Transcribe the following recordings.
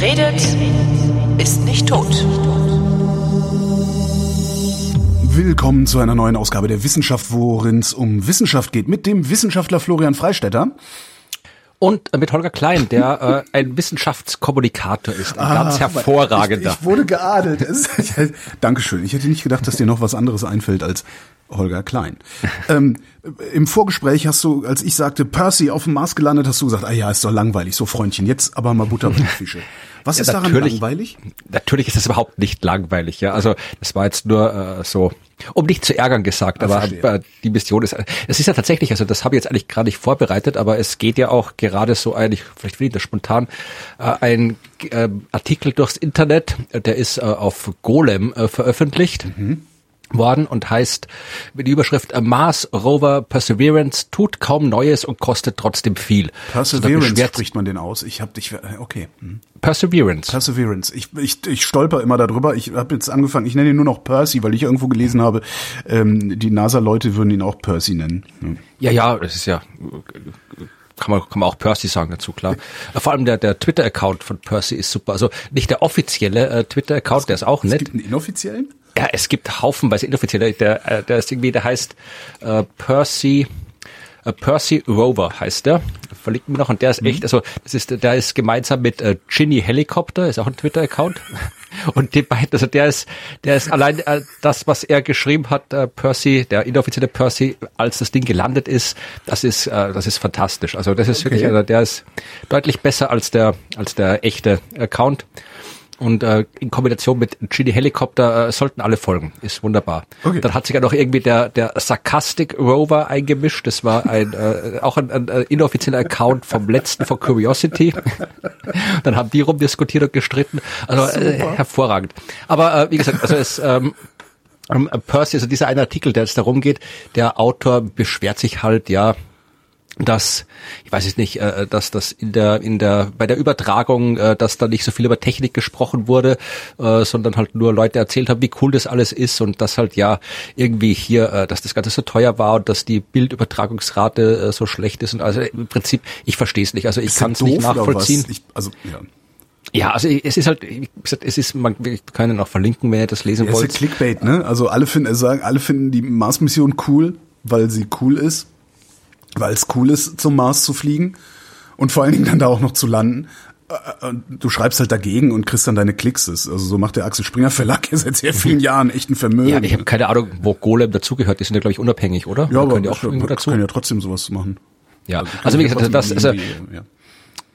Redet, ist nicht tot. Willkommen zu einer neuen Ausgabe der Wissenschaft, worin es um Wissenschaft geht, mit dem Wissenschaftler Florian Freistetter. Und mit Holger Klein, der äh, ein Wissenschaftskommunikator ist, ein ah, ganz hervorragender. Ich, ich wurde geadelt. Dankeschön. Ich hätte nicht gedacht, dass dir noch was anderes einfällt als Holger Klein. ähm, Im Vorgespräch hast du, als ich sagte, Percy auf dem Mars gelandet, hast du gesagt, ah ja, ist doch langweilig, so Freundchen, jetzt aber mal Butter bei Fische. Was ja, ist daran langweilig? Natürlich ist das überhaupt nicht langweilig, ja. Also das war jetzt nur äh, so, um dich zu ärgern gesagt, aber äh, die Mission ist, es ist ja tatsächlich, also das habe ich jetzt eigentlich gerade nicht vorbereitet, aber es geht ja auch gerade so eigentlich, vielleicht will ich das spontan, äh, ein äh, Artikel durchs Internet, der ist äh, auf Golem äh, veröffentlicht. Mhm worden und heißt mit der Überschrift A Mars Rover Perseverance tut kaum Neues und kostet trotzdem viel. Perseverance also spricht man den aus. Ich habe dich okay. Hm. Perseverance. Perseverance. Ich, ich, ich stolper immer darüber. Ich habe jetzt angefangen, ich nenne ihn nur noch Percy, weil ich irgendwo gelesen habe, ähm, die NASA-Leute würden ihn auch Percy nennen. Hm. Ja, ja, das ist ja kann man, kann man auch Percy sagen dazu, klar. Vor allem der, der Twitter-Account von Percy ist super. Also nicht der offizielle äh, Twitter-Account, der ist auch nett. Es gibt einen inoffiziellen? Ja, es gibt haufenweise inoffizielle. Der, äh, der ist irgendwie, der heißt äh, Percy. Uh, Percy Rover heißt der, verlinkt mir noch und der ist echt, mhm. also das ist, der ist gemeinsam mit äh, Ginny Helicopter, ist auch ein Twitter-Account und die beiden, also der ist, der ist allein äh, das, was er geschrieben hat, äh, Percy, der inoffizielle Percy, als das Ding gelandet ist, das ist, äh, das ist fantastisch. Also das ist okay. wirklich, also der ist deutlich besser als der, als der echte Account. Und äh, in Kombination mit Genie Helikopter äh, sollten alle folgen. Ist wunderbar. Okay. Dann hat sich ja noch irgendwie der, der Sarcastic Rover eingemischt. Das war ein äh, auch ein, ein, ein inoffizieller Account vom letzten von Curiosity. Dann haben die rumdiskutiert und gestritten. Also äh, hervorragend. Aber äh, wie gesagt, also es ähm, ähm, Percy, also dieser eine Artikel, der jetzt darum geht, der Autor beschwert sich halt, ja, dass ich weiß jetzt nicht, äh, dass das in der in der bei der Übertragung, äh, dass da nicht so viel über Technik gesprochen wurde, äh, sondern halt nur Leute erzählt haben, wie cool das alles ist und dass halt ja irgendwie hier, äh, dass das Ganze so teuer war und dass die Bildübertragungsrate äh, so schlecht ist und also im Prinzip ich verstehe es nicht, also ich kann es nicht nachvollziehen. Ich, also ja. Ja, also es ist halt, wie gesagt, es ist, man wir können auch verlinken, wenn ihr das lesen ja, wollt. Es ist ja Clickbait, ne? Also alle finden, also sagen, alle finden die Mars-Mission cool, weil sie cool ist weil es cool ist, zum Mars zu fliegen und vor allen Dingen dann da auch noch zu landen. Äh, äh, du schreibst halt dagegen und kriegst dann deine Klicks. Also so macht der Axel Springer Verlag ja seit sehr vielen Jahren echt ein Vermögen. Ja, ich habe keine Ahnung, wo Golem dazugehört. Die sind ja, glaube ich, unabhängig, oder? Ja, oder aber die auch irgendwo dazu? können ja trotzdem sowas machen. Ja, also, also wie gesagt, das, also, ja.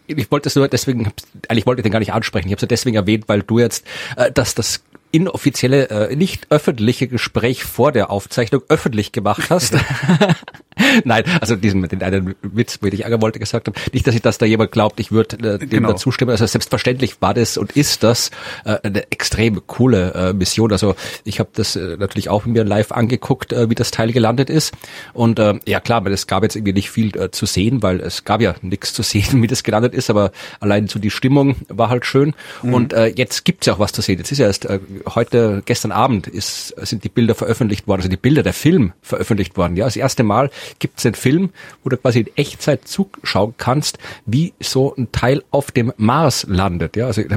ich wollte es nur deswegen, eigentlich wollte ich den gar nicht ansprechen. Ich habe es ja deswegen erwähnt, weil du jetzt, äh, dass das inoffizielle, äh, nicht öffentliche Gespräch vor der Aufzeichnung öffentlich gemacht hast. Nein, also diesen den einen Witz, wo ich wollte, gesagt habe. Nicht, dass ich, dass da jemand glaubt, ich würde äh, dem genau. dazu stimmen. Also selbstverständlich war das und ist das äh, eine extrem coole äh, Mission. Also ich habe das äh, natürlich auch mir live angeguckt, äh, wie das Teil gelandet ist. Und äh, ja klar, es gab jetzt irgendwie nicht viel äh, zu sehen, weil es gab ja nichts zu sehen, wie das gelandet ist, aber allein so die Stimmung war halt schön. Mhm. Und äh, jetzt gibt's ja auch was zu sehen. Jetzt ist ja erst äh, heute, gestern Abend ist, sind die Bilder veröffentlicht worden, also die Bilder der Film veröffentlicht worden. Ja, das erste Mal gibt es einen Film, wo du quasi in Echtzeit zuschauen kannst, wie so ein Teil auf dem Mars landet. Ja, also ich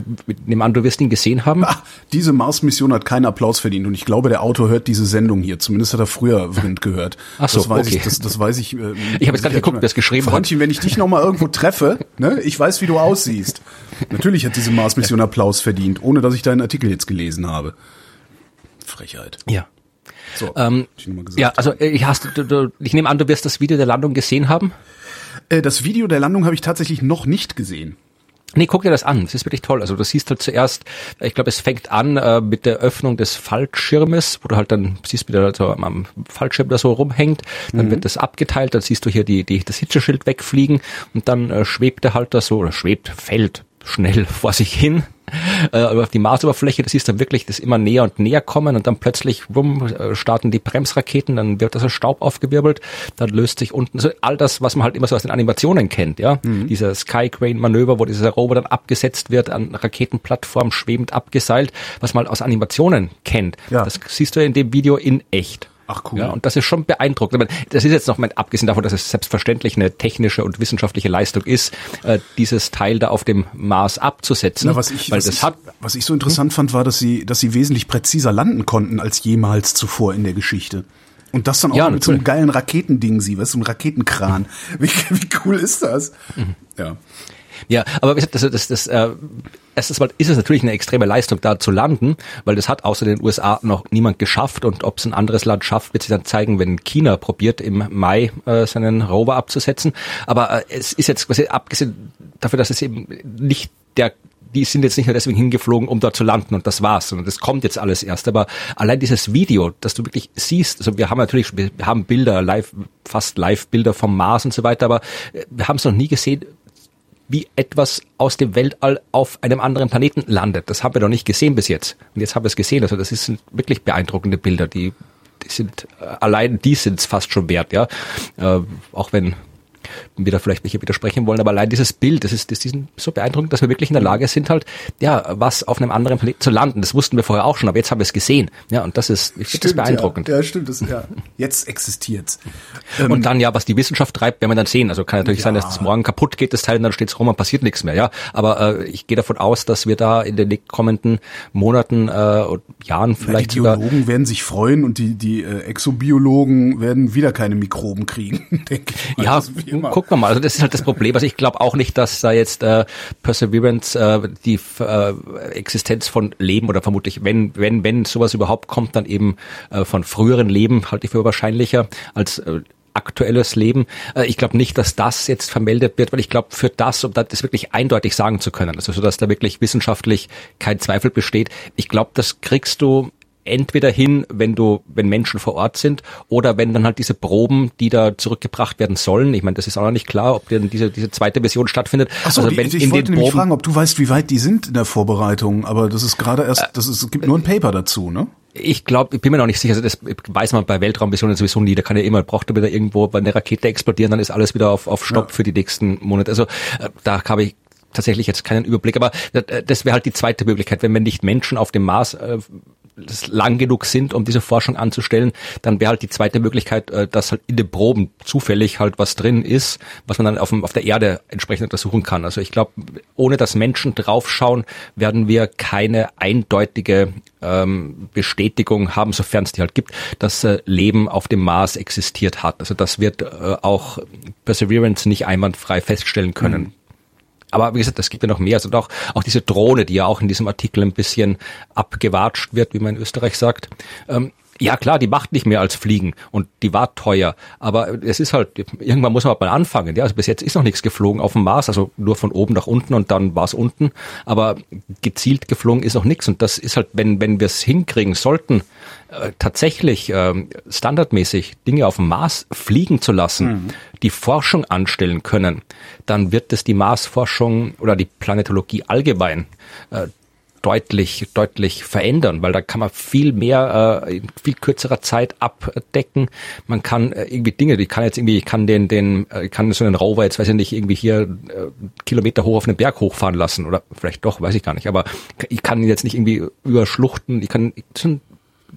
nehme an, du wirst ihn gesehen haben. Ach, diese Mars-Mission hat keinen Applaus verdient und ich glaube, der Autor hört diese Sendung hier. Zumindest hat er früher Wind gehört. Ach so, das weiß okay. ich. Das, das weiß ich. Äh, ich habe jetzt gerade geguckt, wer es geschrieben Freundchen, hat. wenn ich dich noch mal irgendwo treffe, ne, ich weiß, wie du aussiehst. Natürlich hat diese Mars-Mission Applaus verdient, ohne dass ich deinen Artikel jetzt gelesen habe. Frechheit. Ja. So, ähm, ja, also äh, ich, hast, du, du, ich nehme an, du wirst das Video der Landung gesehen haben. Äh, das Video der Landung habe ich tatsächlich noch nicht gesehen. Nee, guck dir das an. Das ist wirklich toll. Also du siehst halt zuerst, ich glaube, es fängt an äh, mit der Öffnung des Fallschirmes, wo du halt dann siehst, wie der so am Fallschirm da so rumhängt. Dann mhm. wird das abgeteilt, dann siehst du hier die, die, das Hitzeschild wegfliegen und dann äh, schwebt er halt da so, oder schwebt, fällt schnell vor sich hin äh, auf die Marsoberfläche, das ist dann wirklich das immer näher und näher kommen und dann plötzlich rum äh, starten die Bremsraketen, dann wird das als Staub aufgewirbelt, dann löst sich unten so all das, was man halt immer so aus den Animationen kennt, ja, mhm. dieser Skycrane Manöver, wo dieser Rover dann abgesetzt wird, an Raketenplattform schwebend abgeseilt, was man halt aus Animationen kennt. Ja. Das siehst du in dem Video in echt. Ach cool. Ja, und das ist schon beeindruckend. Das ist jetzt noch mal abgesehen davon, dass es selbstverständlich eine technische und wissenschaftliche Leistung ist, äh, dieses Teil da auf dem Mars abzusetzen. Na, was ich, weil was, das ich, hat, was ich so interessant fand, war, dass sie, dass sie wesentlich präziser landen konnten als jemals zuvor in der Geschichte. Und das dann auch Ja, mit so einem natürlich. geilen Raketending, sie, was so ein Raketenkran. Wie, wie cool ist das? Mhm. Ja. Ja, aber das, das, das, äh, erstens mal ist es natürlich eine extreme Leistung, da zu landen, weil das hat außer den USA noch niemand geschafft und ob es ein anderes Land schafft, wird sich dann zeigen, wenn China probiert, im Mai äh, seinen Rover abzusetzen. Aber äh, es ist jetzt quasi abgesehen dafür, dass es eben nicht der die sind jetzt nicht nur deswegen hingeflogen, um dort zu landen und das war's, sondern das kommt jetzt alles erst. Aber allein dieses Video, das du wirklich siehst, also wir haben natürlich, wir haben Bilder, live, fast Live-Bilder vom Mars und so weiter, aber äh, wir haben es noch nie gesehen, wie etwas aus dem Weltall auf einem anderen Planeten landet. Das haben wir noch nicht gesehen bis jetzt. Und jetzt haben wir es gesehen. Also das sind wirklich beeindruckende Bilder, die, die sind äh, allein die sind es fast schon wert, ja. Äh, auch wenn da vielleicht welche widersprechen wollen, aber allein dieses Bild, das ist, das ist so beeindruckend, dass wir wirklich in der Lage sind, halt, ja, was auf einem anderen Planeten zu landen. Das wussten wir vorher auch schon, aber jetzt haben wir es gesehen. Ja, und das ist, ich finde das beeindruckend. Ja, ja stimmt. Das, ja. Jetzt existiert's. Und dann ja, was die Wissenschaft treibt, werden wir dann sehen. Also kann natürlich Ja. sein, dass das morgen kaputt geht, das Teil, und dann steht's rum und passiert nichts mehr. Ja, aber äh, ich gehe davon aus, dass wir da in den kommenden Monaten äh, und Jahren vielleicht die sogar Geologen werden sich freuen und die, die äh, Exobiologen werden wieder keine Mikroben kriegen, denke ich. mal. Ja, Ist wie immer. gucken wir mal. Also das ist halt das Problem. Also ich glaube auch nicht, dass da jetzt äh, Perseverance äh, die äh, Existenz von Leben oder vermutlich, wenn wenn wenn sowas überhaupt kommt, dann eben äh, von früheren Leben halte ich für wahrscheinlicher als äh, aktuelles Leben. Äh, Ich glaube nicht, dass das jetzt vermeldet wird, weil ich glaube, für das, um das wirklich eindeutig sagen zu können, also so dass da wirklich wissenschaftlich kein Zweifel besteht, ich glaube, das kriegst du entweder hin, wenn du, wenn Menschen vor Ort sind, oder wenn dann halt diese Proben, die da zurückgebracht werden sollen. Ich meine, das ist auch noch nicht klar, ob denn diese diese zweite Mission stattfindet. Achso, also wenn ich in wollte nämlich Proben, fragen, ob du weißt, wie weit die sind in der Vorbereitung, aber das ist gerade erst, das ist, es gibt nur ein Paper dazu, ne? ich glaube, ich bin mir noch nicht sicher, also das weiß man bei Weltraummissionen sowieso nie, da kann ja immer, braucht er wieder irgendwo bei einer Rakete explodieren, dann ist alles wieder auf, auf Stopp Ja. für die nächsten Monate. Also äh, da habe ich tatsächlich jetzt keinen Überblick, aber äh, das wäre halt die zweite Möglichkeit, wenn wir nicht Menschen auf dem Mars äh, lang genug sind, um diese Forschung anzustellen, dann wäre halt die zweite Möglichkeit, äh, dass halt in den Proben zufällig halt was drin ist, was man dann auf, dem, auf der Erde entsprechend untersuchen kann. Also ich glaube, ohne dass Menschen draufschauen, werden wir keine eindeutige ähm, Bestätigung haben, sofern es die halt gibt, dass äh, Leben auf dem Mars existiert hat. Also das wird äh, auch Perseverance nicht einwandfrei feststellen können. Aber wie gesagt, es gibt ja noch mehr. Also auch, auch diese Drohne, die ja auch in diesem Artikel ein bisschen abgewatscht wird, wie man in Österreich sagt. Ähm, ja klar, die macht nicht mehr als fliegen und die war teuer. Aber es ist halt, irgendwann muss man halt mal anfangen. Ja, also bis jetzt ist noch nichts geflogen auf dem Mars, also nur von oben nach unten und dann war es unten. Aber gezielt geflogen ist noch nichts. Und das ist halt, wenn, wenn wir es hinkriegen sollten, äh, tatsächlich ähm, standardmäßig Dinge auf dem Mars fliegen zu lassen, die Forschung anstellen können, dann wird es die Marsforschung oder die Planetologie allgemein äh, deutlich, deutlich verändern, weil da kann man viel mehr äh, in viel kürzerer Zeit abdecken. Man kann äh, irgendwie Dinge, die kann jetzt irgendwie, ich kann den, den, äh, ich kann so einen Rover jetzt, weiß ich nicht, irgendwie hier äh, Kilometer hoch auf einen Berg hochfahren lassen oder vielleicht doch, weiß ich gar nicht, aber ich kann ihn jetzt nicht irgendwie über Schluchten, ich kann schon in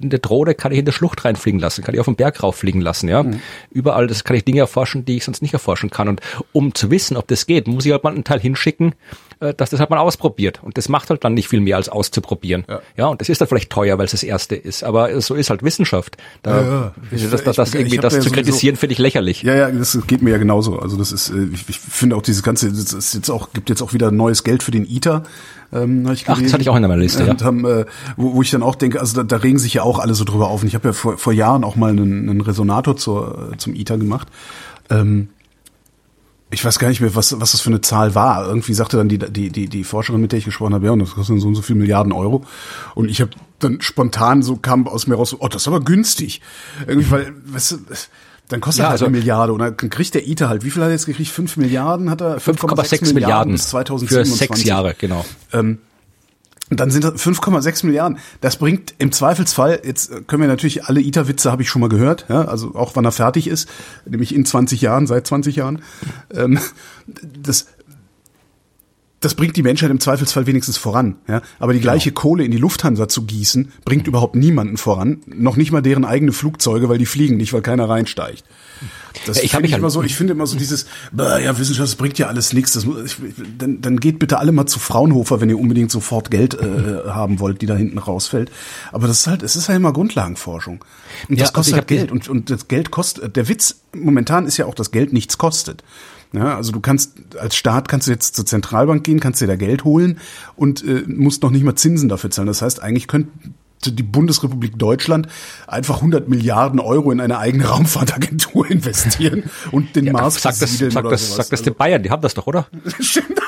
der Drohne kann ich in der Schlucht reinfliegen lassen, kann ich auf den Berg rauffliegen lassen, ja. Überall, das kann ich Dinge erforschen, die ich sonst nicht erforschen kann. Und um zu wissen, ob das geht, muss ich halt mal einen Teil hinschicken, äh, dass das halt mal ausprobiert. Und das macht halt dann nicht viel mehr als auszuprobieren. Ja. Ja, und das ist dann vielleicht teuer, weil es das erste ist. Aber so ist halt Wissenschaft. Da, Ja, ja. das, das, das, ich- irgendwie, ich das ja zu kritisieren, finde ich lächerlich. Ja, ja, das geht mir ja genauso. Also das ist, äh, ich, ich finde auch dieses ganze, das ist jetzt auch, gibt jetzt auch wieder neues Geld für den ITER. Ähm, ich Ach, das hatte ich auch in meiner Liste, ja. Und haben, äh, wo, wo ich dann auch denke, also da, da regen sich ja auch alle so drüber auf. Und ich habe ja vor, vor Jahren auch mal einen, einen Resonator zur, zum ITER gemacht. Ähm, ich weiß gar nicht mehr, was, was das für eine Zahl war. Irgendwie sagte dann die, die, die, die Forscherin, mit der ich gesprochen habe, ja, und das kostet so und so viel Milliarden Euro. Und ich habe dann spontan so kam aus mir raus, so, oh, das ist aber günstig. Irgendwie, weil, weißt du, dann kostet Ja, halt also- eine Milliarde und dann kriegt der ITER halt, wie viel hat er jetzt gekriegt? Fünf Milliarden hat er? 5,6 Milliarden bis für 2027. sechs Jahre, genau. Und dann sind das 5,6 Milliarden. Das bringt im Zweifelsfall, jetzt können wir natürlich, alle ITER-Witze habe ich schon mal gehört, ja, also auch wann er fertig ist, nämlich in 20 Jahren, seit 20 Jahren. Ähm, das das bringt die Menschheit im Zweifelsfall wenigstens voran. Ja? Aber die gleiche Genau. Kohle in die Lufthansa zu gießen, bringt überhaupt niemanden voran. Noch nicht mal deren eigene Flugzeuge, weil die fliegen nicht, weil keiner reinsteigt. Das Ja, ich finde ich halt- immer so, ich finde immer so dieses, "Bah, ja, Wissenschaft, das bringt ja alles nichts. Das, ich, dann, dann geht bitte alle mal zu Fraunhofer, wenn ihr unbedingt sofort Geld äh, haben wollt, die da hinten rausfällt. Aber das ist halt, es ist ja immer Grundlagenforschung. Und Ja, das also kostet ich halt Geld. Und, und das Geld kostet, der Witz momentan ist ja auch, dass Geld nichts kostet. Ja, also du kannst als Staat kannst du jetzt zur Zentralbank gehen, kannst dir da Geld holen und äh, musst noch nicht mal Zinsen dafür zahlen. Das heißt, eigentlich könnte die Bundesrepublik Deutschland einfach 100 Milliarden Euro in eine eigene Raumfahrtagentur investieren und den Mars Sag das, sag oder das, sowas. sag das Also- den Bayern, die haben das doch, oder? Stimmt.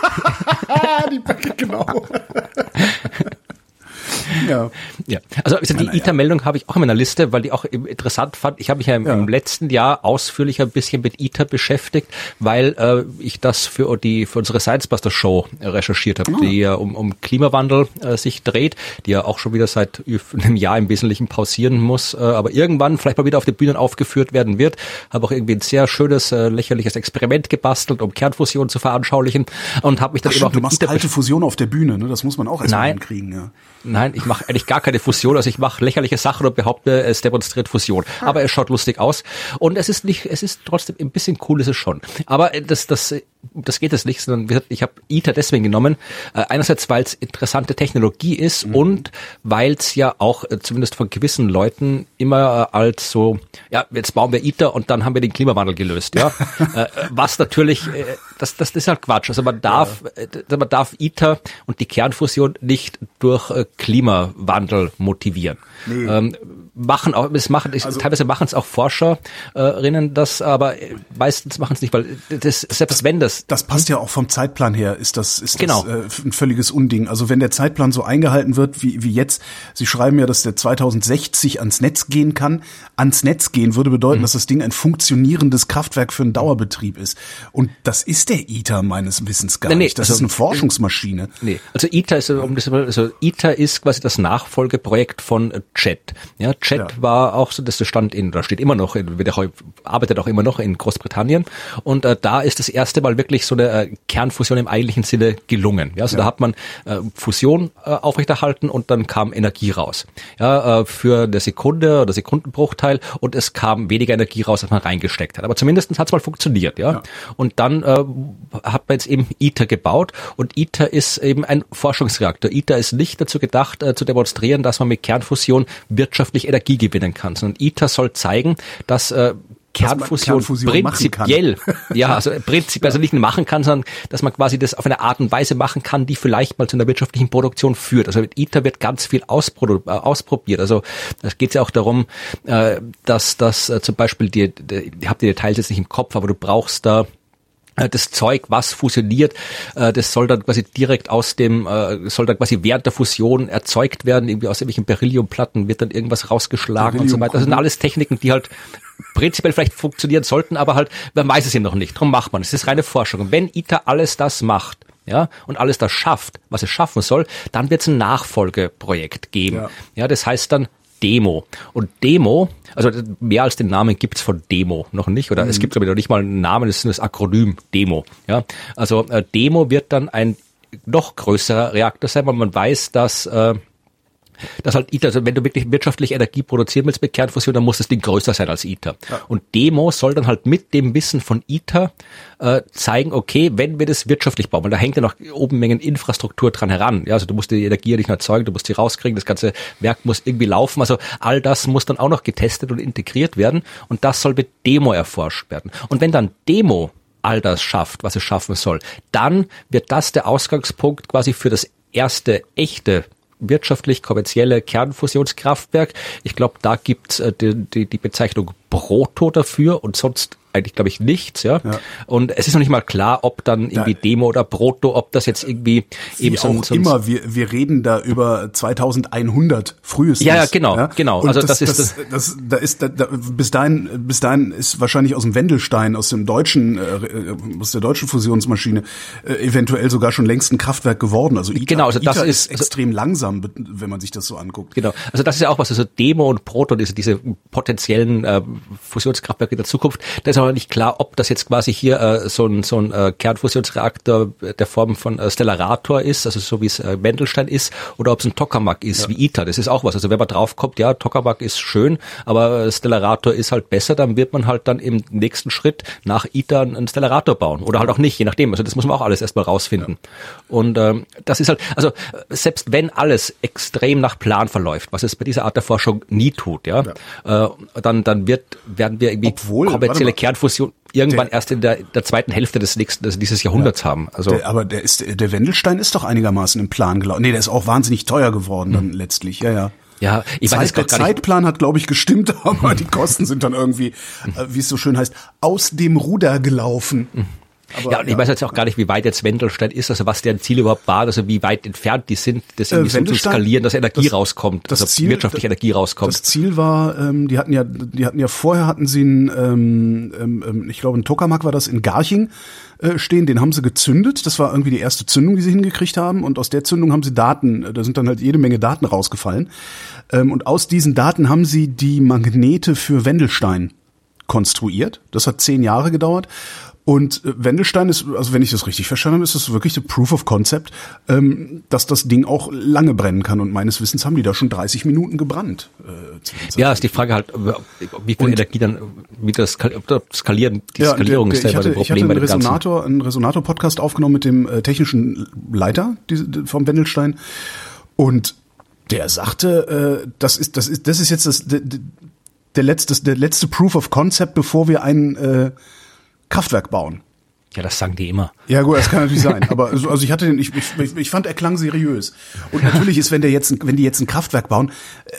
die Bäcke, genau. Ja. Ja, also gesagt, die. ITER-Meldung habe ich auch in meiner Liste, weil die auch interessant fand. Ich habe mich ja im, Ja. im letzten Jahr ausführlicher ein bisschen mit ITER beschäftigt, weil äh, ich das für die für unsere Science Buster Show recherchiert habe, die ja um, um Klimawandel äh, sich dreht, die ja auch schon wieder seit einem Jahr im Wesentlichen pausieren muss, äh, aber irgendwann vielleicht mal wieder auf den Bühnen aufgeführt werden wird. Habe auch irgendwie ein sehr schönes äh, lächerliches Experiment gebastelt, um Kernfusion zu veranschaulichen und habe mich dann Ach, eben auch stimmt, du mit machst ITER kalte Fusion auf der Bühne, ne? Das muss man auch erstmal hinkriegen, ja. Nein, ich mache eigentlich gar keine Fusion. Also ich mache lächerliche Sachen und behaupte, es demonstriert Fusion. Aber es schaut lustig aus. Und es ist nicht, es ist trotzdem ein bisschen cool ist es schon. Aber das, das, das geht es nicht, sondern ich habe ITER deswegen genommen. Äh, einerseits, weil es interessante Technologie ist und weil es ja auch äh, zumindest von gewissen Leuten immer äh, als so, ja, jetzt bauen wir ITER und dann haben wir den Klimawandel gelöst. Ja, was natürlich, das, das ist halt Quatsch. Also man darf, äh, man darf ITER und die Kernfusion nicht durch Klimawandel motivieren. Ähm, machen auch, es machen, ich, teilweise machen es auch Forscherinnen, das aber meistens machen es nicht, weil das, selbst wenn das, Das passt ja auch vom Zeitplan her, ist das, ist Genau. das äh, ein völliges Unding. Also wenn der Zeitplan so eingehalten wird wie, wie jetzt, Sie schreiben ja, dass der 2060 ans Netz gehen kann. Ans Netz gehen würde bedeuten, Mhm. dass das Ding ein funktionierendes Kraftwerk für einen Dauerbetrieb ist. Und das ist der ITER meines Wissens gar Nee, nicht. Das also- ist eine Forschungsmaschine. Nee, also ITER ist, um das, also ITER ist quasi das Nachfolgeprojekt von äh, JET. Ja, JET Ja. war auch so, das stand in, da steht immer noch, in, wird auch, arbeitet auch immer noch in Großbritannien. Und äh, da ist das erste Mal wirklich so eine äh, Kernfusion im eigentlichen Sinne gelungen. Ja, also da hat man äh, Fusion äh, aufrechterhalten und dann kam Energie raus. Ja, äh, für eine Sekunde oder Sekundenbruchteil und es kam weniger Energie raus, als man reingesteckt hat. Aber zumindest hat es mal funktioniert. Ja, Ja. und dann äh, hat man jetzt eben ITER gebaut und ITER ist eben ein Forschungsreaktor. ITER ist nicht dazu gedacht, äh, zu demonstrieren, dass man mit Kernfusion wirtschaftlich Energie gewinnen kann, sondern ITER soll zeigen, dass äh, Kernfusion, Kernfusion prinzipiell, ja, also prinzipiell, also nicht nur machen kann, sondern dass man quasi das auf eine Art und Weise machen kann, die vielleicht mal zu einer wirtschaftlichen Produktion führt. Also mit ITER wird ganz viel ausprodu- äh, ausprobiert. Also es geht ja auch darum, äh, dass das äh, zum Beispiel die, die, die habt die Details jetzt nicht im Kopf, aber du brauchst da das Zeug, was fusioniert, das soll dann quasi direkt aus dem, soll dann quasi während der Fusion erzeugt werden, irgendwie aus irgendwelchen Berylliumplatten wird dann irgendwas rausgeschlagen und so weiter. Das sind alles Techniken, die halt prinzipiell vielleicht funktionieren sollten, aber halt, man weiß es eben noch nicht. Darum macht man es. Es ist reine Forschung. Und wenn ITER alles das macht, ja, und alles das schafft, was es schaffen soll, dann wird es ein Nachfolgeprojekt geben. Ja. Ja, das heißt dann Demo. Und Demo, also mehr als den Namen gibt's von Demo noch nicht, oder es gibt aber noch nicht mal einen Namen, das ist nur das Akronym Demo. Ja, also äh, Demo wird dann ein noch größerer Reaktor sein, weil man weiß, dass äh, dass halt ITER, also wenn du wirklich wirtschaftlich Energie produzieren willst mit Kernfusion, dann muss das Ding größer sein als ITER. Und Demo soll dann halt mit dem Wissen von ITER äh, zeigen, okay, wenn wir das wirtschaftlich bauen, weil da hängt ja noch oben Mengen Infrastruktur dran heran. Ja, also du musst die Energie ja nicht nur erzeugen, du musst sie rauskriegen, das ganze Werk muss irgendwie laufen. Also all das muss dann auch noch getestet und integriert werden und das soll mit Demo erforscht werden. Und wenn dann Demo all das schafft, was es schaffen soll, dann wird das der Ausgangspunkt quasi für das erste echte wirtschaftlich kommerzielle Kernfusionskraftwerk. Ich glaube, da gibt's äh, die, die, die Bezeichnung Proto dafür und sonst eigentlich, glaube ich, nichts. Ja? Ja. Und es ist noch nicht mal klar, ob dann irgendwie Demo oder Proto, ob das jetzt irgendwie eben so, auch so immer, wir, wir reden da über 2100 frühestens. Ja, ja, genau, genau. Und Also das, das ist das, das, da ist da, da, bis dahin, bis dahin ist wahrscheinlich aus dem Wendelstein, aus dem deutschen, äh, äh, aus der deutschen Fusionsmaschine äh, eventuell sogar schon längst ein Kraftwerk geworden. Also ITER, Genau, also das ITER ist- extrem langsam, be- wenn man sich das so anguckt. Genau. Also das ist ja auch was, also Demo und Proto, diese, diese potenziellen äh, Fusionskraftwerke der Zukunft, da ist aber nicht klar, ob das jetzt quasi hier äh, so ein, so ein äh, Kernfusionsreaktor der Form von äh, Stellarator ist, also so wie es äh, Wendelstein ist, oder ob es ein Tokamak ist, ja. wie ITER. Das ist auch was. Also wenn man draufkommt, ja, Tokamak ist schön, aber Stellarator ist halt besser, dann wird man halt dann im nächsten Schritt nach ITER einen Stellarator bauen. Oder halt auch nicht, je nachdem. Also das muss man auch alles erstmal rausfinden. Ja. Und ähm, das ist halt, also selbst wenn alles extrem nach Plan verläuft, was es bei dieser Art der Forschung nie tut, ja, ja. Äh, dann, dann wird, werden wir irgendwie Obwohl, kommerzielle Kernfusion irgendwann der, erst in der, der zweiten Hälfte des nächsten, also dieses Jahrhunderts ja, haben. Also der, aber der ist der Wendelstein ist doch einigermaßen im Plan gelaufen. Nee, der ist auch wahnsinnig teuer geworden dann hm. letztlich. Ja, ja. Ja, ich Zeit, weiß der Zeitplan hat, glaube ich, gestimmt, aber die Kosten sind dann irgendwie, äh, wie es so schön heißt, aus dem Ruder gelaufen. Aber, ja, und ich weiß jetzt auch gar nicht, wie weit jetzt Wendelstein ist, also was deren Ziel überhaupt war, also wie weit entfernt die sind, das irgendwie äh, so zu skalieren, dass Energie das, rauskommt, das also Ziel, wirtschaftliche Energie rauskommt. Das Ziel war, ähm, die hatten ja, die hatten ja vorher hatten sie einen, ähm, ähm, ähm ich glaube, ein Tokamak war das in Garching äh, stehen, den haben sie gezündet. Das war irgendwie die erste Zündung, die sie hingekriegt haben. Und aus der Zündung haben sie Daten, äh, da sind dann halt jede Menge Daten rausgefallen. Ähm, und aus diesen Daten haben sie die Magnete für Wendelstein konstruiert. Das hat zehn Jahre gedauert. Und äh, Wendelstein ist, also wenn ich das richtig verstanden habe, ist das wirklich the Proof of Concept, ähm, dass das Ding auch lange brennen kann. Und meines Wissens haben die da schon 30 Minuten gebrannt. Äh, ja, ist die Frage halt, wie viel und, Energie dann, wie das skalieren, die ja, Skalierung der, der, ist selber das Problem ich hatte einen Resonator, einen Resonator-Podcast aufgenommen mit dem äh, technischen Leiter die, vom Wendelstein. Und der sagte, äh, das ist, das ist, das ist jetzt das, der, der letzte, der letzte Proof of Concept, bevor wir einen, äh, Kraftwerk bauen. Ja, das sagen die immer. Ja, gut, das kann natürlich sein. Aber also, also ich hatte den, ich, ich, ich fand, er klang seriös. Und natürlich ist, wenn der jetzt, wenn die jetzt ein Kraftwerk bauen, äh,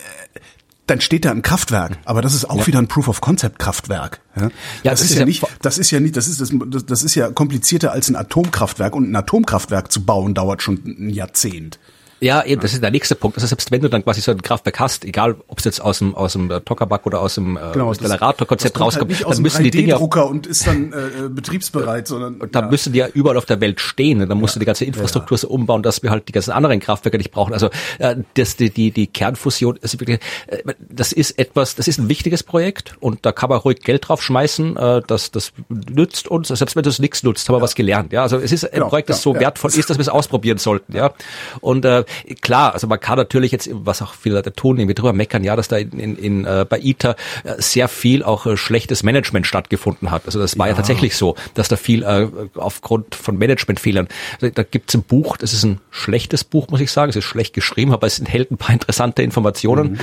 dann steht da ein Kraftwerk, aber das ist auch ja. wieder ein Proof of Concept Kraftwerk. Ja, ja das, das ist, ist, ja nicht, das ist ja nicht, das ist das, das ist ja komplizierter als ein Atomkraftwerk und ein Atomkraftwerk zu bauen dauert schon ein Jahrzehnt. Ja, eben, das ist der nächste Punkt. Also selbst wenn du dann quasi so ein Kraftwerk hast, egal ob es jetzt aus dem aus dem Tockerbug oder aus dem äh, genau, Generatorkonzept rauskommt, halt dann müssen die Dinge Drucker und ist dann äh, betriebsbereit, sondern und dann ja. müssen die ja überall auf der Welt stehen. Und dann musst ja. du die ganze Infrastruktur so umbauen, dass wir halt die ganzen anderen Kraftwerke nicht brauchen. Also äh, das die die die Kernfusion ist wirklich, äh, das ist etwas, das ist ein wichtiges Projekt und da kann man ruhig Geld drauf schmeißen. Äh, das das nützt uns. Selbst wenn das nichts nutzt, haben wir was gelernt. Ja, also es ist ein genau, Projekt, das so wertvoll ist, dass wir es ausprobieren sollten. Ja, und äh, klar, also man kann natürlich jetzt, was auch viele Leute tun, irgendwie drüber meckern, ja, dass da in, in, in äh, bei ITER äh, sehr viel auch äh, schlechtes Management stattgefunden hat. Also das war ja, ja tatsächlich so, dass da viel äh, aufgrund von Managementfehlern, da, da gibt ein Buch, das ist ein schlechtes Buch, muss ich sagen, es ist schlecht geschrieben, aber es enthält ein paar interessante Informationen. Mhm.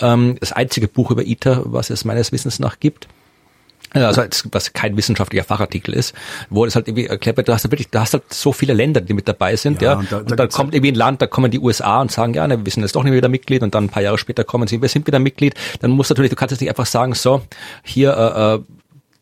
Ähm, das einzige Buch über ITER, was es meines Wissens nach gibt. Also was kein wissenschaftlicher Fachartikel ist, wo es halt irgendwie erklärt wird, du hast halt wirklich, du hast halt so viele Länder, die mit dabei sind, ja. ja. Und, da, und dann kommt irgendwie ein Land, da kommen die USA und sagen, ja, ne, wir sind jetzt doch nicht wieder Mitglied und dann ein paar Jahre später kommen sie, wir sind wieder Mitglied. Dann musst du natürlich, du kannst jetzt nicht einfach sagen, so, hier, äh, äh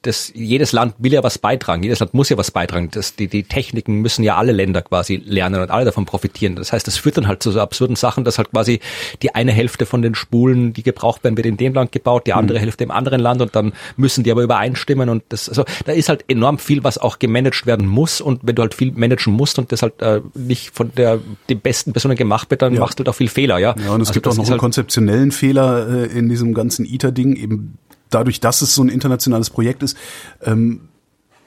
das, jedes Land will ja was beitragen, jedes Land muss ja was beitragen. Das, die, die Techniken müssen ja alle Länder quasi lernen und alle davon profitieren. Das heißt, das führt dann halt zu so absurden Sachen, dass halt quasi die eine Hälfte von den Spulen, die gebraucht werden, wird in dem Land gebaut, die andere mhm. Hälfte im anderen Land und dann müssen die aber übereinstimmen und das, also da ist halt enorm viel, was auch gemanagt werden muss und wenn du halt viel managen musst und das halt äh, nicht von der den besten Personen gemacht wird, dann ja. machst du da viel Fehler, ja. Ja, und es also gibt auch noch einen halt konzeptionellen Fehler äh, in diesem ganzen ITER-Ding, eben dadurch, dass es so ein internationales Projekt ist, ähm,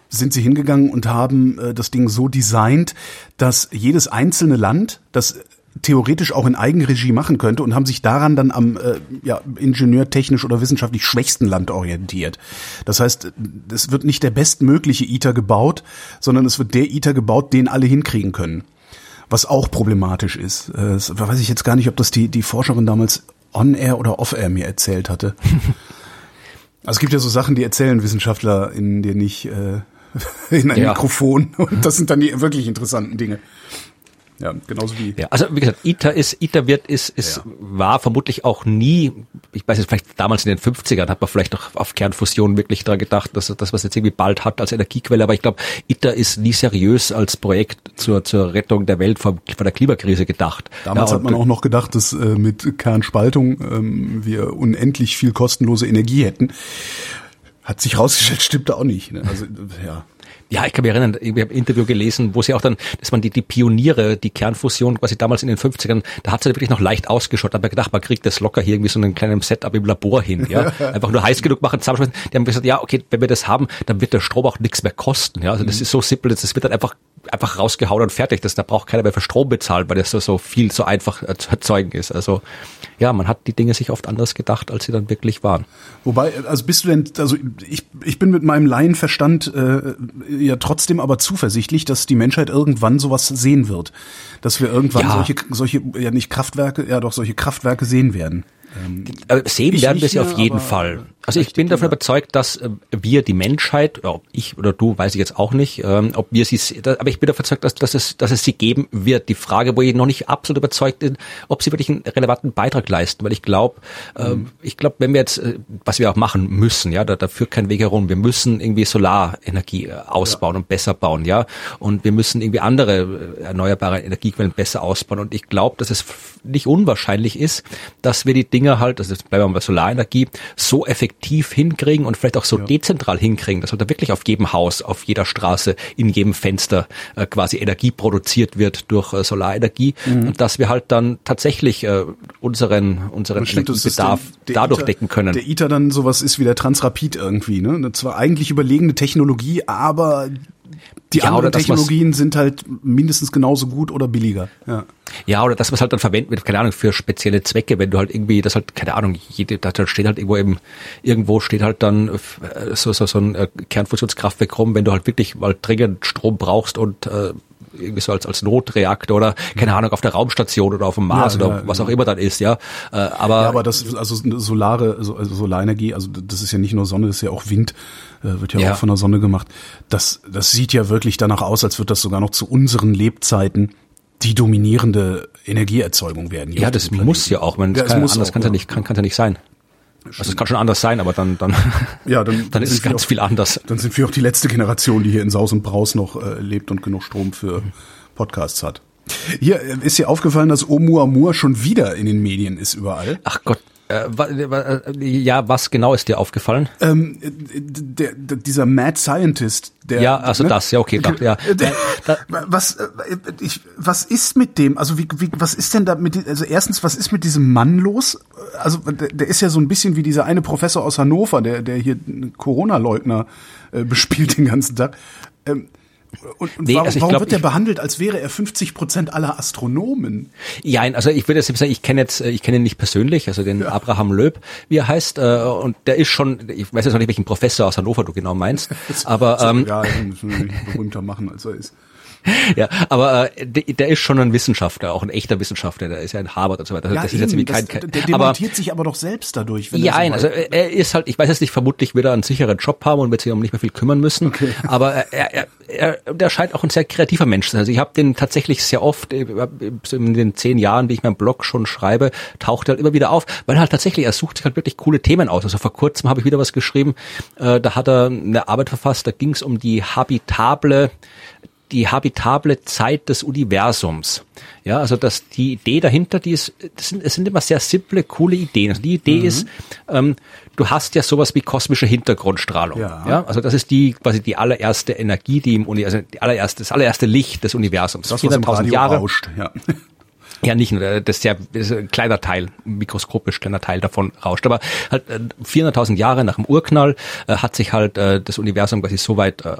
sind sie hingegangen und haben äh, das Ding so designt, dass jedes einzelne Land das theoretisch auch in Eigenregie machen könnte und haben sich daran dann am äh, ja, ingenieurtechnisch oder wissenschaftlich schwächsten Land orientiert. Das heißt, es wird nicht der bestmögliche ITER gebaut, sondern es wird der ITER gebaut, den alle hinkriegen können. Was auch problematisch ist. Äh, weiß ich jetzt gar nicht, ob das die, die Forscherin damals on-air oder off-air mir erzählt hatte. Also es gibt ja so Sachen, die erzählen Wissenschaftler in dir nicht äh, in ein ja. Mikrofon. Und das sind dann die wirklich interessanten Dinge. Ja, genauso wie. Ja, also wie gesagt, ITER ist, ITER wird, ist, ist, ja. war vermutlich auch nie, ich weiß jetzt vielleicht damals in den 50ern hat man vielleicht auch auf Kernfusion wirklich da gedacht, dass das, was jetzt irgendwie bald hat als Energiequelle, aber ich glaube, ITER ist nie seriös als Projekt zur, zur Rettung der Welt vor, vor der Klimakrise gedacht. Damals ja, hat man auch noch gedacht, dass äh, mit Kernspaltung ähm, wir unendlich viel kostenlose Energie hätten Hat sich rausgestellt, stimmte auch nicht. Ne? Also ja. Ja, ich kann mich erinnern, ich habe ein Interview gelesen, wo sie auch dann, dass man die, die Pioniere, die Kernfusion quasi damals in den 50ern, da hat sie wirklich noch leicht ausgeschaut. Ich gedacht, man kriegt das locker hier irgendwie so einen kleinen Setup im Labor hin. Ja? Einfach nur heiß genug machen, zusammenschmeißen. Die haben gesagt, ja, okay, wenn wir das haben, dann wird der Strom auch nichts mehr kosten. Ja? Also das mhm. ist so simpel, das wird dann einfach einfach rausgehauen und fertig. Das, da braucht keiner mehr für Strom bezahlen, weil das so, so viel so einfach zu erzeugen ist. Also ja, man hat die Dinge sich oft anders gedacht, als sie dann wirklich waren. Wobei, also bist du denn, also ich, ich bin mit meinem Laienverstand äh, ja trotzdem aber zuversichtlich, dass die Menschheit irgendwann sowas sehen wird. Dass wir irgendwann ja. solche, solche, ja nicht Kraftwerke, ja doch solche Kraftwerke sehen werden. Ähm, sehen werden wir sie auf jeden Fall. Also ich bin davon überzeugt, dass äh, wir, die Menschheit, ob ich oder du, weiß ich jetzt auch nicht, ähm, ob wir sie, aber ich bin davon überzeugt, dass, dass, es, dass es sie geben wird. Die Frage, wo ich noch nicht absolut überzeugt bin, ob sie wirklich einen relevanten Beitrag leisten, weil ich glaube, ähm, mhm. ich glaube, wenn wir jetzt, äh, was wir auch machen müssen, ja, da, da führt kein Weg herum. Wir müssen irgendwie Solarenergie äh, ausbauen ja. und besser bauen, ja, und wir müssen irgendwie andere erneuerbare Energiequellen besser ausbauen. Und ich glaube, dass es nicht unwahrscheinlich ist, dass wir die Dinge halt, also jetzt bleiben wir bei Solarenergie, so effektiv effektiv hinkriegen und vielleicht auch so ja. dezentral hinkriegen, dass da wirklich auf jedem Haus, auf jeder Straße, in jedem Fenster äh, quasi Energie produziert wird durch äh, Solarenergie mhm. und dass wir halt dann tatsächlich äh, unseren unseren Energiebedarf dadurch decken können. Der ITER dann sowas ist wie der Transrapid irgendwie, ne? Das war eigentlich überlegene Technologie, aber die ja, anderen Technologien sind halt mindestens genauso gut oder billiger. Ja. Ja, oder das, was halt dann verwendet wird, keine Ahnung, für spezielle Zwecke, wenn du halt irgendwie, das halt, keine Ahnung, jede, da steht halt irgendwo eben, irgendwo steht halt dann äh, so, so, so ein äh, Kernfusionskraftwerk rum, wenn du halt wirklich mal dringend Strom brauchst und äh, irgendwie so als, als Notreaktor oder keine Ahnung auf der Raumstation oder auf dem Mars ja, oder ja, was auch immer dann ist, ja. Äh, aber ja, aber das also solare also Solarenergie, also das ist ja nicht nur Sonne, das ist ja auch Wind, äh, wird ja, ja, auch von der Sonne gemacht. Das das sieht ja wirklich danach aus, als wird das sogar noch zu unseren Lebzeiten die dominierende Energieerzeugung werden. Ja, das muss ja auch, man, das, ja, kann, anders kann ja nicht kann, kann ja nicht sein. Also es kann schon anders sein, aber dann dann ja dann, dann ist es ganz auch, viel anders. Dann sind wir auch die letzte Generation, die hier in Saus und Braus noch äh, lebt und genug Strom für Podcasts hat. Hier äh, ist dir aufgefallen, dass Oumuamua schon wieder in den Medien ist überall. Ach Gott, ja, was genau ist dir aufgefallen? Ähm, der, der, dieser Mad Scientist, der. Ja, also ne? das, ja, okay, da, ja. Der, was, ich, was ist mit dem? Also wie, wie, was ist denn da mit? Also erstens, was ist mit diesem Mann los? Also der, der ist ja so ein bisschen wie dieser eine Professor aus Hannover, der, der hier Corona-Leugner äh, bespielt den ganzen Tag. Ähm, und, und nee, warum, also warum glaub, wird der behandelt, als wäre er 50 Prozent aller Astronomen? Ja, also ich würde jetzt sagen, ich kenne jetzt, ich kenne ihn nicht persönlich, also den ja. Abraham Löb, wie er heißt, äh, und der ist schon, ich weiß jetzt noch nicht, welchen Professor aus Hannover du genau meinst, aber ähm, ja, wir nicht berühmter machen, als er ist. ja, aber äh, der, ist schon ein Wissenschaftler, auch ein echter Wissenschaftler, der ist ja in Harvard und so weiter. Ja, das eben, ist jetzt kein, kein der demontiert aber, sich aber doch selbst dadurch. Wenn ja, so also er ist halt, ich weiß jetzt nicht, vermutlich wird er einen sicheren Job haben und wird sich um nicht mehr viel kümmern müssen, okay. aber er, er, er, der scheint auch ein sehr kreativer Mensch zu sein. Also ich habe den tatsächlich sehr oft, äh, in den zehn Jahren, wie ich meinen Blog schon schreibe, taucht er halt immer wieder auf, weil er halt tatsächlich, er sucht sich halt wirklich coole Themen aus. Also vor kurzem habe ich wieder was geschrieben, äh, da hat er eine Arbeit verfasst, da ging es um die habitable die habitable Zeit des Universums. Ja, also dass die Idee dahinter, die ist, das sind, es sind immer sehr simple, coole Ideen. Also die Idee mhm. ist, ähm, du hast ja sowas wie kosmische Hintergrundstrahlung. Ja. ja. Also das ist die quasi die allererste Energie, die im Universum, also die allererste, das allererste Licht des Universums. Das, 400.000 Jahre. Rauscht, ja. Ja, nicht nur, das ist ja das ist ein kleiner Teil, ein mikroskopisch kleiner Teil davon rauscht. Aber halt 400.000 äh, Jahre nach dem Urknall äh, hat sich halt äh, das Universum quasi so weit äh,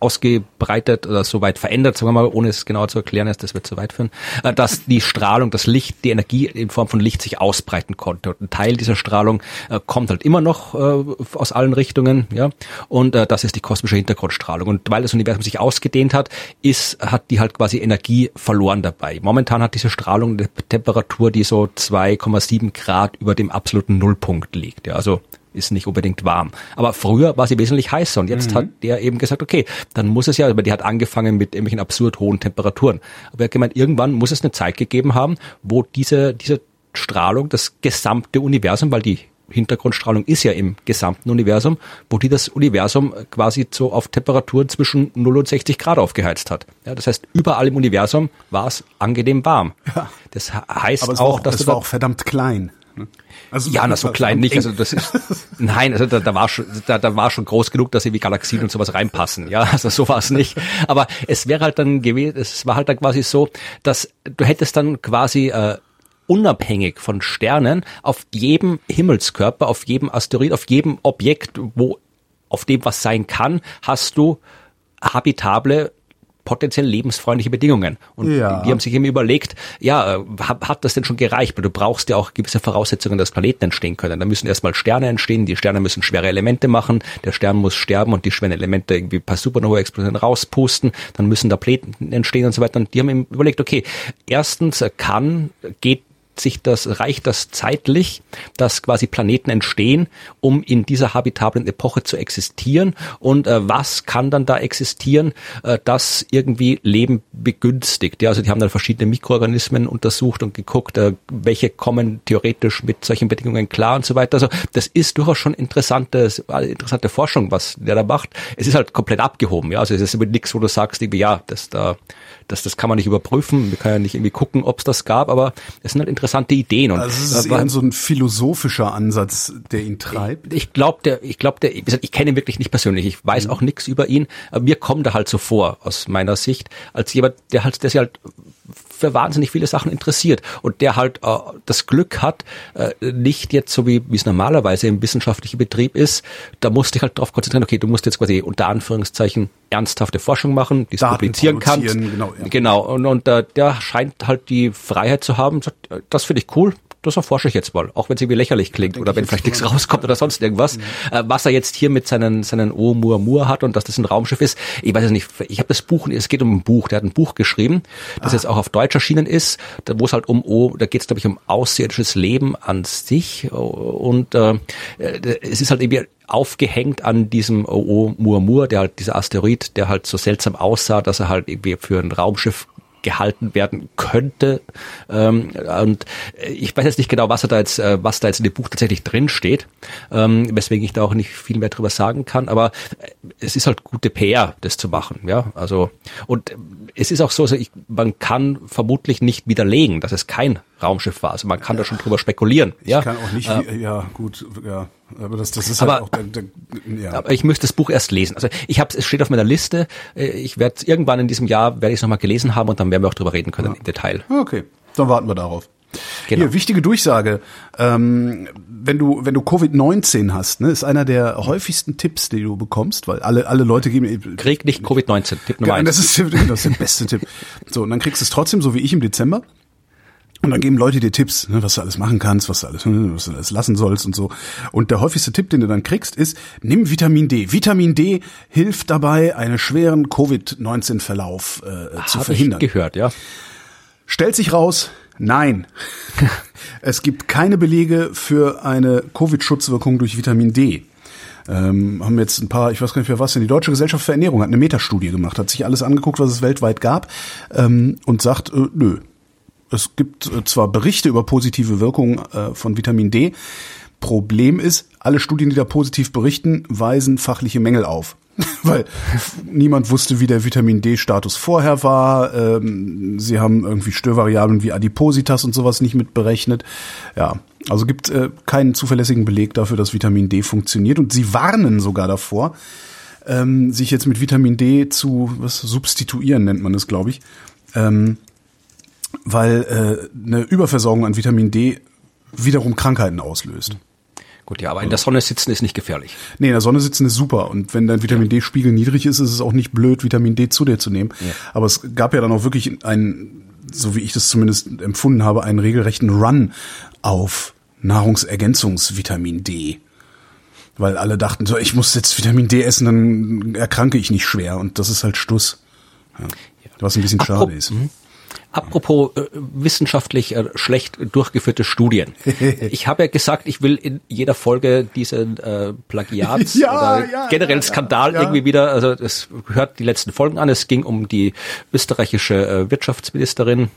ausgebreitet oder so weit verändert, sagen wir mal, ohne es genauer zu erklären, ist, das wird zu weit führen, äh, dass die Strahlung, das Licht, die Energie in Form von Licht sich ausbreiten konnte. Und ein Teil dieser Strahlung äh, kommt halt immer noch äh, aus allen Richtungen, ja. Und das ist die kosmische Hintergrundstrahlung. Und weil das Universum sich ausgedehnt hat, ist, hat die halt quasi Energie verloren dabei. Momentan hat diese Strahlung eine Temperatur, die so 2,7 Grad über dem absoluten Nullpunkt liegt. Ja, also ist nicht unbedingt warm. Aber früher war sie wesentlich heißer und jetzt mhm. hat der eben gesagt, okay, dann muss es ja, aber die hat angefangen mit irgendwelchen absurd hohen Temperaturen. Aber er hat gemeint, irgendwann muss es eine Zeit gegeben haben, wo diese, diese Strahlung das gesamte Universum, weil die Hintergrundstrahlung ist ja im gesamten Universum, wo die das Universum quasi so auf Temperaturen zwischen 0 und 60 Grad aufgeheizt hat. Ja, das heißt, überall im Universum war es angenehm warm. Ja. Das heißt auch, auch, dass es war auch verdammt klein. Ne? Also ja, na, so klein nicht. Also das ist, nein, also da, da war schon, da, da war schon groß genug, dass irgendwie Galaxien und sowas reinpassen. Ja, also so war es nicht. Aber es wäre halt dann gewesen, es war halt dann quasi so, dass du hättest dann quasi äh, unabhängig von Sternen auf jedem Himmelskörper, auf jedem Asteroid, auf jedem Objekt, wo auf dem was sein kann, hast du habitable potenziell lebensfreundliche Bedingungen. Und ja. die haben sich eben überlegt, ja, äh, hat, das denn schon gereicht? Weil du brauchst ja auch gewisse Voraussetzungen, dass Planeten entstehen können. Da müssen erstmal Sterne entstehen, die Sterne müssen schwere Elemente machen, der Stern muss sterben und die schweren Elemente irgendwie ein paar Supernova-Explosionen rauspusten, dann müssen da Planeten entstehen und so weiter. Und die haben eben überlegt, okay, erstens kann, geht sich das, reicht das zeitlich, dass quasi Planeten entstehen, um in dieser habitablen Epoche zu existieren? Und äh, was kann dann da existieren, äh, das irgendwie Leben begünstigt? Ja, also die haben dann verschiedene Mikroorganismen untersucht und geguckt, äh, welche kommen theoretisch mit solchen Bedingungen klar und so weiter. Also das ist durchaus schon interessante, interessante Forschung, was der da macht. Es ist halt komplett abgehoben. Ja, also es ist nichts, wo du sagst, irgendwie, ja, das da das, das kann man nicht überprüfen. Wir können ja nicht irgendwie gucken, ob es das gab, aber es sind halt interessante Ideen. Und, also es ist äh, eher so ein philosophischer Ansatz, der ihn treibt. Ich, ich glaube, der, ich glaube, der, ich kenne ihn wirklich nicht persönlich. Ich weiß mhm. auch nichts über ihn, aber mir kommt er halt so vor, aus meiner Sicht, als jemand, der halt, der sich halt für wahnsinnig viele Sachen interessiert und der halt äh, das Glück hat, äh, nicht jetzt so wie es normalerweise im wissenschaftlichen Betrieb ist, da musst du dich halt darauf konzentrieren, okay, du musst jetzt quasi unter Anführungszeichen ernsthafte Forschung machen, die es publizieren kannst. Genau, ja. genau. Und, und äh, der scheint halt die Freiheit zu haben, äh, das finde ich cool, das erforsche ich jetzt mal, auch wenn es irgendwie lächerlich klingt oder wenn vielleicht nichts rauskommt oder sonst irgendwas. Mhm. Äh, was er jetzt hier mit seinen seinen Oumuamua hat und dass das ein Raumschiff ist, ich weiß es nicht. Ich habe das Buch, es geht um ein Buch, der hat ein Buch geschrieben, das ah. jetzt auch auf Deutsch erschienen ist, wo es halt um, oh, da geht es glaube ich um außerirdisches Leben an sich und äh, es ist halt irgendwie aufgehängt an diesem Oumuamua, der halt dieser Asteroid, der halt so seltsam aussah, dass er halt irgendwie für ein Raumschiff gehalten werden könnte. Ähm, und ich weiß jetzt nicht genau, was da jetzt, äh, was da jetzt in dem Buch tatsächlich drin steht, ähm, weswegen ich da auch nicht viel mehr drüber sagen kann. Aber es ist halt gute PR, das zu machen. Ja, also und es ist auch so, also ich, man kann vermutlich nicht widerlegen, dass es kein Raumschiff war. Also man kann da schon drüber spekulieren. Ich ja? kann auch nicht, äh, ja gut, ja, aber das, das ist halt aber, halt auch der, der, ja. Aber ich müsste das Buch erst lesen. Also ich habe, es steht auf meiner Liste. Äh, ich werde irgendwann in diesem Jahr werde ich es nochmal gelesen haben und dann werden wir auch drüber reden können ja. im Detail. Okay, dann warten wir darauf. Genau. Hier, wichtige Durchsage. Ähm, wenn du, wenn du Covid-19 hast, ne, ist einer der häufigsten Tipps, die du bekommst, weil alle, alle Leute geben. Krieg nicht Covid-19, Tipp Nummer eins. Das ist, das ist der beste Tipp. So, und dann kriegst du es trotzdem, so wie ich im Dezember. Und dann geben Leute dir Tipps, ne, was du alles machen kannst, was du alles, ne, was du alles lassen sollst und so. Und der häufigste Tipp, den du dann kriegst, ist, nimm Vitamin D. Vitamin D hilft dabei, einen schweren Covid-19-Verlauf äh, zu verhindern. Ich gehört, ja. Stellt sich raus, Nein. es gibt keine Belege für eine Covid-Schutzwirkung durch Vitamin D. Ähm, haben jetzt ein paar, ich weiß gar nicht für was, denn die Deutsche Gesellschaft für Ernährung hat eine Metastudie gemacht, hat sich alles angeguckt, was es weltweit gab ähm, und sagt, äh, nö. Es gibt äh, zwar Berichte über positive Wirkungen äh, von Vitamin D. Problem ist, alle Studien, die da positiv berichten, weisen fachliche Mängel auf. weil niemand wusste, wie der Vitamin D-Status vorher war. Ähm, sie haben irgendwie Störvariablen wie Adipositas und sowas nicht mit berechnet. Ja, also gibt äh, keinen zuverlässigen Beleg dafür, dass Vitamin D funktioniert. Und sie warnen sogar davor, ähm, sich jetzt mit Vitamin D zu was substituieren nennt man es, glaube ich, ähm, weil äh, eine Überversorgung an Vitamin D wiederum Krankheiten auslöst. Gut, ja, aber in der Sonne sitzen ist nicht gefährlich. Nee, in der Sonne sitzen ist super. Und wenn dein Vitamin D-Spiegel niedrig ist, ist es auch nicht blöd, Vitamin D zu dir zu nehmen. Ja. Aber es gab ja dann auch wirklich einen, so wie ich das zumindest empfunden habe, einen regelrechten Run auf Nahrungsergänzungsvitamin D. Weil alle dachten so, ich muss jetzt Vitamin D essen, dann erkranke ich nicht schwer. Und das ist halt Stuss. Ja. Was ein bisschen schade ist. Apropos äh, wissenschaftlich äh, schlecht durchgeführte Studien. Ich habe ja gesagt, ich will in jeder Folge diesen äh, Plagiats ja, oder ja, generell ja, Skandal irgendwie wieder, also es hört die letzten Folgen an. Es ging um die österreichische äh, Wirtschaftsministerin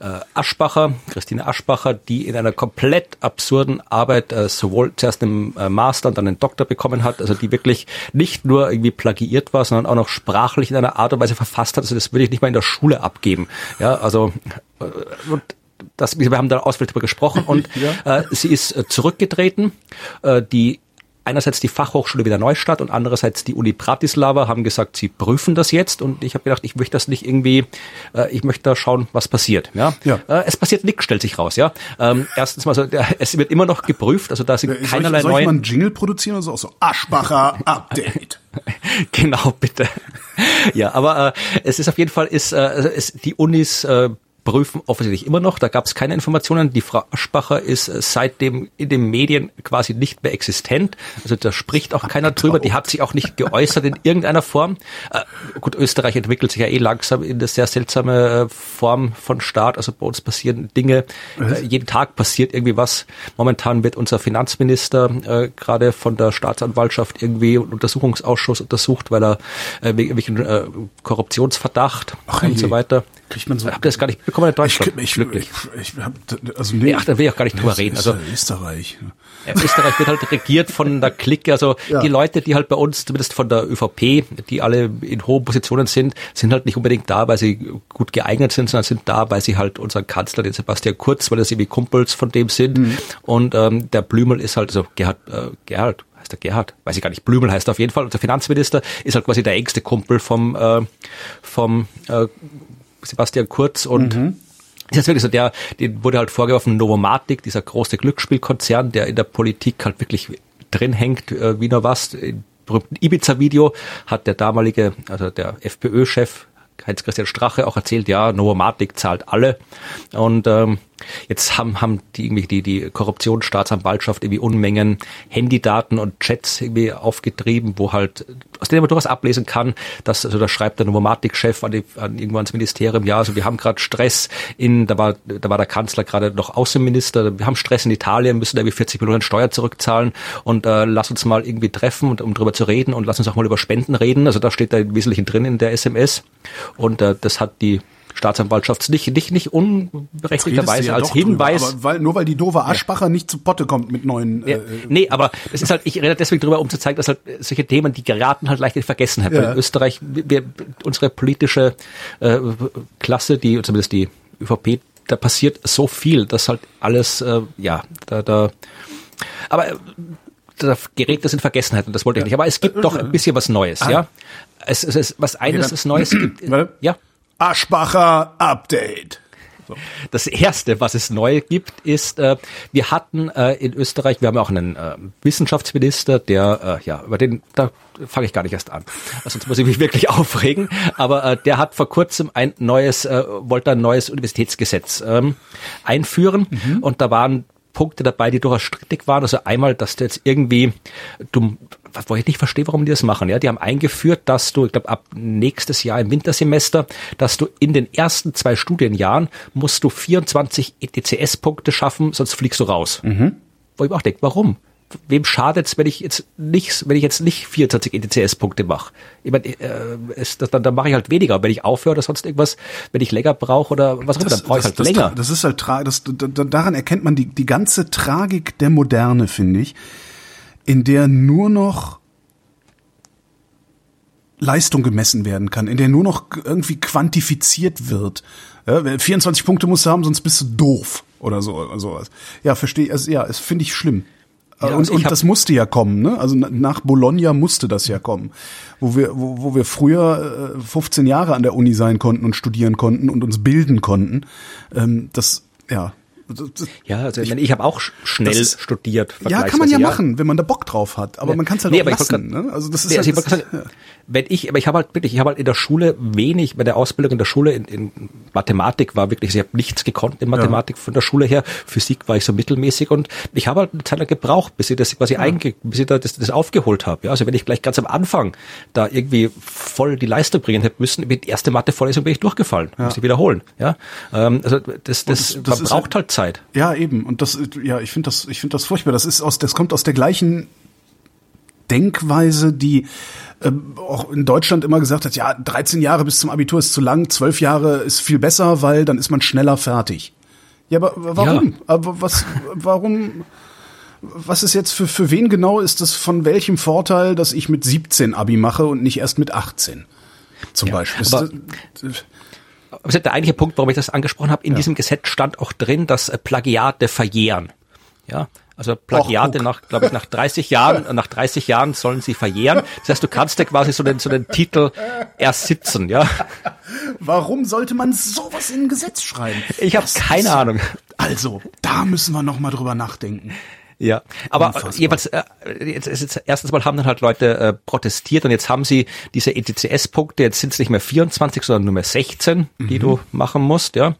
äh, Aschbacher, Christine Aschbacher, die in einer komplett absurden Arbeit äh, sowohl zuerst einen äh, Master und dann einen Doktor bekommen hat, also die wirklich nicht nur irgendwie plagiiert war, sondern auch noch sprachlich in einer Art und Weise verfasst hat. Also das würde ich nicht mal in der Schule abgeben. Ja, also äh, und das, wir haben da ausführlich darüber gesprochen und Ja. äh, sie ist äh, zurückgetreten. Äh, die einerseits die Fachhochschule wieder Neustadt und andererseits die Uni Bratislava haben gesagt, sie prüfen das jetzt und ich habe gedacht, ich möchte das nicht irgendwie, äh, ich möchte da schauen, was passiert. Ja, Ja. Äh, es passiert nichts, stellt sich raus. Ja, ähm, erstens mal so, es wird immer noch geprüft, also da sind Soll ich, keinerlei soll ich mal neuen. einen Jingle produzieren oder so? Auch so Aschbacher Update. genau, bitte. Ja, aber äh, es ist auf jeden Fall, ist, äh, also es, die Unis äh, prüfen offensichtlich immer noch. Da gab es keine Informationen. Die Frau Aschbacher ist äh, seitdem in den Medien quasi nicht mehr existent. Also da spricht auch keiner drüber. Die hat sich auch nicht geäußert in irgendeiner Form. Äh, gut, Österreich entwickelt sich ja eh langsam in eine sehr seltsame äh, Form von Staat. Also bei uns passieren Dinge. Äh, jeden Tag passiert irgendwie was. Momentan wird unser Finanzminister äh, gerade von der Staatsanwaltschaft irgendwie Untersuchungsausschuss untersucht, weil er äh, wegen, wegen äh, Korruptionsverdacht Ach und je. so weiter. Kriegt man so- Habt ihr das gar nicht bekommen in Ich, Deutschland? ich, Glücklich. ich, ich hab, also nee, Ach, da will ich auch gar nicht drüber reden. Also Österreich. Österreich wird halt regiert von der Clique. Also Ja. die Leute, die halt bei uns, zumindest von der ÖVP, die alle in hohen Positionen sind, sind halt nicht unbedingt da, weil sie gut geeignet sind, sondern sind da, weil sie halt unseren Kanzler, den Sebastian Kurz, weil das irgendwie Kumpels von dem sind. Mhm. Und ähm, der Blümel ist halt, also Gerhard, äh, Gerhard, heißt der Gerhard? Weiß ich gar nicht. Blümel heißt er auf jeden Fall. Und der Finanzminister ist halt quasi der engste Kumpel vom, äh, vom äh, Sebastian Kurz und Das ist wirklich so, der, den wurde halt vorgeworfen, Novomatic, dieser große Glücksspielkonzern, der in der Politik halt wirklich drin hängt, äh, wie nur was. Im berühmten Ibiza-Video hat der damalige, also der FPÖ-Chef Heinz-Christian Strache auch erzählt, ja, Novomatic zahlt alle. Und ähm, jetzt haben, haben die irgendwie die, die Korruptionsstaatsanwaltschaft irgendwie Unmengen Handydaten und Chats irgendwie aufgetrieben, wo halt, aus denen man durchaus ablesen kann, dass, also da schreibt der Novomatic-Chef an, die, an irgendwann ans Ministerium, ja, also wir haben gerade Stress in, da war, da war der Kanzler gerade noch Außenminister, wir haben Stress in Italien, müssen da irgendwie 40 Millionen Steuer zurückzahlen und äh, lass uns mal irgendwie treffen, und, um drüber zu reden und lass uns auch mal über Spenden reden. Also da steht da im Wesentlichen drin in der SMS. Und äh, das hat die Staatsanwaltschaft nicht, nicht, nicht unberechtigterweise ja als drüber, Hinweis. aber weil, nur weil die doofe Aschbacher nicht zu Potte kommt mit neuen. Ja, Äh, nee, aber das ist halt, ich rede deswegen drüber, um zu zeigen, dass halt solche Themen, die geraten halt leicht in Vergessenheit. Ja. In Österreich, wir, unsere politische äh, Klasse, die, zumindest die ÖVP, da passiert so viel, dass halt alles, äh, ja, da, da, aber äh, da gerät das in Vergessenheit und das wollte ich nicht. Aber es gibt doch ein bisschen was Neues, ja. Es, es ist was eines, dann- das Neues gibt. Warte. Ja. Aschbacher Update. Das erste, was es neu gibt, ist, äh, wir hatten äh, in Österreich, wir haben ja auch einen äh, Wissenschaftsminister, der, äh, ja, über den, da fange ich gar nicht erst an. Also sonst muss ich mich wirklich aufregen. Aber äh, der hat vor kurzem ein neues, äh, wollte ein neues Universitätsgesetz ähm, einführen und da waren Punkte dabei, die durchaus strittig waren. Also einmal, dass du jetzt irgendwie, du, wo ich nicht verstehe, warum die das machen. Ja, die haben eingeführt, dass du, ich glaube, ab nächstes Jahr im Wintersemester, dass du in den ersten zwei Studienjahren musst du 24 ETCS-Punkte schaffen, sonst fliegst du raus. Wo ich mir auch denke, warum? Wem schadet's, wenn ich jetzt nicht, wenn ich jetzt nicht 24 ETCS-Punkte mache? Ich meine, äh, ist das, dann, dann mache ich halt weniger. Wenn ich aufhöre oder sonst irgendwas, wenn ich länger brauche oder was auch immer, dann brauche ich halt das, länger. Das ist halt tra das, da- da- daran erkennt man die, die ganze Tragik der Moderne, finde ich, in der nur noch Leistung gemessen werden kann, in der nur noch irgendwie quantifiziert wird. Ja, 24 Punkte musst du haben, sonst bist du doof oder so oder sowas. Ja, verstehe. Also, ja, es finde ich schlimm. Ja, und also und das musste ja kommen, ne? Also na- nach Bologna musste das ja kommen, wo wir wo, wo wir früher äh, 15 Jahre an der Uni sein konnten und studieren konnten und uns bilden konnten. Ähm, das ja. Das- das- Ja, also ich, meine, ich habe auch sch- schnell Das studiert. ja, kann man ja vergleichsweise, machen, wenn man da Bock drauf hat. Aber Ja. man kann es halt Nee, auch lassen. Ne? Also das ist Nee, halt, also ich das, wollte sagen, wenn ich, aber ich habe halt wirklich, ich habe halt in der Schule wenig, bei der Ausbildung in der Schule in, in Mathematik war wirklich, ich habe nichts gekonnt in Mathematik von der Schule her. Physik war ich so mittelmäßig und ich habe halt eine Zeit lang gebraucht, bis ich das quasi einge, bis ich da das, das aufgeholt habe. Ja, also wenn ich gleich ganz am Anfang da irgendwie voll die Leistung bringen hätte müssen, die erste Mathe-Vorlesung bin ich durchgefallen, muss ich wiederholen. Ja, ähm, also das, das, das man braucht halt Zeit. Ja, eben. Und das, ja, ich finde das, ich finde das furchtbar. Das ist aus, das kommt aus der gleichen Denkweise, die ähm, auch in Deutschland immer gesagt hat, ja, 13 Jahre bis zum Abitur ist zu lang, 12 Jahre ist viel besser, weil dann ist man schneller fertig. Ja, aber warum? Aber was, warum? Was ist jetzt für, für wen genau ist das von welchem Vorteil, dass ich mit 17 Abi mache und nicht erst mit 18? Zum Beispiel. aber- Das- Aber der eigentliche Punkt, warum ich das angesprochen habe, in ja. diesem Gesetz stand auch drin, dass äh, Plagiate verjähren. Ja, also Plagiate Och, nach, glaube ich, nach 30 Jahren, nach 30 Jahren sollen sie verjähren. Das heißt, du kannst dir quasi so den, so den Titel ersitzen, ja. Warum sollte man sowas in ein Gesetz schreiben? Ich habe keine Ahnung. Also, da müssen wir noch mal drüber nachdenken. Ja, aber Unfassbar. jeweils, äh, jetzt, jetzt, erstens mal haben dann halt Leute äh, protestiert und jetzt haben sie diese ETCS-Punkte, jetzt sind es nicht mehr 24, sondern nur mehr 16, mhm. die du machen musst, ja.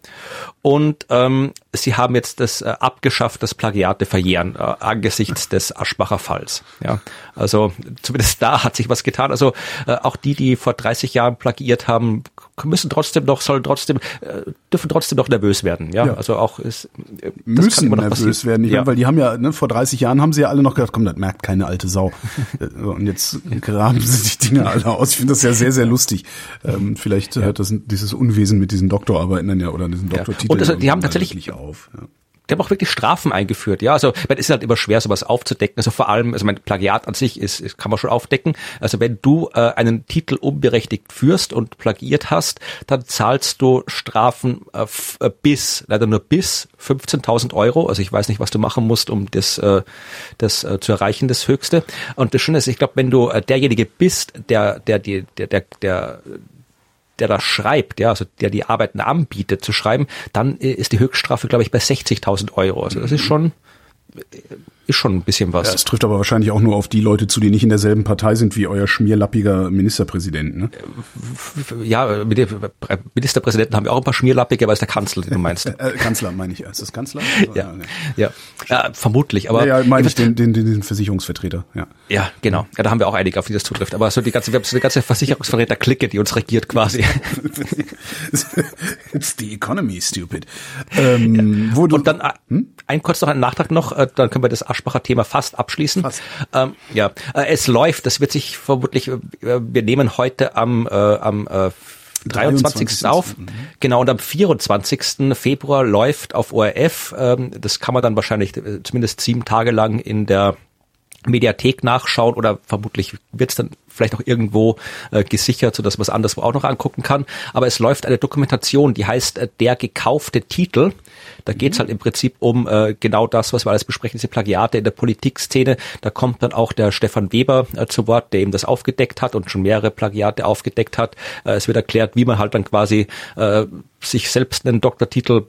Und ähm, sie haben jetzt das äh, abgeschafft, das Plagiate verjähren, äh, angesichts des Aschbacher Falls. Ja, also zumindest da hat sich was getan. Also äh, auch die, die vor 30 Jahren plagiiert haben, müssen trotzdem noch, sollen trotzdem, äh, dürfen trotzdem noch nervös werden. Ja, ja. also auch ist, äh, müssen nervös passieren. werden, ja. weil die haben ja ne, vor 30 Jahren haben sie ja alle noch gedacht, komm, das merkt keine alte Sau. Äh, und jetzt graben sie die Dinge alle aus. Ich finde das ja sehr, sehr lustig. Ähm, vielleicht hört das dieses Unwesen mit diesen Doktorarbeiten dann ja oder diesen Doktortiteln. Und das, die haben tatsächlich auf. Ja die haben auch wirklich Strafen eingeführt, ja. Also, es ist halt immer schwer, sowas aufzudecken. Also vor allem, also mein Plagiat an sich ist, ist kann man schon aufdecken. Also wenn du äh, einen Titel unberechtigt führst und plagiert hast, dann zahlst du Strafen äh, äh bis, leider nur bis 15.000 Euro. Also ich weiß nicht, was du machen musst, um das, äh, das äh, zu erreichen, das Höchste. Und das Schöne ist, ich glaube, wenn du äh, derjenige bist, der, der, der, der, der, der der das schreibt, ja, also der die Arbeiten anbietet zu schreiben, dann äh, ist die Höchststrafe, glaube ich, bei 60.000 Euro. Also das ist schon ist schon ein bisschen was. Ja, es trifft aber wahrscheinlich auch nur auf die Leute zu, die nicht in derselben Partei sind wie euer schmierlappiger Ministerpräsident. Ne? Ja, Ministerpräsidenten haben wir auch ein paar schmierlappige, aber ist der Kanzler, den du meinst. Äh, äh, Kanzler meine ich. Ist das Kanzler? ja. ja. ja, vermutlich. Aber ja, ja meine ich den, den, den Versicherungsvertreter. Ja, ja genau. Ja, da haben wir auch einige, auf die das zutrifft. Aber so die ganze, wir haben so eine ganze Versicherungsvertreter-Clique, die uns regiert quasi. It's the economy, stupid. Ähm, ja. Und dann hm? ein kurz noch ein Nachtrag noch, äh, dann können wir das Aschbacher Thema fast abschließen. Fast. Ähm, ja, äh, es läuft, das wird sich vermutlich, äh, wir nehmen heute am, äh, am äh, 23. 23. auf. Mhm. Genau, und am 24. Februar läuft auf ORF, ähm, das kann man dann wahrscheinlich äh, zumindest sieben Tage lang in der Mediathek nachschauen oder vermutlich wird es dann vielleicht auch irgendwo äh, gesichert, so dass man es anderswo auch noch angucken kann. Aber es läuft eine Dokumentation, die heißt äh, Der gekaufte Titel. Da geht's mhm. halt im Prinzip um äh, genau das, was wir alles besprechen, diese Plagiate in der Politikszene. Da kommt dann auch der Stefan Weber äh, zu Wort, der eben das aufgedeckt hat und schon mehrere Plagiate aufgedeckt hat. Äh, es wird erklärt, wie man halt dann quasi äh, sich selbst einen Doktortitel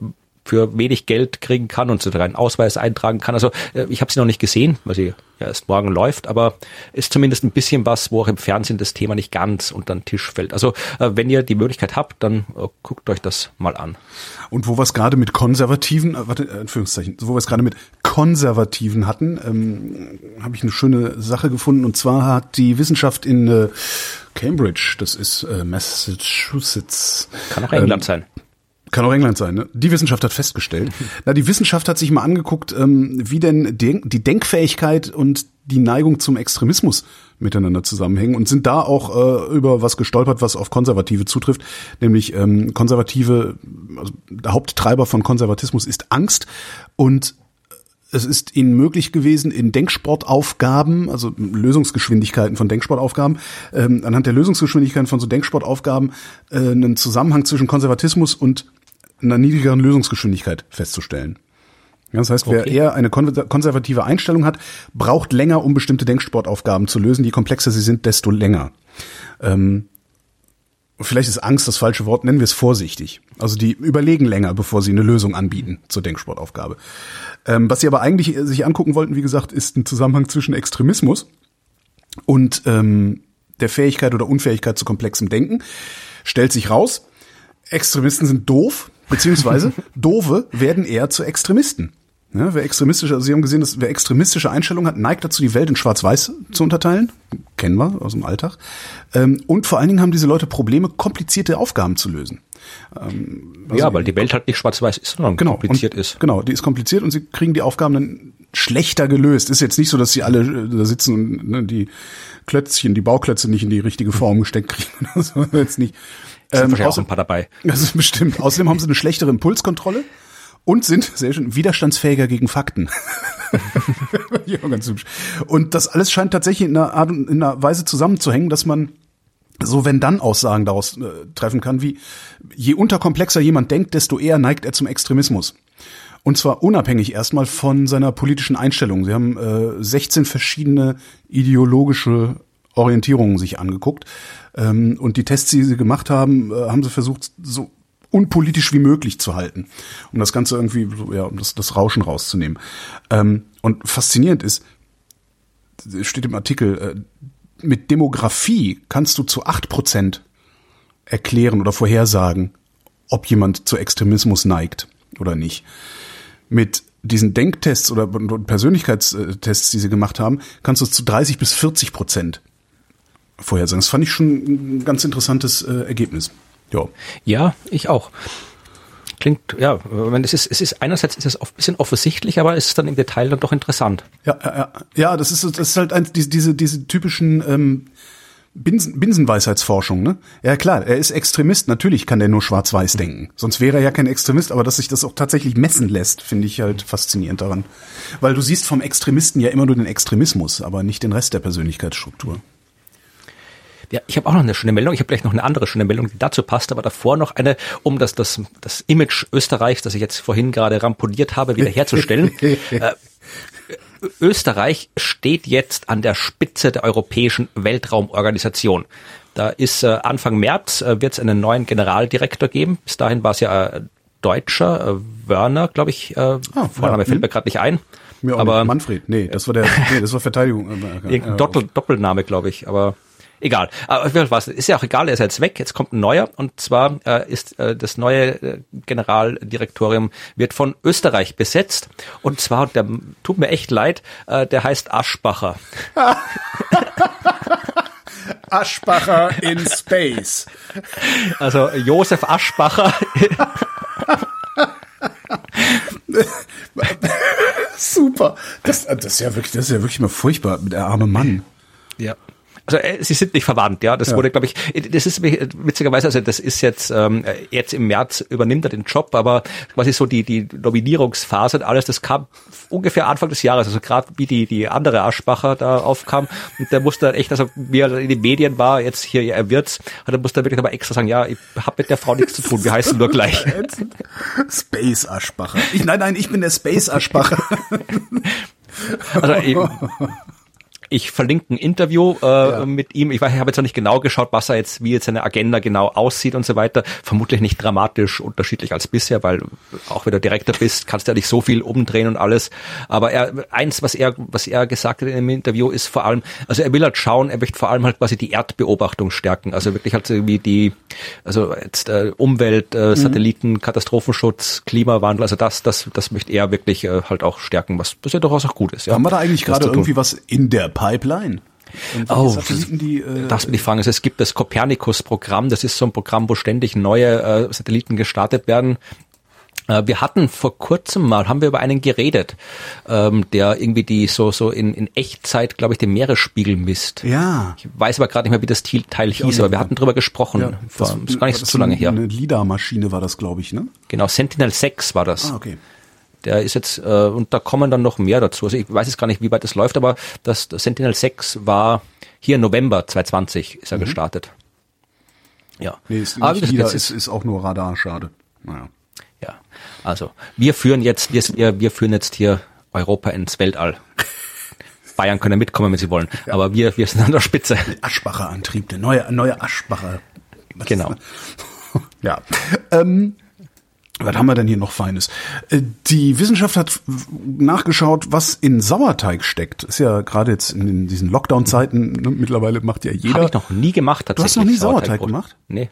für wenig Geld kriegen kann und so einen Ausweis eintragen kann. Also äh, ich habe sie noch nicht gesehen, weil sie ja erst morgen läuft, aber ist zumindest ein bisschen was, wo auch im Fernsehen das Thema nicht ganz unter den Tisch fällt. Also äh, wenn ihr die Möglichkeit habt, dann äh, guckt euch das mal an. Und wo wir es gerade mit Konservativen, äh, warte, Anführungszeichen, wo wir es gerade mit Konservativen hatten, ähm, habe ich eine schöne Sache gefunden. Und zwar hat die Wissenschaft in äh, Cambridge, das ist äh, Massachusetts. Kann auch England ähm, sein. Kann auch England sein, ne? Die Wissenschaft hat festgestellt. Na, die Wissenschaft hat sich mal angeguckt, ähm, wie denn die Denkfähigkeit und die Neigung zum Extremismus miteinander zusammenhängen und sind da auch äh, über was gestolpert, was auf Konservative zutrifft, nämlich ähm, Konservative, also der Haupttreiber von Konservatismus ist Angst und es ist ihnen möglich gewesen, in Denksportaufgaben, also Lösungsgeschwindigkeiten von Denksportaufgaben, ähm, anhand der Lösungsgeschwindigkeiten von so Denksportaufgaben äh, einen Zusammenhang zwischen Konservatismus und einer niedrigeren Lösungsgeschwindigkeit festzustellen. Das heißt, wer okay. eher eine konservative Einstellung hat, braucht länger, um bestimmte Denksportaufgaben zu lösen. Je komplexer sie sind, desto länger. Ähm, vielleicht ist Angst das falsche Wort, nennen wir es vorsichtig. Also die überlegen länger, bevor sie eine Lösung anbieten zur Denksportaufgabe. Ähm, was sie aber eigentlich sich angucken wollten, wie gesagt, ist ein Zusammenhang zwischen Extremismus und ähm, der Fähigkeit oder Unfähigkeit zu komplexem Denken. Stellt sich raus, Extremisten sind doof, beziehungsweise Dove werden eher zu Extremisten. Ja, wer extremistische, also Sie haben gesehen, dass wer extremistische Einstellungen hat, neigt dazu, die Welt in Schwarz-Weiß zu unterteilen. Kennen wir aus dem Alltag. Ähm, und vor allen Dingen haben diese Leute Probleme, komplizierte Aufgaben zu lösen. Ähm, also ja, weil die Welt halt nicht schwarz-weiß ist, sondern genau, kompliziert und, ist. Genau, die ist kompliziert und sie kriegen die Aufgaben dann schlechter gelöst. Ist jetzt nicht so, dass sie alle äh, da sitzen und ne, die Klötzchen, die Bauklötze nicht in die richtige Form gesteckt kriegen. Das jetzt nicht. Ähm, sind auch ein paar dabei. Das ist bestimmt. Außerdem haben sie eine schlechtere Impulskontrolle und sind sehr schön widerstandsfähiger gegen Fakten. ja, ganz hübsch. Und das alles scheint tatsächlich in einer Art und in einer Weise zusammenzuhängen, dass man so wenn dann Aussagen daraus äh, treffen kann, wie je unterkomplexer jemand denkt, desto eher neigt er zum Extremismus. Und zwar unabhängig erstmal von seiner politischen Einstellung. Sie haben äh, 16 verschiedene ideologische Orientierungen sich angeguckt. Ähm, und die Tests, die sie gemacht haben, äh, haben sie versucht, so unpolitisch wie möglich zu halten, um das Ganze irgendwie, ja, um das, das Rauschen rauszunehmen. Ähm, und faszinierend ist, steht im Artikel, äh, mit Demografie kannst du zu acht Prozent erklären oder vorhersagen, ob jemand zu Extremismus neigt oder nicht. Mit diesen Denktests oder Persönlichkeitstests, die sie gemacht haben, kannst du zu 30 bis 40 Prozent vorhersagen. Das fand ich schon ein ganz interessantes äh, Ergebnis. Ja. ja, ich auch. Klingt, ja, es ist, es ist einerseits ist es ein bisschen offensichtlich, aber es ist dann im Detail dann doch interessant. Ja, ja, ja, das ist, das ist halt ein, diese, diese, diese typischen ähm, Binsen, Binsenweisheitsforschung, ne? Ja klar, er ist Extremist, natürlich kann er nur schwarz-weiß denken. Sonst wäre er ja kein Extremist, aber dass sich das auch tatsächlich messen lässt, finde ich halt faszinierend daran. Weil du siehst vom Extremisten ja immer nur den Extremismus, aber nicht den Rest der Persönlichkeitsstruktur. Ja, ich habe auch noch eine schöne Meldung. Ich habe gleich noch eine andere schöne Meldung, die dazu passt, aber davor noch eine, um das, das, das Image Österreichs, das ich jetzt vorhin gerade ramponiert habe, wiederherzustellen. äh, Österreich steht jetzt an der Spitze der Europäischen Weltraumorganisation. Da ist äh, Anfang März äh, wird es einen neuen Generaldirektor geben. Bis dahin war es ja äh, Deutscher, äh, Werner, glaube ich. Äh, ah, Vorname ja, fällt hm. mir gerade nicht ein. Mir aber nicht. Manfred, nee, das war der, nee, das war Verteidigung. Irgendein Doppel, Doppelname, glaube ich, aber Egal. Aber was, ist ja auch egal, er ist jetzt weg, jetzt kommt ein neuer und zwar äh, ist äh, das neue äh, Generaldirektorium wird von Österreich besetzt und zwar, der tut mir echt leid, äh, der heißt Aschbacher. Aschbacher in Space. Also Josef Aschbacher. Super. Das, das ist ja wirklich, das ist ja wirklich mal furchtbar, der arme Mann. Ja also äh, sie sind nicht verwandt, ja. Das ja. wurde, glaube ich, das ist witzigerweise, also das ist jetzt ähm, jetzt im März übernimmt er den Job, aber quasi so die die Nominierungsphase und alles, das kam ungefähr Anfang des Jahres, also gerade wie die die andere Aschbacher da aufkam und der musste echt, also wie er in den Medien war, jetzt hier er wird's, hat er musste wirklich aber extra sagen, ja, ich habe mit der Frau nichts zu tun, wir heißen nur gleich. Space Aschbacher. Ich, nein, nein, ich bin der Space Aschbacher. also eben, ich verlinke ein Interview äh, ja. mit ihm. Ich, weiß, ich habe jetzt noch nicht genau geschaut, was er jetzt, wie jetzt seine Agenda genau aussieht und so weiter. Vermutlich nicht dramatisch unterschiedlich als bisher, weil auch wenn du Direktor bist, kannst du ja nicht so viel umdrehen und alles. Aber er, eins, was er, was er gesagt hat in dem Interview, ist vor allem, also er will halt schauen, er möchte vor allem halt quasi die Erdbeobachtung stärken. Also wirklich halt irgendwie die, also jetzt äh, Umwelt, äh, mhm. Satelliten, Katastrophenschutz, Klimawandel, also das, das, das möchte er wirklich äh, halt auch stärken, was, was ja durchaus auch gut ist. Ja. Haben wir da eigentlich gerade irgendwie was in der Pipeline. Oh, die, äh, das die Frage. Also es gibt das Copernicus-Programm, das ist so ein Programm, wo ständig neue äh, Satelliten gestartet werden. Äh, wir hatten vor kurzem mal, haben wir über einen geredet, ähm, der irgendwie die so so in, in Echtzeit, glaube ich, den Meeresspiegel misst. Ja. Ich weiß aber gerade nicht mehr, wie das Teil hieß, aber wir hatten drüber gesprochen. Ja, das, vor, ist gar nicht so lange her. Eine LIDAR-Maschine war das, glaube ich, ne? Genau, Sentinel 6 war das. Ah, okay. Der ist jetzt, äh, und da kommen dann noch mehr dazu. Also ich weiß jetzt gar nicht, wie weit das läuft, aber das, das Sentinel 6 war hier im November 2020 ist er mhm. gestartet. Ja. Nee, ist aber nicht wieder, ist, ist auch nur Radar, schade. Naja. Ja, also wir führen jetzt, wir, wir führen jetzt hier Europa ins Weltall. Bayern können mitkommen, wenn sie wollen. Ja. Aber wir, wir sind an der Spitze. Aschbacher Antrieb, der neue, neue Aschbacher. Genau. ja. Ähm, was haben wir denn hier noch Feines? Äh, die Wissenschaft hat nachgeschaut, was in Sauerteig steckt. Ist ja gerade jetzt in diesen Lockdown-Zeiten, ne, mittlerweile macht ja jeder. Habe ich noch nie gemacht tatsächlich. Du hast noch nie Sauerteig, Sauerteig gemacht? Nee.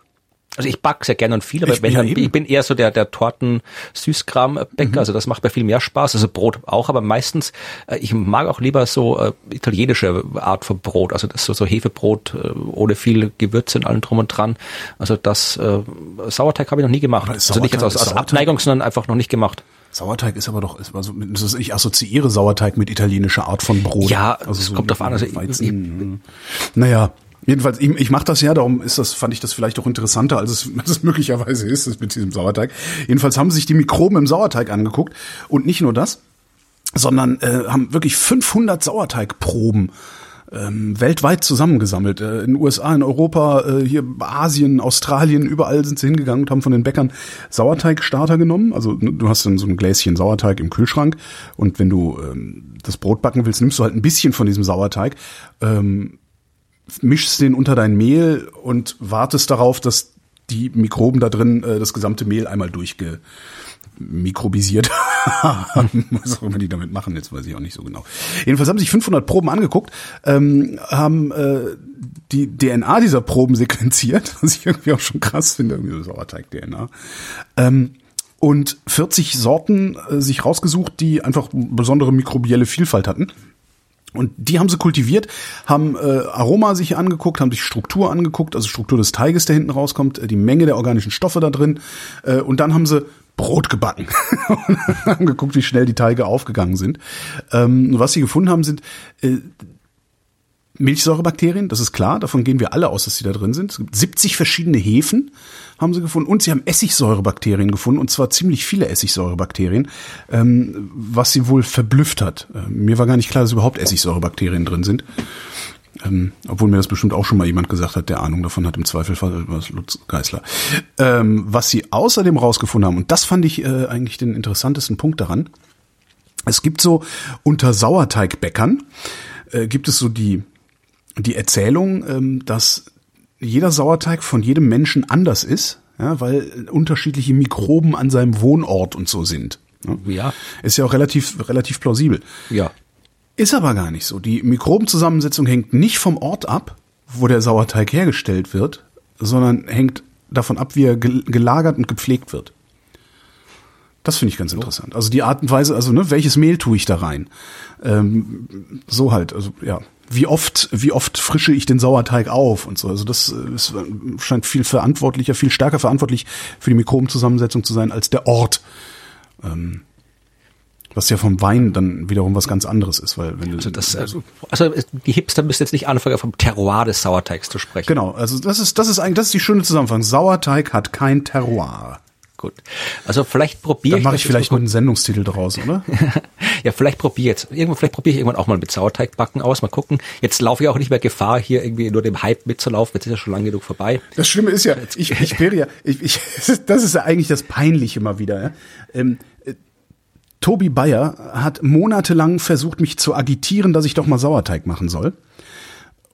Also ich back sehr gerne und viel, aber ich, wenn, ja ich bin eher so der der Torten Süßkram Bäcker, mhm. also das macht mir viel mehr Spaß, also Brot auch, aber meistens äh, ich mag auch lieber so äh, italienische Art von Brot, also das so so Hefebrot äh, ohne viel Gewürze und allem drum und dran. Also das äh, Sauerteig habe ich noch nie gemacht. Also nicht jetzt aus, aus Abneigung, sondern einfach noch nicht gemacht. Sauerteig ist aber doch, ist also, ich assoziiere Sauerteig mit italienischer Art von Brot. Ja, also es so kommt drauf an. Also Weizen, ich, ich, naja, Jedenfalls, ich, ich mache das ja, darum ist das, fand ich das vielleicht auch interessanter, als es, als es möglicherweise ist, mit diesem Sauerteig. Jedenfalls haben sich die Mikroben im Sauerteig angeguckt und nicht nur das, sondern äh, haben wirklich 500 Sauerteigproben ähm, weltweit zusammengesammelt. Äh, in den USA, in Europa, äh, hier Asien, Australien, überall sind sie hingegangen und haben von den Bäckern Sauerteigstarter genommen. Also du hast dann so ein Gläschen Sauerteig im Kühlschrank und wenn du ähm, das Brot backen willst, nimmst du halt ein bisschen von diesem Sauerteig, ähm, mischst den unter dein Mehl und wartest darauf, dass die Mikroben da drin äh, das gesamte Mehl einmal durchge mikrobisiert haben. Was auch immer die damit machen, jetzt weiß ich auch nicht so genau. Jedenfalls haben sich 500 Proben angeguckt, ähm, haben äh, die DNA dieser Proben sequenziert, was ich irgendwie auch schon krass finde, irgendwie so Sauerteig-DNA. Ähm, und 40 Sorten äh, sich rausgesucht, die einfach besondere mikrobielle Vielfalt hatten. Und die haben sie kultiviert, haben äh, Aroma sich angeguckt, haben sich Struktur angeguckt, also Struktur des Teiges, der hinten rauskommt, äh, die Menge der organischen Stoffe da drin. Äh, und dann haben sie Brot gebacken und haben geguckt, wie schnell die Teige aufgegangen sind. Ähm, was sie gefunden haben, sind äh, Milchsäurebakterien, das ist klar, davon gehen wir alle aus, dass sie da drin sind. Es gibt 70 verschiedene Hefen, haben sie gefunden, und sie haben Essigsäurebakterien gefunden, und zwar ziemlich viele Essigsäurebakterien, ähm, was sie wohl verblüfft hat. Äh, mir war gar nicht klar, dass überhaupt Essigsäurebakterien drin sind. Ähm, obwohl mir das bestimmt auch schon mal jemand gesagt hat, der Ahnung davon hat, im Zweifelsfall was Lutz Geißler. Ähm, was sie außerdem rausgefunden haben, und das fand ich äh, eigentlich den interessantesten Punkt daran, es gibt so unter Sauerteigbäckern, äh, gibt es so die, die Erzählung, ähm, dass jeder Sauerteig von jedem Menschen anders ist, ja, weil unterschiedliche Mikroben an seinem Wohnort und so sind. Ne? Ja. Ist ja auch relativ, relativ plausibel. Ja. Ist aber gar nicht so. Die Mikrobenzusammensetzung hängt nicht vom Ort ab, wo der Sauerteig hergestellt wird, sondern hängt davon ab, wie er gelagert und gepflegt wird. Das finde ich ganz interessant. Also die Art und Weise, also ne, welches Mehl tue ich da rein? Ähm, so halt, also ja. Wie oft, wie oft frische ich den Sauerteig auf und so. Also das ist, scheint viel verantwortlicher, viel stärker verantwortlich für die Mikrobenzusammensetzung zu sein als der Ort. Ähm, was ja vom Wein dann wiederum was ganz anderes ist, weil wenn du also das also, also die Hipster müssen jetzt nicht anfangen vom Terroir des Sauerteigs zu sprechen. Genau, also das ist das ist eigentlich das ist die schöne Zusammenfassung. Sauerteig hat kein Terroir. Gut. Also vielleicht probiere ich. Dann mache ich vielleicht mal einen Sendungstitel draus, oder? ja, vielleicht probiere jetzt. Irgendwann, vielleicht probiere ich irgendwann auch mal mit Sauerteigbacken aus. Mal gucken. Jetzt laufe ich auch nicht mehr Gefahr, hier irgendwie nur dem Hype mitzulaufen. Jetzt ist ja schon lange genug vorbei. Das Schlimme ist ja, ich, ich wäre ja, ich, ich, das ist ja eigentlich das Peinliche mal wieder. Ja? Ähm, Tobi Bayer hat monatelang versucht, mich zu agitieren, dass ich doch mal Sauerteig machen soll.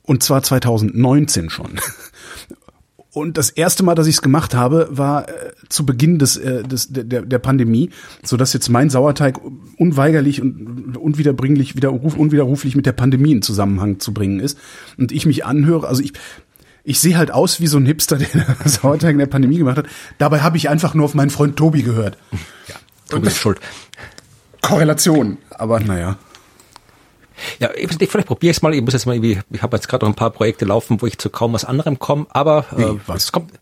Und zwar 2019 schon. Und das erste Mal, dass ich es gemacht habe, war äh, zu Beginn des, äh, des der, der Pandemie, so dass jetzt mein Sauerteig unweigerlich und unwiederbringlich, wieder unwiderruflich mit der Pandemie in Zusammenhang zu bringen ist. Und ich mich anhöre, also ich ich sehe halt aus wie so ein Hipster, der Sauerteig in der Pandemie gemacht hat. Dabei habe ich einfach nur auf meinen Freund Tobi gehört. Ja, Tobi ist schuld. Korrelation, aber naja. Ja, ich, vielleicht probiere ich es mal. Ich muss jetzt mal irgendwie, ich habe jetzt gerade noch ein paar Projekte laufen, wo ich zu kaum was anderem komme, aber äh, was? es kommt.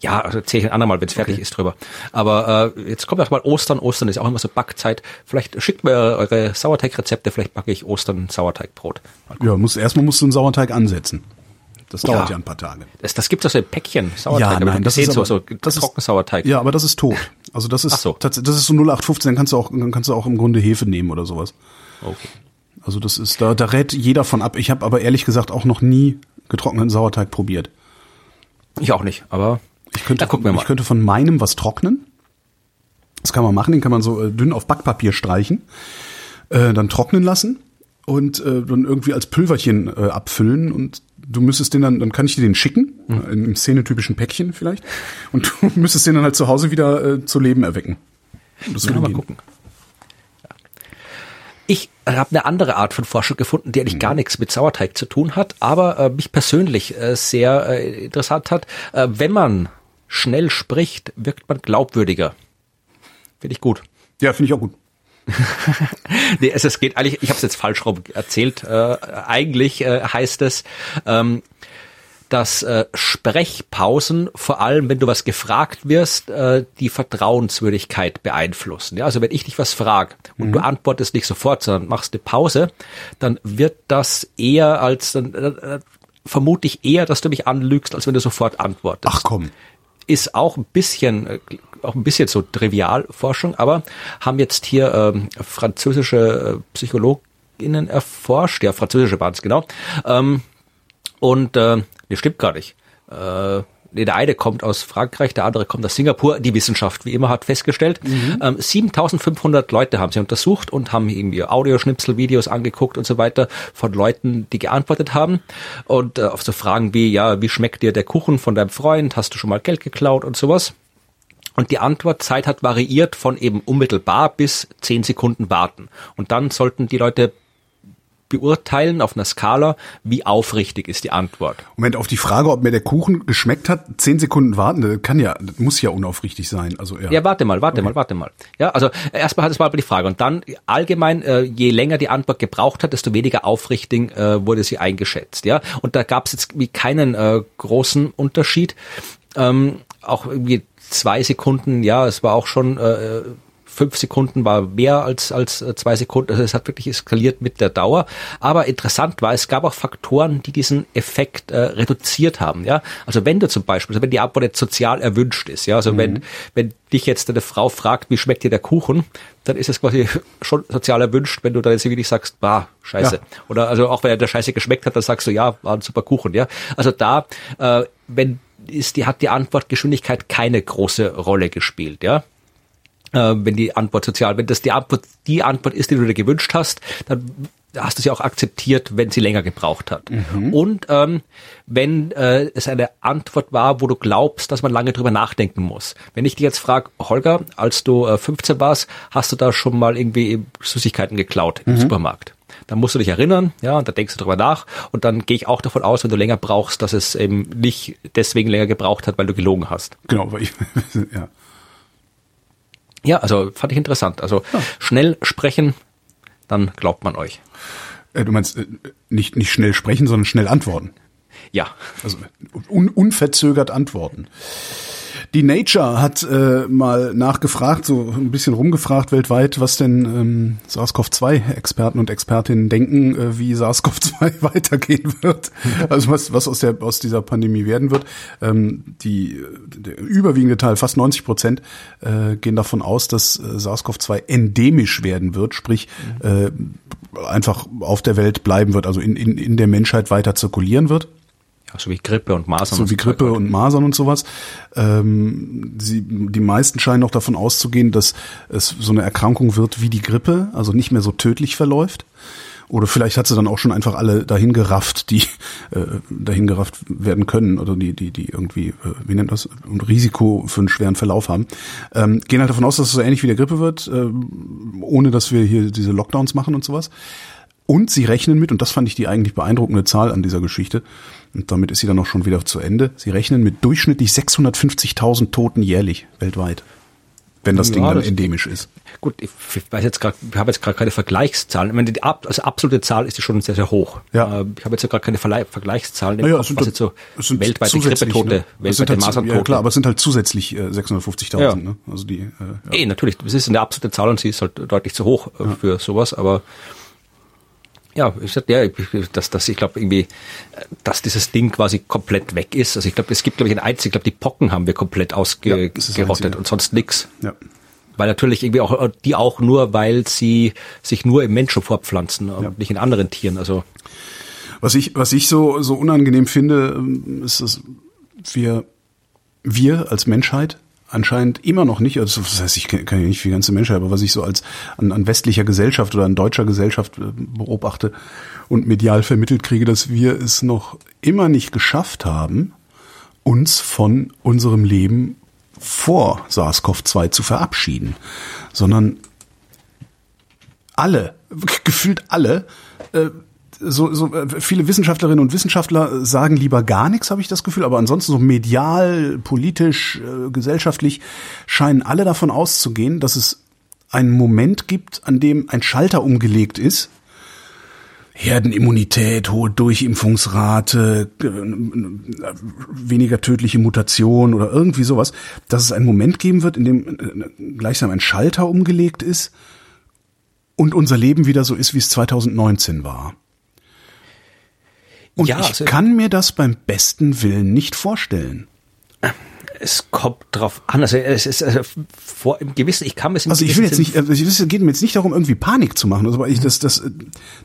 Ja, also erzähle ich ein andermal, wenn es fertig okay. ist drüber. Aber äh, jetzt kommt auch mal Ostern. Ostern ist auch immer so Backzeit. Vielleicht schickt mir eure Sauerteigrezepte, vielleicht backe ich Ostern Sauerteigbrot. Ja, muss, erstmal musst du einen Sauerteig ansetzen. Das dauert ja, ja ein paar Tage. Das, das gibt es also in Päckchen, Sauerteig. Ja, nein, das ist aber, so, so das Trockensauerteig. Ja, aber das ist tot. Also das ist, so. das, das ist so 0815, dann kannst du auch, dann kannst du auch im Grunde Hefe nehmen oder sowas. Okay. Also das ist, da, da rät jeder von ab. Ich habe aber ehrlich gesagt auch noch nie getrockneten Sauerteig probiert. Ich auch nicht, aber ich könnte, ich könnte von meinem was trocknen. Das kann man machen, den kann man so äh, dünn auf Backpapier streichen, äh, dann trocknen lassen und äh, dann irgendwie als Pülverchen äh, abfüllen und du müsstest den dann, dann kann ich dir den schicken, mhm. im szenetypischen Päckchen vielleicht, und du müsstest den dann halt zu Hause wieder äh, zu Leben erwecken. Das würde ja, mal gucken. Ich habe eine andere Art von Forschung gefunden, die eigentlich mhm. gar nichts mit Sauerteig zu tun hat, aber äh, mich persönlich äh, sehr äh, interessant hat. Äh, wenn man schnell spricht, wirkt man glaubwürdiger. Finde ich gut. Ja, finde ich auch gut. nee, es, es geht eigentlich, ich habe es jetzt falsch rum erzählt. Äh, eigentlich äh, heißt es, ähm, dass äh, Sprechpausen, vor allem wenn du was gefragt wirst, äh, die Vertrauenswürdigkeit beeinflussen. Ja, also wenn ich dich was frage und mhm. du antwortest nicht sofort, sondern machst eine Pause, dann wird das eher als dann äh, vermute ich eher, dass du mich anlügst, als wenn du sofort antwortest. Ach komm. Ist auch ein bisschen äh, auch ein bisschen so Trivialforschung, aber haben jetzt hier ähm, französische äh, Psychologen innen erforscht, ja, französische waren es, genau. Ähm, und äh, nee, stimmt gar nicht. Äh, nee, der eine kommt aus Frankreich, der andere kommt aus Singapur. Die Wissenschaft, wie immer, hat festgestellt, mhm. ähm, 7500 Leute haben sie untersucht und haben irgendwie Audioschnipsel, Videos angeguckt und so weiter von Leuten, die geantwortet haben. Und äh, auf so Fragen wie, ja, wie schmeckt dir der Kuchen von deinem Freund? Hast du schon mal Geld geklaut und sowas? Und die Antwortzeit hat variiert von eben unmittelbar bis zehn Sekunden warten. Und dann sollten die Leute beurteilen auf einer Skala, wie aufrichtig ist die Antwort. Moment, auf die Frage, ob mir der Kuchen geschmeckt hat, zehn Sekunden warten, das kann ja, das muss ja unaufrichtig sein. Also ja. Ja, warte mal, warte okay. mal, warte mal. Ja, also erstmal hat es mal die Frage und dann allgemein, äh, je länger die Antwort gebraucht hat, desto weniger aufrichtig äh, wurde sie eingeschätzt. Ja, und da gab es jetzt wie keinen äh, großen Unterschied. Ähm, auch irgendwie zwei Sekunden, ja, es war auch schon äh, fünf Sekunden war mehr als, als äh, zwei Sekunden. Also es hat wirklich eskaliert mit der Dauer. Aber interessant war, es gab auch Faktoren, die diesen Effekt äh, reduziert haben. Ja, also wenn du zum Beispiel, also wenn die Antwort jetzt sozial erwünscht ist, ja, also mhm. wenn wenn dich jetzt eine Frau fragt, wie schmeckt dir der Kuchen, dann ist es quasi schon sozial erwünscht, wenn du dann jetzt wirklich sagst, bah, scheiße. Ja. Oder also auch wenn er der Scheiße geschmeckt hat, dann sagst du, ja, war ein super Kuchen. Ja, also da, äh, wenn ist die hat die Antwortgeschwindigkeit keine große Rolle gespielt, ja wenn die Antwort sozial, wenn das die Antwort, die Antwort ist, die du dir gewünscht hast, dann hast du sie auch akzeptiert, wenn sie länger gebraucht hat. Mhm. Und ähm, wenn äh, es eine Antwort war, wo du glaubst, dass man lange drüber nachdenken muss. Wenn ich dich jetzt frage, Holger, als du äh, 15 warst, hast du da schon mal irgendwie Süßigkeiten geklaut im mhm. Supermarkt? Dann musst du dich erinnern, ja, und da denkst du drüber nach. Und dann gehe ich auch davon aus, wenn du länger brauchst, dass es eben nicht deswegen länger gebraucht hat, weil du gelogen hast. Genau, weil ich, ja. Ja, also fand ich interessant. Also ja. schnell sprechen, dann glaubt man euch. Äh, du meinst äh, nicht, nicht schnell sprechen, sondern schnell antworten. Ja. Also un, unverzögert antworten. Die Nature hat äh, mal nachgefragt, so ein bisschen rumgefragt weltweit, was denn ähm, SARS-CoV-2-Experten und Expertinnen denken, äh, wie SARS-CoV-2 weitergehen wird. Also was, was aus, der, aus dieser Pandemie werden wird. Ähm, die, der überwiegende Teil, fast 90 Prozent, äh, gehen davon aus, dass äh, SARS-CoV-2 endemisch werden wird, sprich äh, einfach auf der Welt bleiben wird, also in, in, in der Menschheit weiter zirkulieren wird so wie Grippe und Masern. So wie Grippe und Masern und sowas. Ähm, sie, die meisten scheinen auch davon auszugehen, dass es so eine Erkrankung wird wie die Grippe, also nicht mehr so tödlich verläuft. Oder vielleicht hat sie dann auch schon einfach alle dahin gerafft, die äh, dahin gerafft werden können oder die, die, die irgendwie, äh, wie nennt das, ein Risiko für einen schweren Verlauf haben. Ähm, gehen halt davon aus, dass es so ähnlich wie der Grippe wird, äh, ohne dass wir hier diese Lockdowns machen und sowas. Und sie rechnen mit, und das fand ich die eigentlich beeindruckende Zahl an dieser Geschichte, und damit ist sie dann auch schon wieder zu Ende, sie rechnen mit durchschnittlich 650.000 Toten jährlich weltweit, wenn das ja, Ding dann das endemisch ist. Gut, ich weiß jetzt gerade, ich habe jetzt gerade keine Vergleichszahlen. Ich meine, die also absolute Zahl ist schon sehr, sehr hoch. Ja. Äh, ich habe jetzt ja gerade keine Vergleichszahlen, naja, Kopf, was halt, jetzt so weltweite Grippetote, ne? weltweite halt, Maserntote. Ja klar, aber es sind halt zusätzlich äh, 650.000. Ja. Ne? Also die. Äh, ja. Eh, natürlich, das ist eine absolute Zahl und sie ist halt deutlich zu hoch äh, für sowas, aber ja, ich ja, dass, dass ich glaube irgendwie, dass dieses Ding quasi komplett weg ist. Also ich glaube, es gibt glaube ich ein einziges, ich glaube, die Pocken haben wir komplett ausgerottet ja, und sonst nix. Ja. Weil natürlich irgendwie auch die auch nur, weil sie sich nur im Menschen fortpflanzen und ja. nicht in anderen Tieren. Also was ich was ich so so unangenehm finde, ist, dass wir wir als Menschheit anscheinend immer noch nicht, also das heißt, ich kann ja nicht für die ganze Menschheit, aber was ich so als an, an westlicher Gesellschaft oder an deutscher Gesellschaft äh, beobachte und medial vermittelt kriege, dass wir es noch immer nicht geschafft haben, uns von unserem Leben vor SARS-CoV-2 zu verabschieden, sondern alle, gefühlt alle, äh, so, so äh, viele Wissenschaftlerinnen und Wissenschaftler sagen lieber gar nichts, habe ich das Gefühl, aber ansonsten so medial, politisch, äh, gesellschaftlich scheinen alle davon auszugehen, dass es einen Moment gibt, an dem ein Schalter umgelegt ist. Herdenimmunität, hohe Durchimpfungsrate, äh, weniger tödliche Mutation oder irgendwie sowas, dass es einen Moment geben wird, in dem äh, gleichsam ein Schalter umgelegt ist und unser Leben wieder so ist, wie es 2019 war. Und ja, ich kann mir das beim besten Willen nicht vorstellen. Es kommt drauf an. Also es ist also vor im gewissen. Ich kann mir also ich will jetzt nicht. Also es geht mir jetzt nicht darum, irgendwie Panik zu machen. Also, aber ich, das, das,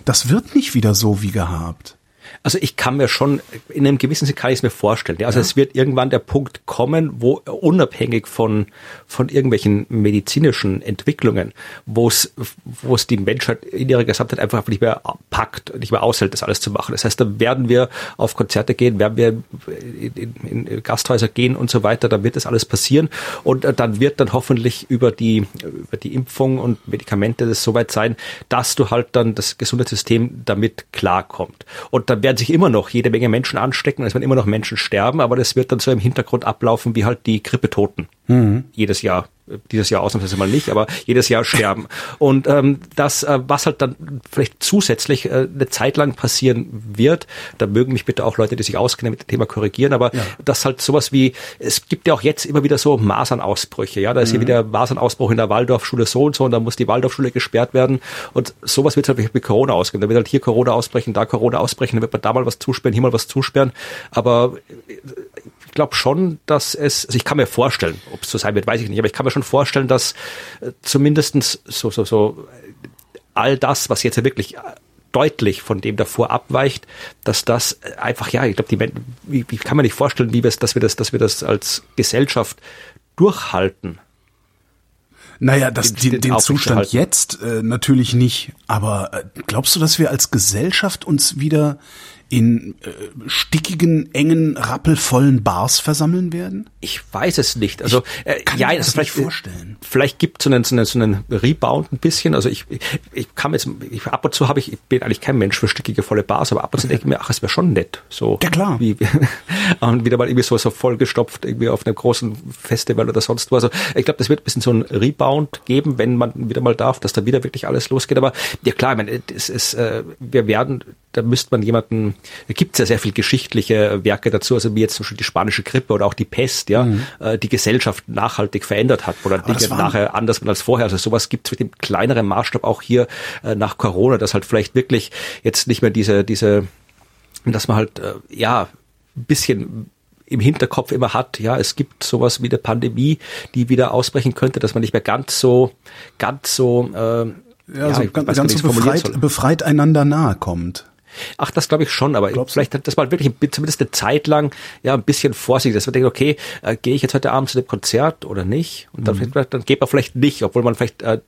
das wird nicht wieder so wie gehabt. Also ich kann mir schon, in einem gewissen Sinne kann ich es mir vorstellen. Also ja. es wird irgendwann der Punkt kommen, wo unabhängig von, von irgendwelchen medizinischen Entwicklungen, wo es, wo es die Menschheit in ihrer Gesamtheit einfach nicht mehr packt, nicht mehr aushält, das alles zu machen. Das heißt, da werden wir auf Konzerte gehen, werden wir in, in, in Gasthäuser gehen und so weiter, da wird das alles passieren und äh, dann wird dann hoffentlich über die, über die Impfung und Medikamente das soweit sein, dass du halt dann das Gesundheitssystem damit klarkommt. Und dann werden sich immer noch jede Menge Menschen anstecken, es werden immer noch Menschen sterben, aber das wird dann so im Hintergrund ablaufen wie halt die Grippetoten. Mhm. Jedes Jahr dieses Jahr ausnahmsweise mal nicht, aber jedes Jahr sterben. Und ähm, das, äh, was halt dann vielleicht zusätzlich äh, eine Zeit lang passieren wird, da mögen mich bitte auch Leute, die sich auskennen mit dem Thema korrigieren, aber ja. das halt sowas wie, es gibt ja auch jetzt immer wieder so Masernausbrüche, ja, da ist mhm. hier wieder Masernausbruch in der Waldorfschule so und so und da muss die Waldorfschule gesperrt werden und sowas wird halt mit Corona ausgehen. Da wird halt hier Corona ausbrechen, da Corona ausbrechen, dann wird man da mal was zusperren, hier mal was zusperren, aber ich glaube schon, dass es, also ich kann mir vorstellen, ob es so sein wird, weiß ich nicht, aber ich kann mir schon vorstellen, dass äh, zumindestens so, so, so all das, was jetzt wirklich deutlich von dem davor abweicht, dass das einfach, ja, ich glaube, die wie, wie kann man nicht vorstellen, wie wir es, dass wir das, dass wir das als Gesellschaft durchhalten. Naja, das, den, den, den Zustand jetzt äh, natürlich nicht. Aber äh, glaubst du, dass wir als Gesellschaft uns wieder in äh, stickigen, engen, rappelvollen Bars versammeln werden? Ich weiß es nicht. Also äh, kann ja, das vielleicht vorstellen. Vielleicht gibt es so einen, so, einen, so einen Rebound ein bisschen. Also ich, ich, ich kann jetzt, ich, ab und zu habe ich, ich bin eigentlich kein Mensch für stickige, volle Bars, aber ab und zu denke ich mir, ach, es wäre schon nett. So ja klar. Wie, und wieder mal irgendwie so, so vollgestopft irgendwie auf einem großen Festival oder sonst wo. Also ich glaube, das wird ein bisschen so ein Rebound geben, wenn man wieder mal darf, dass da wieder wirklich alles losgeht. Aber ja klar, ich meine, es ist, äh, wir werden, da müsste man jemanden da gibt es ja sehr viel geschichtliche Werke dazu, also wie jetzt zum Beispiel die spanische Grippe oder auch die Pest, ja, mhm. äh, die Gesellschaft nachhaltig verändert hat oder Dinge nachher anders als vorher. Also sowas gibt es mit dem kleineren Maßstab auch hier äh, nach Corona, dass halt vielleicht wirklich jetzt nicht mehr diese, diese, dass man halt, äh, ja, ein bisschen im Hinterkopf immer hat, ja, es gibt sowas wie eine Pandemie, die wieder ausbrechen könnte, dass man nicht mehr ganz so, ganz so, äh, ja, ja so ganz, ganz so befreit, befreit einander nahe kommt. Ach, das glaube ich schon, aber Glaubst vielleicht hat das mal wirklich zumindest eine Zeit lang ja ein bisschen vorsichtig, dass man denkt, okay, äh, gehe ich jetzt heute Abend zu dem Konzert oder nicht? Und dann, mhm. dann geht man vielleicht nicht, obwohl man vielleicht äh,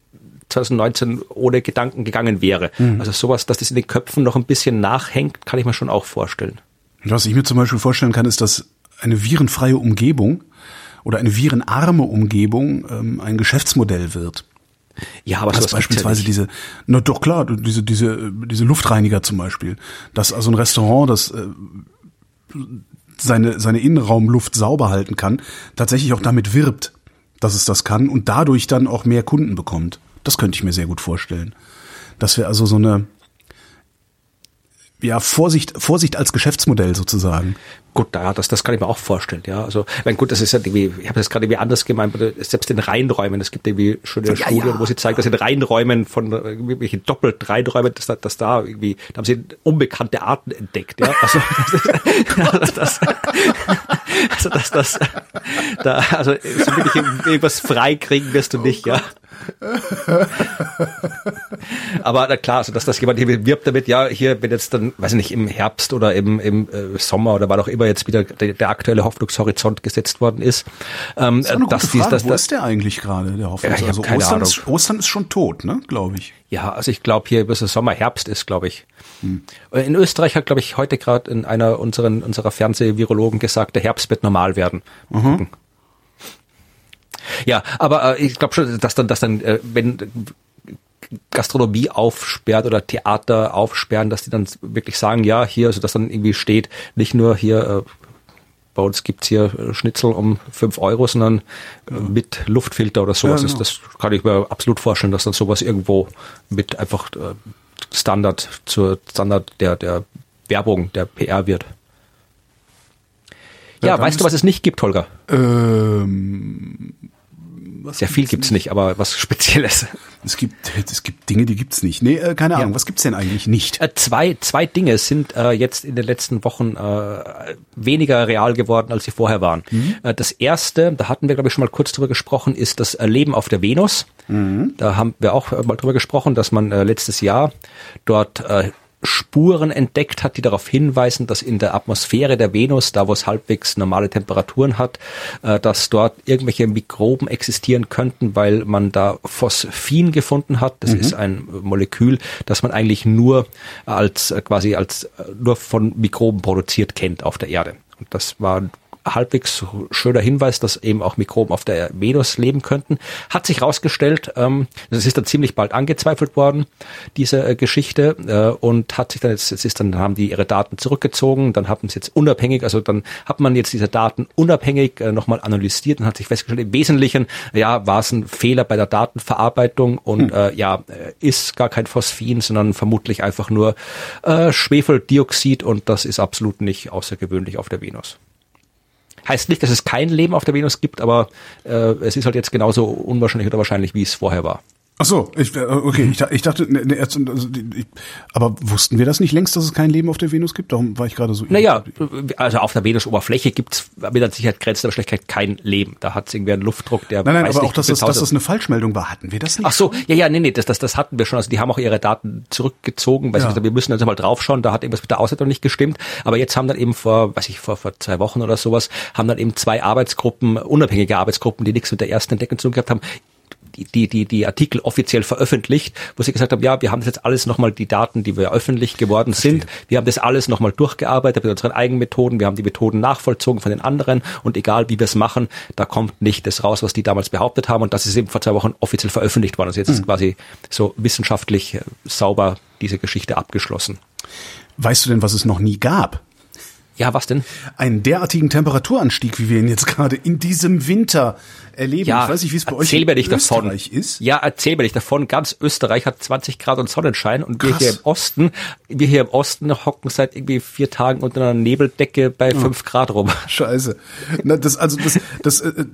2019 ohne Gedanken gegangen wäre. Mhm. Also sowas, dass das in den Köpfen noch ein bisschen nachhängt, kann ich mir schon auch vorstellen. Was ich mir zum Beispiel vorstellen kann, ist, dass eine virenfreie Umgebung oder eine virenarme Umgebung ähm, ein Geschäftsmodell wird. Ja, aber das beispielsweise diese, na doch klar, diese diese diese Luftreiniger zum Beispiel, dass also ein Restaurant, das äh, seine seine Innenraumluft sauber halten kann, tatsächlich auch damit wirbt, dass es das kann und dadurch dann auch mehr Kunden bekommt. Das könnte ich mir sehr gut vorstellen. Dass wir also so eine ja, Vorsicht, Vorsicht als Geschäftsmodell sozusagen. Gut, da, das, das kann ich mir auch vorstellen, ja. Also, mein gut, das ist ja irgendwie, ich habe das gerade irgendwie anders gemeint, selbst in Reinräumen, es gibt irgendwie schöne ja, Studien, ja. wo sie zeigen, dass in Reinräumen von irgendwelchen doppelt Reinräumen, dass, dass da irgendwie, da haben sie unbekannte Arten entdeckt, ja. Also, das, das, also das, das, da, also, so wirklich irgendwas freikriegen wirst du nicht, ja. Aber na klar, also dass das jemand hier wirbt damit, ja, hier, wenn jetzt dann, weiß ich nicht, im Herbst oder im, im äh, Sommer oder war auch immer jetzt wieder der, der aktuelle Hoffnungshorizont gesetzt worden ist. Ähm, das ist dass dies, dass, Wo ist der eigentlich gerade, der Hoffnungshorizont? Also Ostern ist, Ostern ist schon tot, ne, glaube ich. Ja, also ich glaube hier bis Sommer, Herbst ist, glaube ich. Hm. In Österreich hat, glaube ich, heute gerade in einer unseren, unserer Fernsehvirologen gesagt, der Herbst wird normal werden. Mhm. Ja, aber äh, ich glaube schon, dass dann, dass dann, äh, wenn Gastronomie aufsperrt oder Theater aufsperren, dass die dann wirklich sagen, ja, hier, also dass dann irgendwie steht, nicht nur hier, äh, bei uns gibt's hier Schnitzel um fünf Euro, sondern ja. mit Luftfilter oder sowas. Ja, genau. Das kann ich mir absolut vorstellen, dass dann sowas irgendwo mit einfach äh, Standard zur Standard der, der Werbung, der PR wird. Ja, ja weißt du, was es nicht gibt, Holger? Ähm, Was Sehr viel gibt's nicht, aber was Spezielles. Es gibt, es gibt Dinge, die gibt's nicht. Nee, äh, keine Ahnung, was gibt's denn eigentlich nicht? Äh, zwei, zwei Dinge sind äh, jetzt in den letzten Wochen äh, weniger real geworden, als sie vorher waren. Mhm. Äh, das erste, da hatten wir, glaube ich, schon mal kurz drüber gesprochen, ist das äh, Leben auf der Venus. Mhm. Da haben wir auch äh, mal drüber gesprochen, dass man äh, letztes Jahr dort äh, Spuren entdeckt hat, die darauf hinweisen, dass in der Atmosphäre der Venus, da wo es halbwegs normale Temperaturen hat, äh, dass dort irgendwelche Mikroben existieren könnten, weil man da Phosphin gefunden hat. Das ist ein Molekül, das man eigentlich nur als äh, quasi als äh, nur von Mikroben produziert kennt auf der Erde. Und das war halbwegs schöner Hinweis, dass eben auch Mikroben auf der Venus leben könnten. Hat sich herausgestellt, ähm, das ist dann ziemlich bald angezweifelt worden, diese äh, Geschichte, äh, und hat sich dann jetzt, jetzt ist dann, haben die ihre Daten zurückgezogen, dann haben sie jetzt unabhängig, also dann hat man jetzt diese Daten unabhängig äh, nochmal analysiert und hat sich festgestellt, im Wesentlichen, ja, war es ein Fehler bei der Datenverarbeitung und äh, ja, äh, ist gar kein Phosphin, sondern vermutlich einfach nur äh, Schwefeldioxid und das ist absolut nicht außergewöhnlich auf der Venus. Heißt nicht, dass es kein Leben auf der Venus gibt, aber äh, es ist halt jetzt genauso unwahrscheinlich oder wahrscheinlich, wie es vorher war. Ach so, ich, äh, okay, ich, ich dachte, ne, ne, also, ich, aber wussten wir das nicht längst, dass es kein Leben auf der Venus gibt? Darum war ich gerade so. Naja, also auf der Venusoberfläche gibt's mit der Sicherheit Grenzen der Schlechtigkeit kein Leben. Da hat es irgendwie einen Luftdruck, der Nein, nein, weiß aber nicht, auch, dass das, dass das eine Falschmeldung war, hatten wir das nicht? Ach so, ja, ja, nee, nee, das, das, das hatten wir schon. Also die haben auch ihre Daten zurückgezogen, weil sie Ja. gesagt haben, wir müssen also mal draufschauen, da hat irgendwas mit der Auswertung nicht gestimmt. Aber jetzt haben dann eben vor, weiß ich, vor, vor zwei Wochen oder sowas, haben dann eben zwei Arbeitsgruppen, unabhängige Arbeitsgruppen, die nichts mit der ersten Entdeckung zu tun gehabt haben, die, die, die, Artikel offiziell veröffentlicht, wo sie gesagt haben, ja, wir haben das jetzt alles nochmal, die Daten, die wir öffentlich geworden sind, wir haben das alles nochmal durchgearbeitet mit unseren eigenen Methoden, wir haben die Methoden nachvollzogen von den anderen und egal wie wir es machen, da kommt nicht das raus, was die damals behauptet haben und das ist eben vor zwei Wochen offiziell veröffentlicht worden. Also jetzt ist quasi so wissenschaftlich äh, sauber diese Geschichte abgeschlossen. Weißt du denn, was es noch nie gab? Ja, was denn? Einen derartigen Temperaturanstieg, wie wir ihn jetzt gerade in diesem Winter erleben. Ja, ich weiß nicht, wie es bei euch in nicht davon. Österreich ist. Ja, erzähl mir nicht davon. Ganz Österreich hat 20 Grad und Sonnenschein und wir Krass. hier im Osten, wir hier im Osten hocken seit irgendwie vier Tagen unter einer Nebeldecke bei fünf Grad rum. Scheiße. Na, das, also das, das, äh,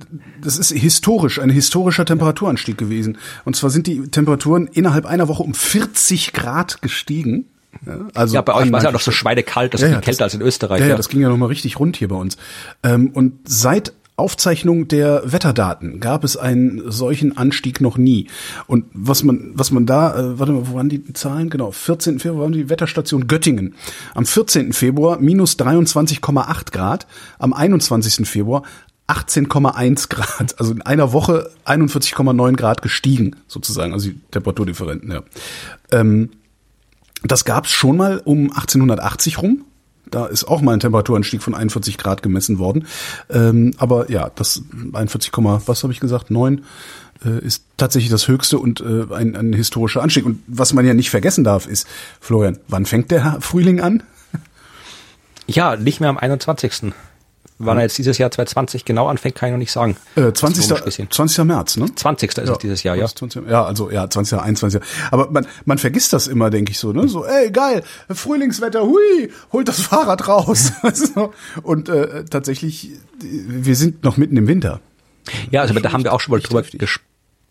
das ist historisch, ein historischer Temperaturanstieg gewesen. Und zwar sind die Temperaturen innerhalb einer Woche um 40 Grad gestiegen. Ja, also Ja, bei euch war es ja noch so schweinekalt, das ist Ja, ja, kälter als in Österreich. Ja, ja, das ging ja noch mal richtig rund hier bei uns. Ähm, und seit Aufzeichnung der Wetterdaten gab es einen solchen Anstieg noch nie. Und was man, was man da, äh, warte mal, wo waren die Zahlen? Genau, 14. Februar waren die Wetterstation Göttingen. Am 14. Februar minus 23,8 Grad. Am 21. Februar 18,1 Grad. Also in einer Woche 41,9 Grad gestiegen, sozusagen. Also die Temperaturdifferenten, ja. Ähm, das gab's schon mal um 1880 rum. Da ist auch mal ein Temperaturanstieg von 41 Grad gemessen worden. Ähm, aber ja, das 41, was habe ich gesagt? 9 äh, ist tatsächlich das höchste und äh, ein, ein historischer Anstieg. Und was man ja nicht vergessen darf, ist, Florian, wann fängt der Frühling an? ja, nicht mehr am 21. Wann er jetzt dieses Jahr 2020 genau anfängt, kann ich noch nicht sagen. Äh, Astronomisch 20. gesehen. 20. März, ne? 20. ist es dieses Jahr, ja. 20, ja, also ja, 20, 21. Aber man, man vergisst das immer, denke ich so, ne? So, ey, geil, Frühlingswetter, hui, holt das Fahrrad raus. Und äh, tatsächlich, wir sind noch mitten im Winter. Ja, also da haben wir auch schon mal drüber heftig.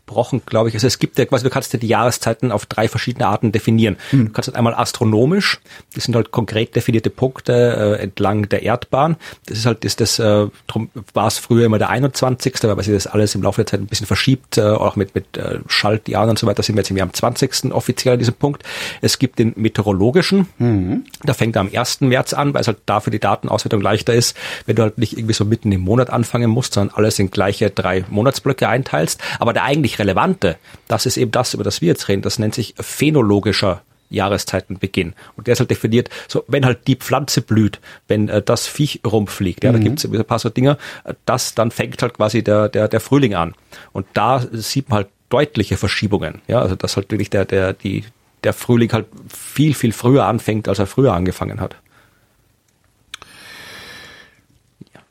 Gesprochen, glaube ich. Also es gibt ja quasi, du kannst ja die Jahreszeiten auf drei verschiedene Arten definieren. Hm. Du kannst halt einmal astronomisch, das sind halt konkret definierte Punkte äh, entlang der Erdbahn. Das ist halt, ist das, äh, drum war es früher immer der 21., weil sich das alles im Laufe der Zeit ein bisschen verschiebt, äh, auch mit, mit äh, Schaltjahren und so weiter, sind wir jetzt im Jahr am 20. offiziell an diesem Punkt. Es gibt den meteorologischen, Mhm. da fängt er am 1. März an, weil es halt dafür die Datenauswertung leichter ist, wenn du halt nicht irgendwie so mitten im Monat anfangen musst, sondern alles in gleiche drei Monatsblöcke einteilst. Aber der eigentlich relevante, das ist eben das, über das wir jetzt reden, das nennt sich phänologischer Jahreszeitenbeginn. Und der ist halt definiert, so wenn halt die Pflanze blüht, wenn äh, das Viech rumfliegt, ja, da gibt's ein paar so Dinger, äh, das, dann fängt halt quasi der, der, der Frühling an. Und da sieht man halt deutliche Verschiebungen. Ja, also dass halt wirklich der, der, die, der Frühling halt viel, viel früher anfängt, als er früher angefangen hat.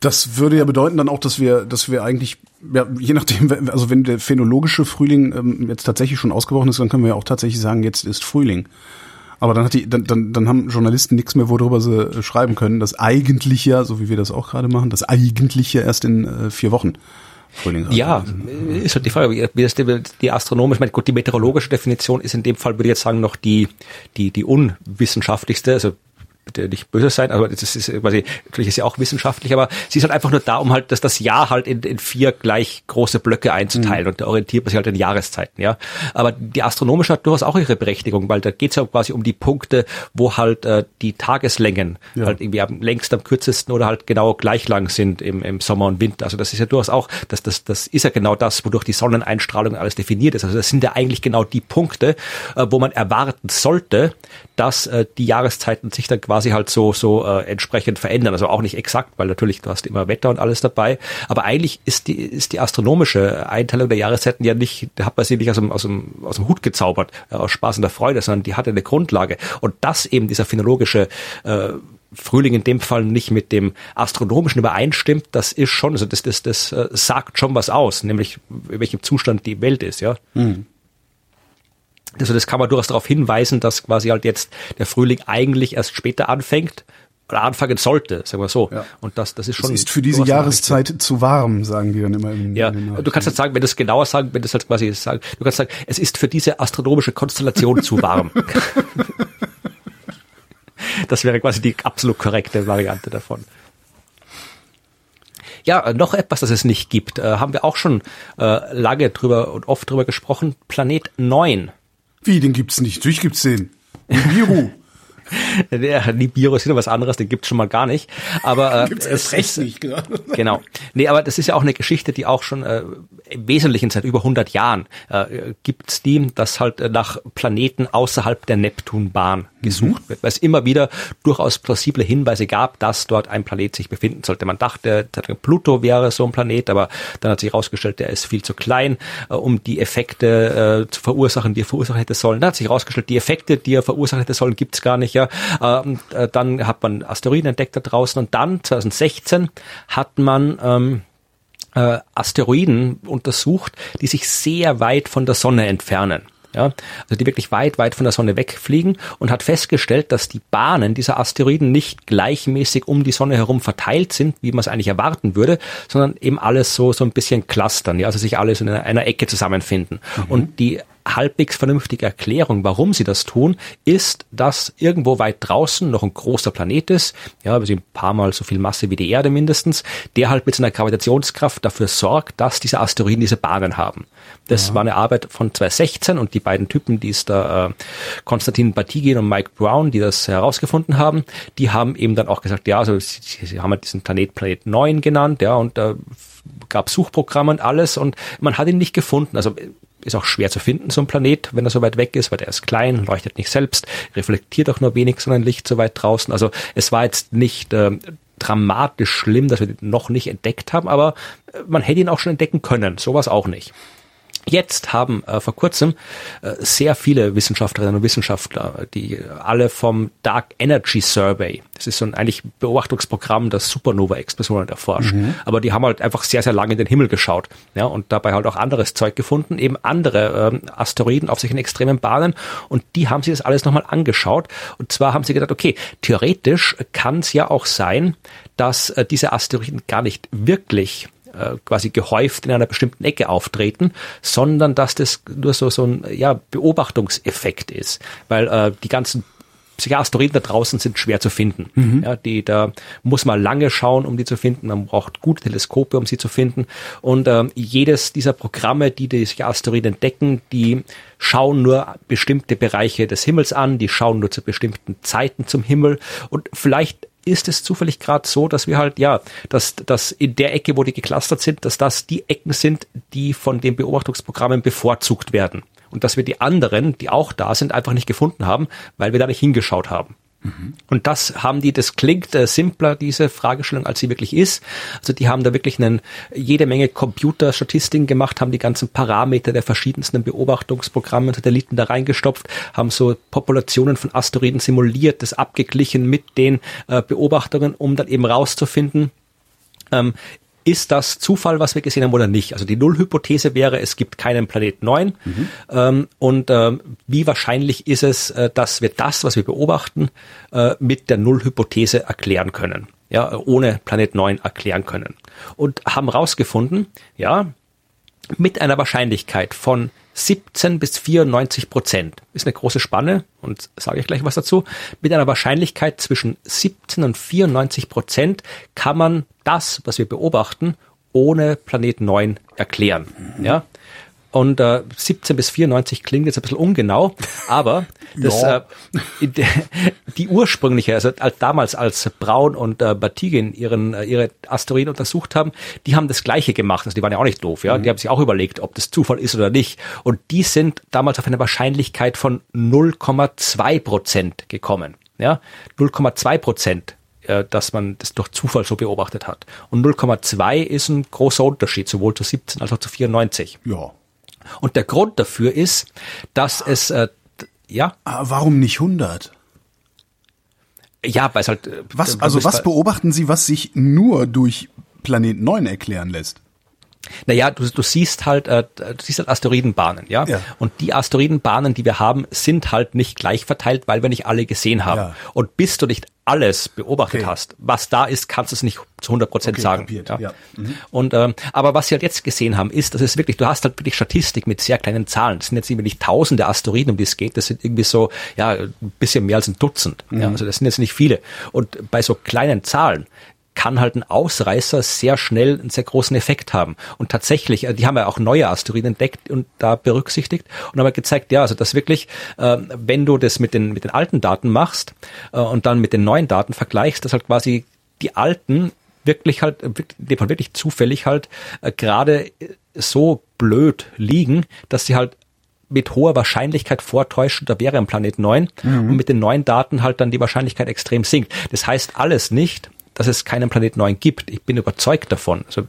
Das würde ja bedeuten dann auch, dass wir, dass wir eigentlich, ja, je nachdem, also wenn der phänologische Frühling ähm, jetzt tatsächlich schon ausgebrochen ist, dann können wir ja auch tatsächlich sagen, jetzt ist Frühling. Aber dann hat die, dann, dann, dann haben Journalisten nichts mehr, worüber sie äh, schreiben können. Das eigentlich ja, so wie wir das auch gerade machen, das eigentlich ja erst in äh, vier Wochen Frühling. Ja, ist halt die Frage, wie das die, die astronomische, ich meine, gut, die meteorologische Definition ist in dem Fall, würde ich jetzt sagen, noch die, die, die unwissenschaftlichste, also bitte nicht böse sein, aber das ist quasi, natürlich ist sie auch wissenschaftlich, aber sie ist halt einfach nur da, um halt, dass das Jahr halt in, in vier gleich große Blöcke einzuteilen mhm. und da orientiert man sich halt in Jahreszeiten, ja. Aber die astronomische hat durchaus auch ihre Berechtigung, weil da geht es ja quasi um die Punkte, wo halt äh, die Tageslängen ja. halt irgendwie am längst, am kürzesten oder halt genau gleich lang sind im, im Sommer und Winter. Also das ist ja durchaus auch, das, das, das ist ja genau das, wodurch die Sonneneinstrahlung alles definiert ist. Also das sind ja eigentlich genau die Punkte, äh, wo man erwarten sollte, dass äh, die Jahreszeiten sich dann quasi halt so so äh, entsprechend verändern. Also auch nicht exakt, weil natürlich du hast immer Wetter und alles dabei. Aber eigentlich ist die ist die astronomische Einteilung der Jahreszeiten ja nicht, hat man sie nicht aus dem aus dem aus dem Hut gezaubert äh, aus Spaß und der Freude, sondern die hatte eine Grundlage. Und das eben dieser phänologische äh, Frühling in dem Fall nicht mit dem astronomischen übereinstimmt, das ist schon, also das, das, das äh, sagt schon was aus, nämlich in welchem Zustand die Welt ist, ja. Mhm. Also das kann man durchaus darauf hinweisen, dass quasi halt jetzt der Frühling eigentlich erst später anfängt oder anfangen sollte, sagen wir so. Ja. Und das, das ist schon. Es ist für diese Jahreszeit zu warm, sagen die dann immer. In, ja, du kannst jetzt sagen, wenn du es genauer sagen, wenn du es halt quasi sagen, du kannst sagen, es ist für diese astronomische Konstellation zu warm. das wäre quasi die absolut korrekte Variante davon. Ja, noch etwas, das es nicht gibt, äh, haben wir auch schon äh, lange drüber und oft drüber gesprochen. Planet 9. Wie, den gibt's nicht? Natürlich gibt's den. Nibiru. Der Nibiru ist wieder was anderes, den gibt's schon mal gar nicht. Aber äh, gibt's erst recht nicht gerade. Genau. Nee, aber das ist ja auch eine Geschichte, die auch schon äh, im Wesentlichen seit über 100 Jahren äh, gibt's die, dass halt äh, nach Planeten außerhalb der Neptunbahn gesucht mhm. wird, weil es immer wieder durchaus plausible Hinweise gab, dass dort ein Planet sich befinden sollte. Man dachte, Pluto wäre so ein Planet, aber dann hat sich herausgestellt, der ist viel zu klein, äh, um die Effekte äh, zu verursachen, die er verursachen hätte sollen. Dann hat sich herausgestellt, die Effekte, die er verursachen hätte sollen, gibt's gar nicht. Ja, ähm, äh, dann hat man Asteroiden entdeckt da draußen und dann 2016 hat man ähm, äh, Asteroiden untersucht, die sich sehr weit von der Sonne entfernen ja, also die wirklich weit, weit von der Sonne wegfliegen und hat festgestellt, dass die Bahnen dieser Asteroiden nicht gleichmäßig um die Sonne herum verteilt sind, wie man es eigentlich erwarten würde, sondern eben alles so, so ein bisschen clustern, ja, also sich alles in einer, einer Ecke zusammenfinden. Mhm. Und die halbwegs vernünftige Erklärung, warum sie das tun, ist, dass irgendwo weit draußen noch ein großer Planet ist, ja, also ein paar Mal so viel Masse wie die Erde mindestens, der halt mit seiner Gravitationskraft dafür sorgt, dass diese Asteroiden diese Bahnen haben. Das ja. war eine Arbeit von 2016 und die beiden Typen, die ist da äh, Konstantin Batygin und Mike Brown, die das herausgefunden haben, die haben eben dann auch gesagt, ja, also sie, sie haben halt diesen Planet Planet 9 genannt, ja, und äh, gab Suchprogramme und alles und man hat ihn nicht gefunden. Also ist auch schwer zu finden, so ein Planet, wenn er so weit weg ist, weil der ist klein, leuchtet nicht selbst, reflektiert auch nur wenig sondern Licht so weit draußen. Also es war jetzt nicht äh, dramatisch schlimm, dass wir ihn noch nicht entdeckt haben, aber äh, man hätte ihn auch schon entdecken können. Sowas auch nicht. Jetzt haben äh, vor kurzem äh, sehr viele Wissenschaftlerinnen und Wissenschaftler, die alle vom Dark Energy Survey, das ist so ein eigentlich Beobachtungsprogramm, das Supernova-Explosionen erforscht, mhm. aber die haben halt einfach sehr, sehr lange in den Himmel geschaut ja, und dabei halt auch anderes Zeug gefunden, eben andere ähm, Asteroiden auf sich in extremen Bahnen und die haben sich das alles nochmal angeschaut und zwar haben sie gedacht, okay, theoretisch kann es ja auch sein, dass äh, diese Asteroiden gar nicht wirklich äh, quasi gehäuft in einer bestimmten Ecke auftreten, sondern dass das nur so, so ein ja, Beobachtungseffekt ist, weil äh, die ganzen Asteroiden da draußen sind schwer zu finden. Mhm. Ja, die, da muss man lange schauen, um die zu finden. Man braucht gute Teleskope, um sie zu finden. Und äh, jedes dieser Programme, die diese Asteroiden entdecken, die schauen nur bestimmte Bereiche des Himmels an, die schauen nur zu bestimmten Zeiten zum Himmel. Und vielleicht ist es zufällig gerade so, dass wir halt, ja, dass, dass in der Ecke, wo die geklustert sind, dass das die Ecken sind, die von den Beobachtungsprogrammen bevorzugt werden. Und dass wir die anderen, die auch da sind, einfach nicht gefunden haben, weil wir da nicht hingeschaut haben. Und das haben die, das klingt äh, simpler, diese Fragestellung, als sie wirklich ist. Also die haben da wirklich einen, jede Menge Computerstatistiken gemacht, haben die ganzen Parameter der verschiedensten Beobachtungsprogramme und Satelliten da reingestopft, haben so Populationen von Asteroiden simuliert, das abgeglichen mit den äh, Beobachtungen, um dann eben rauszufinden, ähm, ist das Zufall, was wir gesehen haben oder nicht? Also die Nullhypothese wäre, es gibt keinen Planet 9. Mhm. Ähm, und ähm, wie wahrscheinlich ist es, äh, dass wir das, was wir beobachten, äh, mit der Nullhypothese erklären können? Ja, ohne Planet 9 erklären können. Und haben rausgefunden, ja, mit einer Wahrscheinlichkeit von 17 bis 94 Prozent. Ist eine große Spanne und sage ich gleich was dazu. Mit einer Wahrscheinlichkeit zwischen 17 und 94 Prozent kann man das, was wir beobachten, ohne Planet 9 erklären. Ja, und äh, 17 bis 94 klingt jetzt ein bisschen ungenau, aber das, äh, die ursprüngliche, also als, damals als Braun und äh, Batigin ihren, äh, ihre Asteroiden untersucht haben, die haben das Gleiche gemacht. Also die waren ja auch nicht doof, ja. Mhm. Die haben sich auch überlegt, ob das Zufall ist oder nicht. Und die sind damals auf eine Wahrscheinlichkeit von 0,2 Prozent gekommen. Ja, 0,2 Prozent äh, dass man das durch Zufall so beobachtet hat. Und 0,2 ist ein großer Unterschied, sowohl zu 17 als auch zu 94. Ja. Und der Grund dafür ist, dass es, äh, ja. Ah, warum nicht 100? Ja, weil es halt. Äh, was, also was beobachten Sie, was sich nur durch Planet 9 erklären lässt? Naja, du, du siehst halt, äh, du siehst halt Asteroidenbahnen, ja? ja? Und die Asteroidenbahnen, die wir haben, sind halt nicht gleich verteilt, weil wir nicht alle gesehen haben. Ja. Und bis du nicht alles beobachtet okay. hast, was da ist, kannst du es nicht zu 100 Prozent okay, sagen. Ja? ja. Mhm. Und ähm, aber was sie halt jetzt gesehen haben, ist, dass es wirklich, du hast halt wirklich Statistik mit sehr kleinen Zahlen. Das sind jetzt irgendwie nicht Tausende Asteroiden, um die es geht. Das sind irgendwie so ja ein bisschen mehr als ein Dutzend. Mhm. Ja? Also das sind jetzt nicht viele. Und bei so kleinen Zahlen kann halt ein Ausreißer sehr schnell einen sehr großen Effekt haben. Und tatsächlich, äh, die haben ja auch neue Asteroiden entdeckt und da berücksichtigt und haben gezeigt, ja, also das wirklich, äh, wenn du das mit den, mit den alten Daten machst äh, und dann mit den neuen Daten vergleichst, dass halt quasi die alten wirklich halt, in dem Fall wirklich zufällig halt gerade so blöd liegen, dass sie halt mit hoher Wahrscheinlichkeit vortäuschen, da wäre ein Planet 9 mhm. und mit den neuen Daten halt dann die Wahrscheinlichkeit extrem sinkt. Das heißt alles nicht, dass es keinen Planet 9 gibt. Ich bin überzeugt davon, also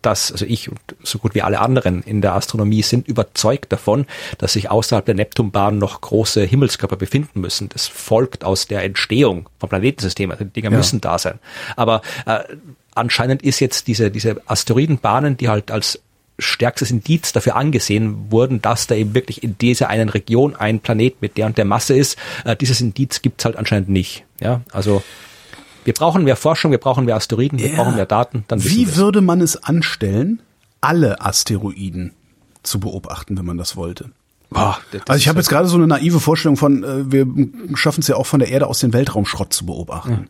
dass, also ich und so gut wie alle anderen in der Astronomie sind überzeugt davon, dass sich außerhalb der Neptunbahn noch große Himmelskörper befinden müssen. Das folgt aus der Entstehung vom Planetensystems. Also die Dinger ja. müssen da sein. Aber äh, anscheinend ist jetzt diese, diese Asteroidenbahnen, die halt als stärkstes Indiz dafür angesehen wurden, dass da eben wirklich in dieser einen Region ein Planet mit der und der Masse ist. Äh, dieses Indiz gibt's halt anscheinend nicht. Ja, also wir brauchen mehr Forschung, wir brauchen mehr Asteroiden, wir brauchen mehr Daten. Dann Wie würde man es anstellen, alle Asteroiden zu beobachten, wenn man das wollte? Boah, also ich habe jetzt gerade so eine naive Vorstellung von, äh, wir schaffen es ja auch von der Erde aus den Weltraumschrott zu beobachten.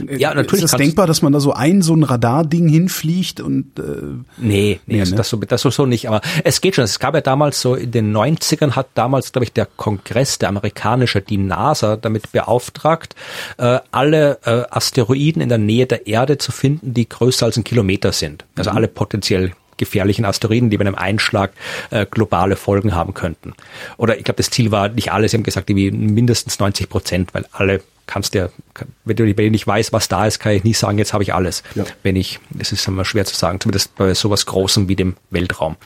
Mhm. Ja, natürlich. Ist es denkbar, dass man da so ein so ein Radarding hinfliegt und äh, Nee, nee, also ne? das so das so, so nicht, aber es geht schon. Es gab ja damals so in den 90ern hat damals, glaube ich, der Kongress, der amerikanische, die NASA damit beauftragt, äh, alle äh, Asteroiden in der Nähe der Erde zu finden, die größer als ein Kilometer sind. Also mhm. alle potenziell gefährlichen Asteroiden, die bei einem Einschlag äh, globale Folgen haben könnten. Oder ich glaube, das Ziel war nicht alles, sie haben gesagt, irgendwie mindestens 90 Prozent, weil alle kannst ja, wenn du nicht weißt, was da ist, kann ich nie sagen, jetzt habe ich alles. Ja. Wenn ich, das ist immer schwer zu sagen, zumindest bei sowas Großem wie dem Weltraum.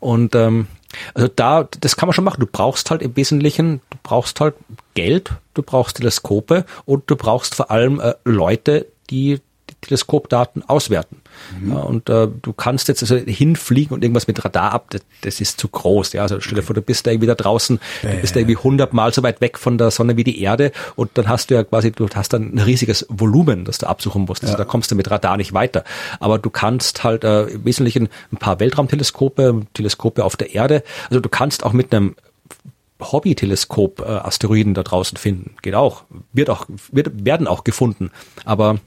Und ähm, also da, das kann man schon machen. Du brauchst halt im Wesentlichen, du brauchst halt Geld, du brauchst Teleskope und du brauchst vor allem äh, Leute, die Teleskopdaten auswerten. Mhm. Ja, und äh, du kannst jetzt also hinfliegen und irgendwas mit Radar ab, das, das ist zu groß. Ja, also stell dir vor, du bist da irgendwie da draußen, du bist da irgendwie hundertmal so weit weg von der Sonne wie die Erde und dann hast du ja quasi, du hast dann ein riesiges Volumen, das du absuchen musst. Also ja. da kommst du mit Radar nicht weiter. Aber du kannst halt äh, im Wesentlichen ein paar Weltraumteleskope, Teleskope auf der Erde, also du kannst auch mit einem Hobby-Teleskop äh, Asteroiden da draußen finden. Geht auch. Wird auch, wird, werden auch gefunden. Aber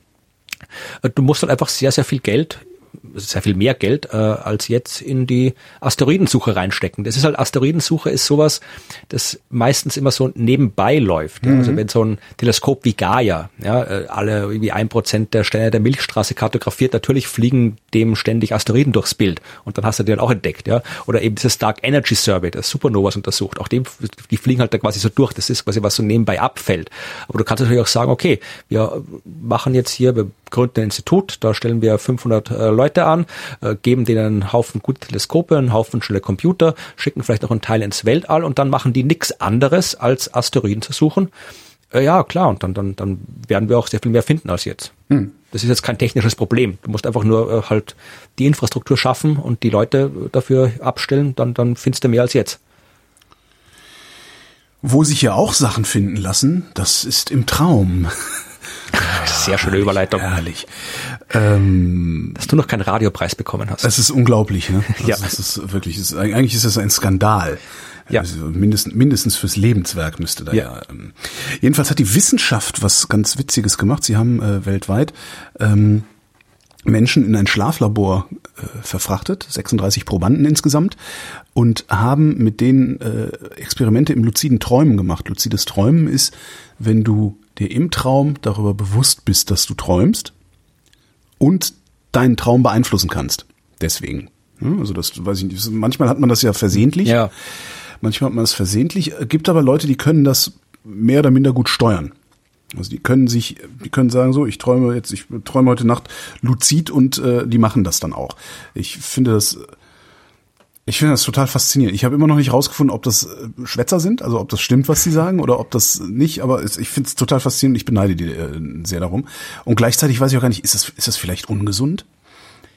du musst halt einfach sehr, sehr viel Geld sehr viel mehr Geld äh, als jetzt in die Asteroidensuche reinstecken. Das ist halt, Asteroidensuche ist sowas, das meistens immer so nebenbei läuft. Mhm. Ja. Also wenn so ein Teleskop wie Gaia, ja, äh, alle irgendwie ein Prozent der Sterne der Milchstraße kartografiert, natürlich fliegen dem ständig Asteroiden durchs Bild. Und dann hast du die dann auch entdeckt, ja. Oder eben dieses Dark Energy Survey, das Supernovas untersucht. Auch dem, die fliegen halt da quasi so durch. Das ist quasi was so nebenbei abfällt. Aber du kannst natürlich auch sagen, okay, wir machen jetzt hier, wir gründen ein Institut, da stellen wir 500 äh, Leute an, äh, geben denen einen Haufen gute Teleskope, einen Haufen schnelle Computer, schicken vielleicht auch einen Teil ins Weltall und dann machen die nichts anderes als Asteroiden zu suchen. Äh, ja, klar, und dann, dann, dann werden wir auch sehr viel mehr finden als jetzt. Hm. Das ist jetzt kein technisches Problem. Du musst einfach nur äh, halt die Infrastruktur schaffen und die Leute dafür abstellen, dann, dann findest du mehr als jetzt. Wo sich ja auch Sachen finden lassen, das ist im Traum. Sehr schöne Überleitung. Herrlich. Ähm, Dass du noch keinen Radiopreis bekommen hast. es ist unglaublich, ne? Also Ja. Es ist wirklich, ist, eigentlich ist es ein Skandal. Ja. Also mindestens, mindestens fürs Lebenswerk müsste da ja. Ja. ähm, jedenfalls hat die Wissenschaft was ganz Witziges gemacht. Sie haben äh, weltweit ähm, Menschen in ein Schlaflabor äh, verfrachtet, 36 Probanden insgesamt, und haben mit denen äh, Experimente im luziden Träumen gemacht. Luzides Träumen ist, wenn du dir im Traum darüber bewusst bist, dass du träumst und deinen Traum beeinflussen kannst. Deswegen. Also das weiß ich nicht. Manchmal hat man das ja versehentlich. Ja. Manchmal hat man das versehentlich. Es gibt aber Leute, die können das mehr oder minder gut steuern. Also die können sich, die können sagen so, ich träume jetzt, ich träume heute Nacht luzid und äh, die machen das dann auch. Ich finde das, ich finde das total faszinierend. Ich habe immer noch nicht rausgefunden, ob das äh, Schwätzer sind, also ob das stimmt, was sie sagen, oder ob das nicht. Aber ich finde es total faszinierend. Ich beneide die äh, sehr darum. Und gleichzeitig weiß ich auch gar nicht, ist das, ist das vielleicht ungesund?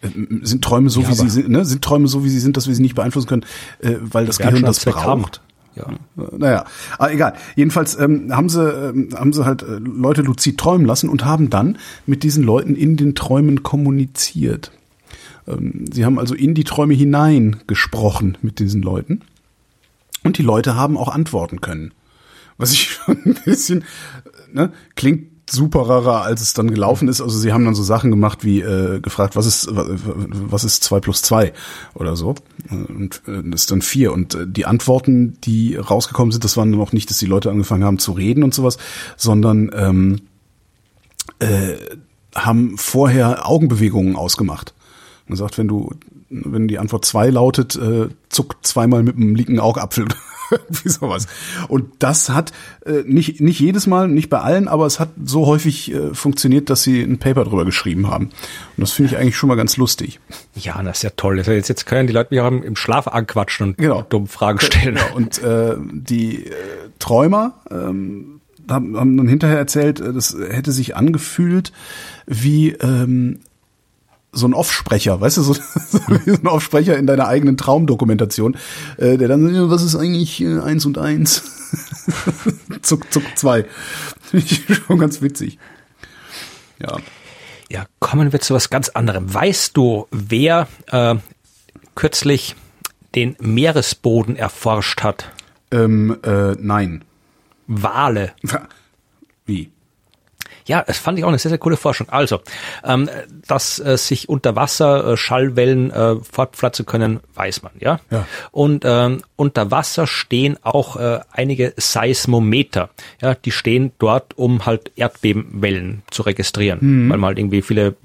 Äh, Sind Träume so, Ja, wie sie sind, ne? Sind Träume so, wie sie sind, dass wir sie nicht beeinflussen können, äh, weil das Gehirn das Zweck haben. braucht? Ja. Naja, aber egal. Jedenfalls ähm, haben sie ähm, haben sie halt Leute luzid träumen lassen und haben dann mit diesen Leuten in den Träumen kommuniziert. Ähm, sie haben also in die Träume hinein gesprochen mit diesen Leuten und die Leute haben auch antworten können. Was ich schon ein bisschen ne, klingt superer, als es dann gelaufen ist. Also sie haben dann so Sachen gemacht wie äh, gefragt, was ist was ist zwei plus zwei oder so und äh, das ist dann vier und äh, die Antworten, die rausgekommen sind, das waren noch nicht, dass die Leute angefangen haben zu reden und sowas, sondern ähm, äh, haben vorher Augenbewegungen ausgemacht. Man sagt, wenn du, wenn die Antwort zwei lautet, äh, zuck zweimal mit dem linken Augapfel. Wie sowas. Und das hat äh, nicht, nicht jedes Mal, nicht bei allen, aber es hat so häufig äh, funktioniert, dass sie ein Paper drüber geschrieben haben. Und das finde ich eigentlich schon mal ganz lustig. Ja, das ist ja toll. Also jetzt, jetzt können die Leute mich auch im, im Schlaf anquatschen und Genau. dumm Fragen stellen. Genau. Und äh, die äh, Träumer ähm, haben, haben dann hinterher erzählt, äh, das hätte sich angefühlt wie ähm, so ein Offsprecher, weißt du, so, so ein Offsprecher in deiner eigenen Traumdokumentation, äh, der dann, was ist eigentlich äh, eins und eins? zuck, zuck, zwei. Finde ich schon ganz witzig. Ja. Ja, kommen wir zu was ganz anderem. Weißt du, wer äh, kürzlich den Meeresboden erforscht hat? Ähm, äh, nein. Wale. Ja, das fand ich auch eine sehr, sehr coole Forschung. Also, ähm, dass äh, sich unter Wasser äh, Schallwellen äh, fortpflanzen können, weiß man, ja. Ja. Und ähm, unter Wasser stehen auch äh, einige Seismometer. Ja, die stehen dort, um halt Erdbebenwellen zu registrieren, weil mal halt irgendwie viele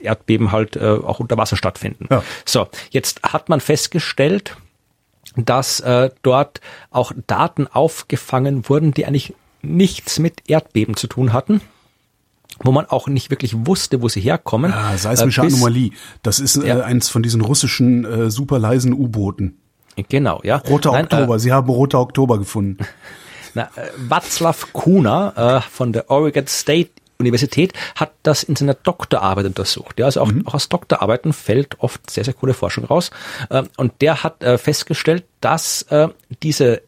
Erdbeben halt äh, auch unter Wasser stattfinden. Ja. So, jetzt hat man festgestellt, dass äh, dort auch Daten aufgefangen wurden, die eigentlich nichts mit Erdbeben zu tun hatten, wo man auch nicht wirklich wusste, wo sie herkommen. Ah, seismische Äh, bis- Anomalie. Das ist äh, Ja. eins von diesen russischen äh, super leisen U-Booten. Genau, ja. Roter Nein, Oktober. Sie haben roter Oktober gefunden. Äh, na, äh, Václav Kuna äh, von der Oregon State Universität hat das in seiner Doktorarbeit untersucht. Ja, also auch, auch aus Doktorarbeiten fällt oft sehr, sehr coole Forschung raus. Ähm, und der hat äh, festgestellt, dass äh, diese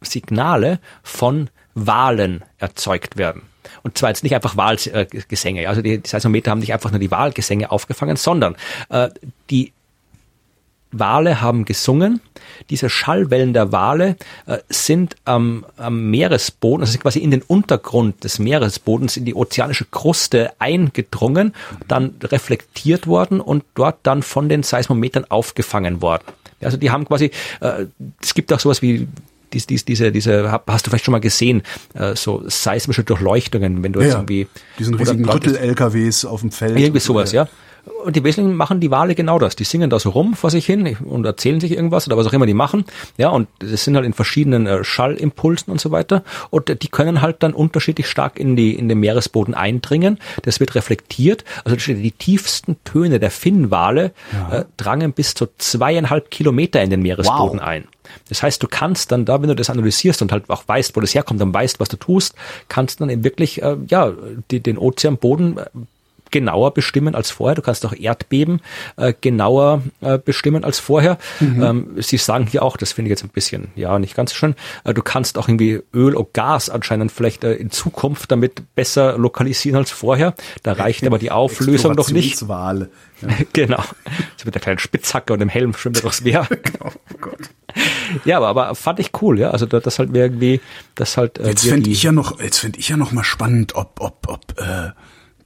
Signale von Walen erzeugt werden. Und zwar jetzt nicht einfach Wahlgesänge. Also die, Seismometer haben nicht einfach nur die Wahlgesänge aufgefangen, sondern äh, die Wale haben gesungen. Diese Schallwellen der Wale äh, sind am, am Meeresboden, also quasi in den Untergrund des Meeresbodens, in die ozeanische Kruste eingedrungen, dann reflektiert worden und dort dann von den Seismometern aufgefangen worden. Also die haben quasi, äh, es gibt auch sowas wie dies, dies, diese, diese, hast du vielleicht schon mal gesehen, äh, so seismische Durchleuchtungen, wenn du jetzt irgendwie Diesen riesigen Rüttel-LKWs auf dem Feld. irgendwie sowas, ja. Und die Wesentlichen machen die Wale genau das. Die singen da so rum vor sich hin und erzählen sich irgendwas oder was auch immer die machen. Ja, und das sind halt in verschiedenen äh, Schallimpulsen und so weiter. Und äh, die können halt dann unterschiedlich stark in die in den Meeresboden eindringen. Das wird reflektiert. Also die tiefsten Töne der Finnwale ja. äh, drangen bis zu zweieinhalb Kilometer in den Meeresboden wow. ein. Das heißt, du kannst dann da, wenn du das analysierst und halt auch weißt, wo das herkommt, dann weißt, was du tust, kannst dann eben wirklich äh, ja die, den Ozeanboden äh, genauer bestimmen als vorher. Du kannst auch Erdbeben äh, genauer äh, bestimmen als vorher. Mhm. Ähm, Sie sagen hier auch, das finde ich jetzt ein bisschen, ja, nicht ganz so schön. Äh, du kannst auch irgendwie Öl und Gas anscheinend vielleicht äh, in Zukunft damit besser lokalisieren als vorher. Da reicht aber die Auflösung doch nicht. Ja. genau. So mit der kleinen Spitzhacke und dem Helm schwimmt er durchs Meer. oh Gott. Ja, aber, aber fand ich cool, ja. Also das halt irgendwie, das halt. Äh, jetzt finde ich ja noch, jetzt finde ich ja noch mal spannend, ob, ob, ob äh,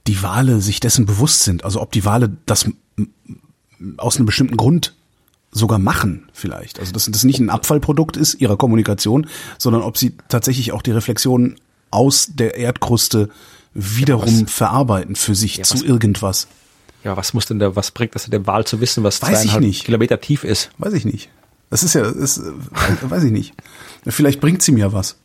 die Wale sich dessen bewusst sind. Also ob die Wale das aus einem bestimmten Grund sogar machen vielleicht. Also dass das nicht ein Abfallprodukt ist ihrer Kommunikation, sondern ob sie tatsächlich auch die Reflexion aus der Erdkruste wiederum ja, verarbeiten für sich ja, zu irgendwas. Ja, was muss denn der, was bringt das dem Wal zu wissen, was weiß zweieinhalb Kilometer tief ist? Weiß ich nicht. Das ist ja, das, äh, weiß ich nicht. Vielleicht bringt sie mir was.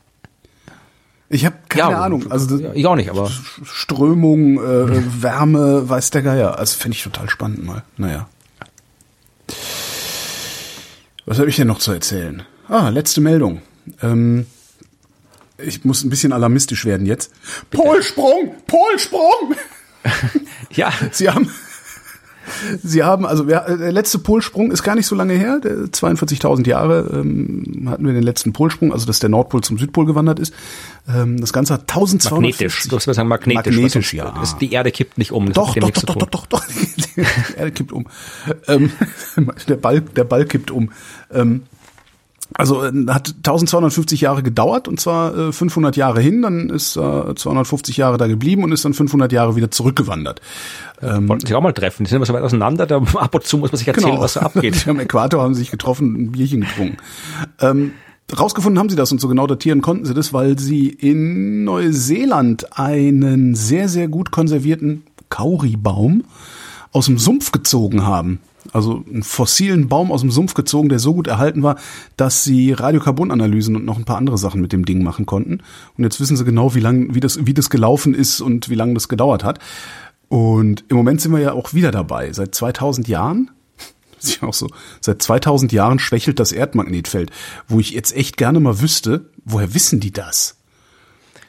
Ich habe keine ja, Ahnung. Also ich auch nicht, aber Strömung, äh, Wärme, weiß der Geier. Also finde ich total spannend mal. Naja. Was habe ich denn noch zu erzählen? Ah, letzte Meldung. Ähm, ich muss ein bisschen alarmistisch werden jetzt. Polsprung! Polsprung! ja. Sie haben Sie haben, also wer, äh, der letzte Polsprung ist gar nicht so lange her, 42.000 Jahre ähm, hatten wir den letzten Polsprung, also dass der Nordpol zum Südpol gewandert ist. Ähm, das Ganze hat 1200 Magnetisch, du sagen magnetisch. Magnetisch, ja. Das, die Erde kippt nicht um. doch, doch, doch, doch, doch, doch, doch, die Erde kippt um. Ähm, der Ball, der Ball kippt um. Ähm, also äh, hat 1250 Jahre gedauert und zwar äh, 500 Jahre hin, dann ist äh, 250 Jahre da geblieben und ist dann 500 Jahre wieder zurückgewandert. Ähm, Wollten sich auch mal treffen, die sind immer so weit auseinander, da ab und zu muss man sich erzählen, genau. was da abgeht. Am Äquator haben sie sich getroffen und ein Bierchen getrunken. Ähm, rausgefunden haben sie das und so genau datieren konnten sie das, weil sie in Neuseeland einen sehr, sehr gut konservierten Kauribaum aus dem Sumpf gezogen haben also einen fossilen Baum aus dem Sumpf gezogen, der so gut erhalten war, dass sie Radiokarbonanalysen und noch ein paar andere Sachen mit dem Ding machen konnten. Und jetzt wissen sie genau, wie lang, wie das, wie das gelaufen ist und wie lange das gedauert hat. Und im Moment sind wir ja auch wieder dabei. Seit 2000 Jahren, ist auch so, seit 2000 Jahren schwächelt das Erdmagnetfeld, wo ich jetzt echt gerne mal wüsste, woher wissen die das?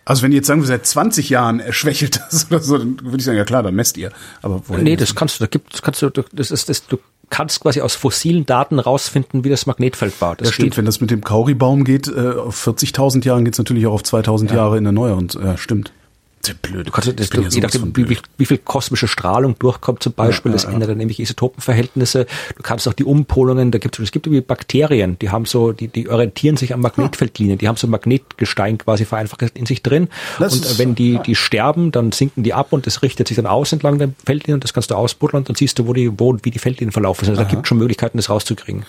Also wenn die jetzt sagen, wir seit 20 Jahren schwächelt das oder so, dann würde ich sagen, ja klar, dann messt ihr. Aber Nee, das kannst du, da gibt, kannst du, das ist, das, du kannst quasi aus fossilen Daten rausfinden, wie das Magnetfeld war. Das ja, stimmt. Wenn das mit dem Kauribaum geht, äh, auf 40.000 Jahren geht es natürlich auch auf 2.000 ja. Jahre in der neueren. Ja, stimmt blöd. Du kannst, das, du, je nachdem, wie, wie, viel kosmische Strahlung durchkommt zum Beispiel, ja, das ja, ändert dann nämlich Isotopenverhältnisse. Du kannst auch die Umpolungen, da gibt es, gibt irgendwie Bakterien, die haben so, die, die orientieren sich am Magnetfeldlinien, die haben so Magnetgestein quasi vereinfacht in sich drin. Das und wenn die, die sterben, dann sinken die ab und das richtet sich dann aus entlang der Feldlinien und das kannst du ausbuddeln und dann siehst du, wo die, wo, wie die Feldlinien verlaufen sind. Also da gibt es schon Möglichkeiten, das rauszukriegen.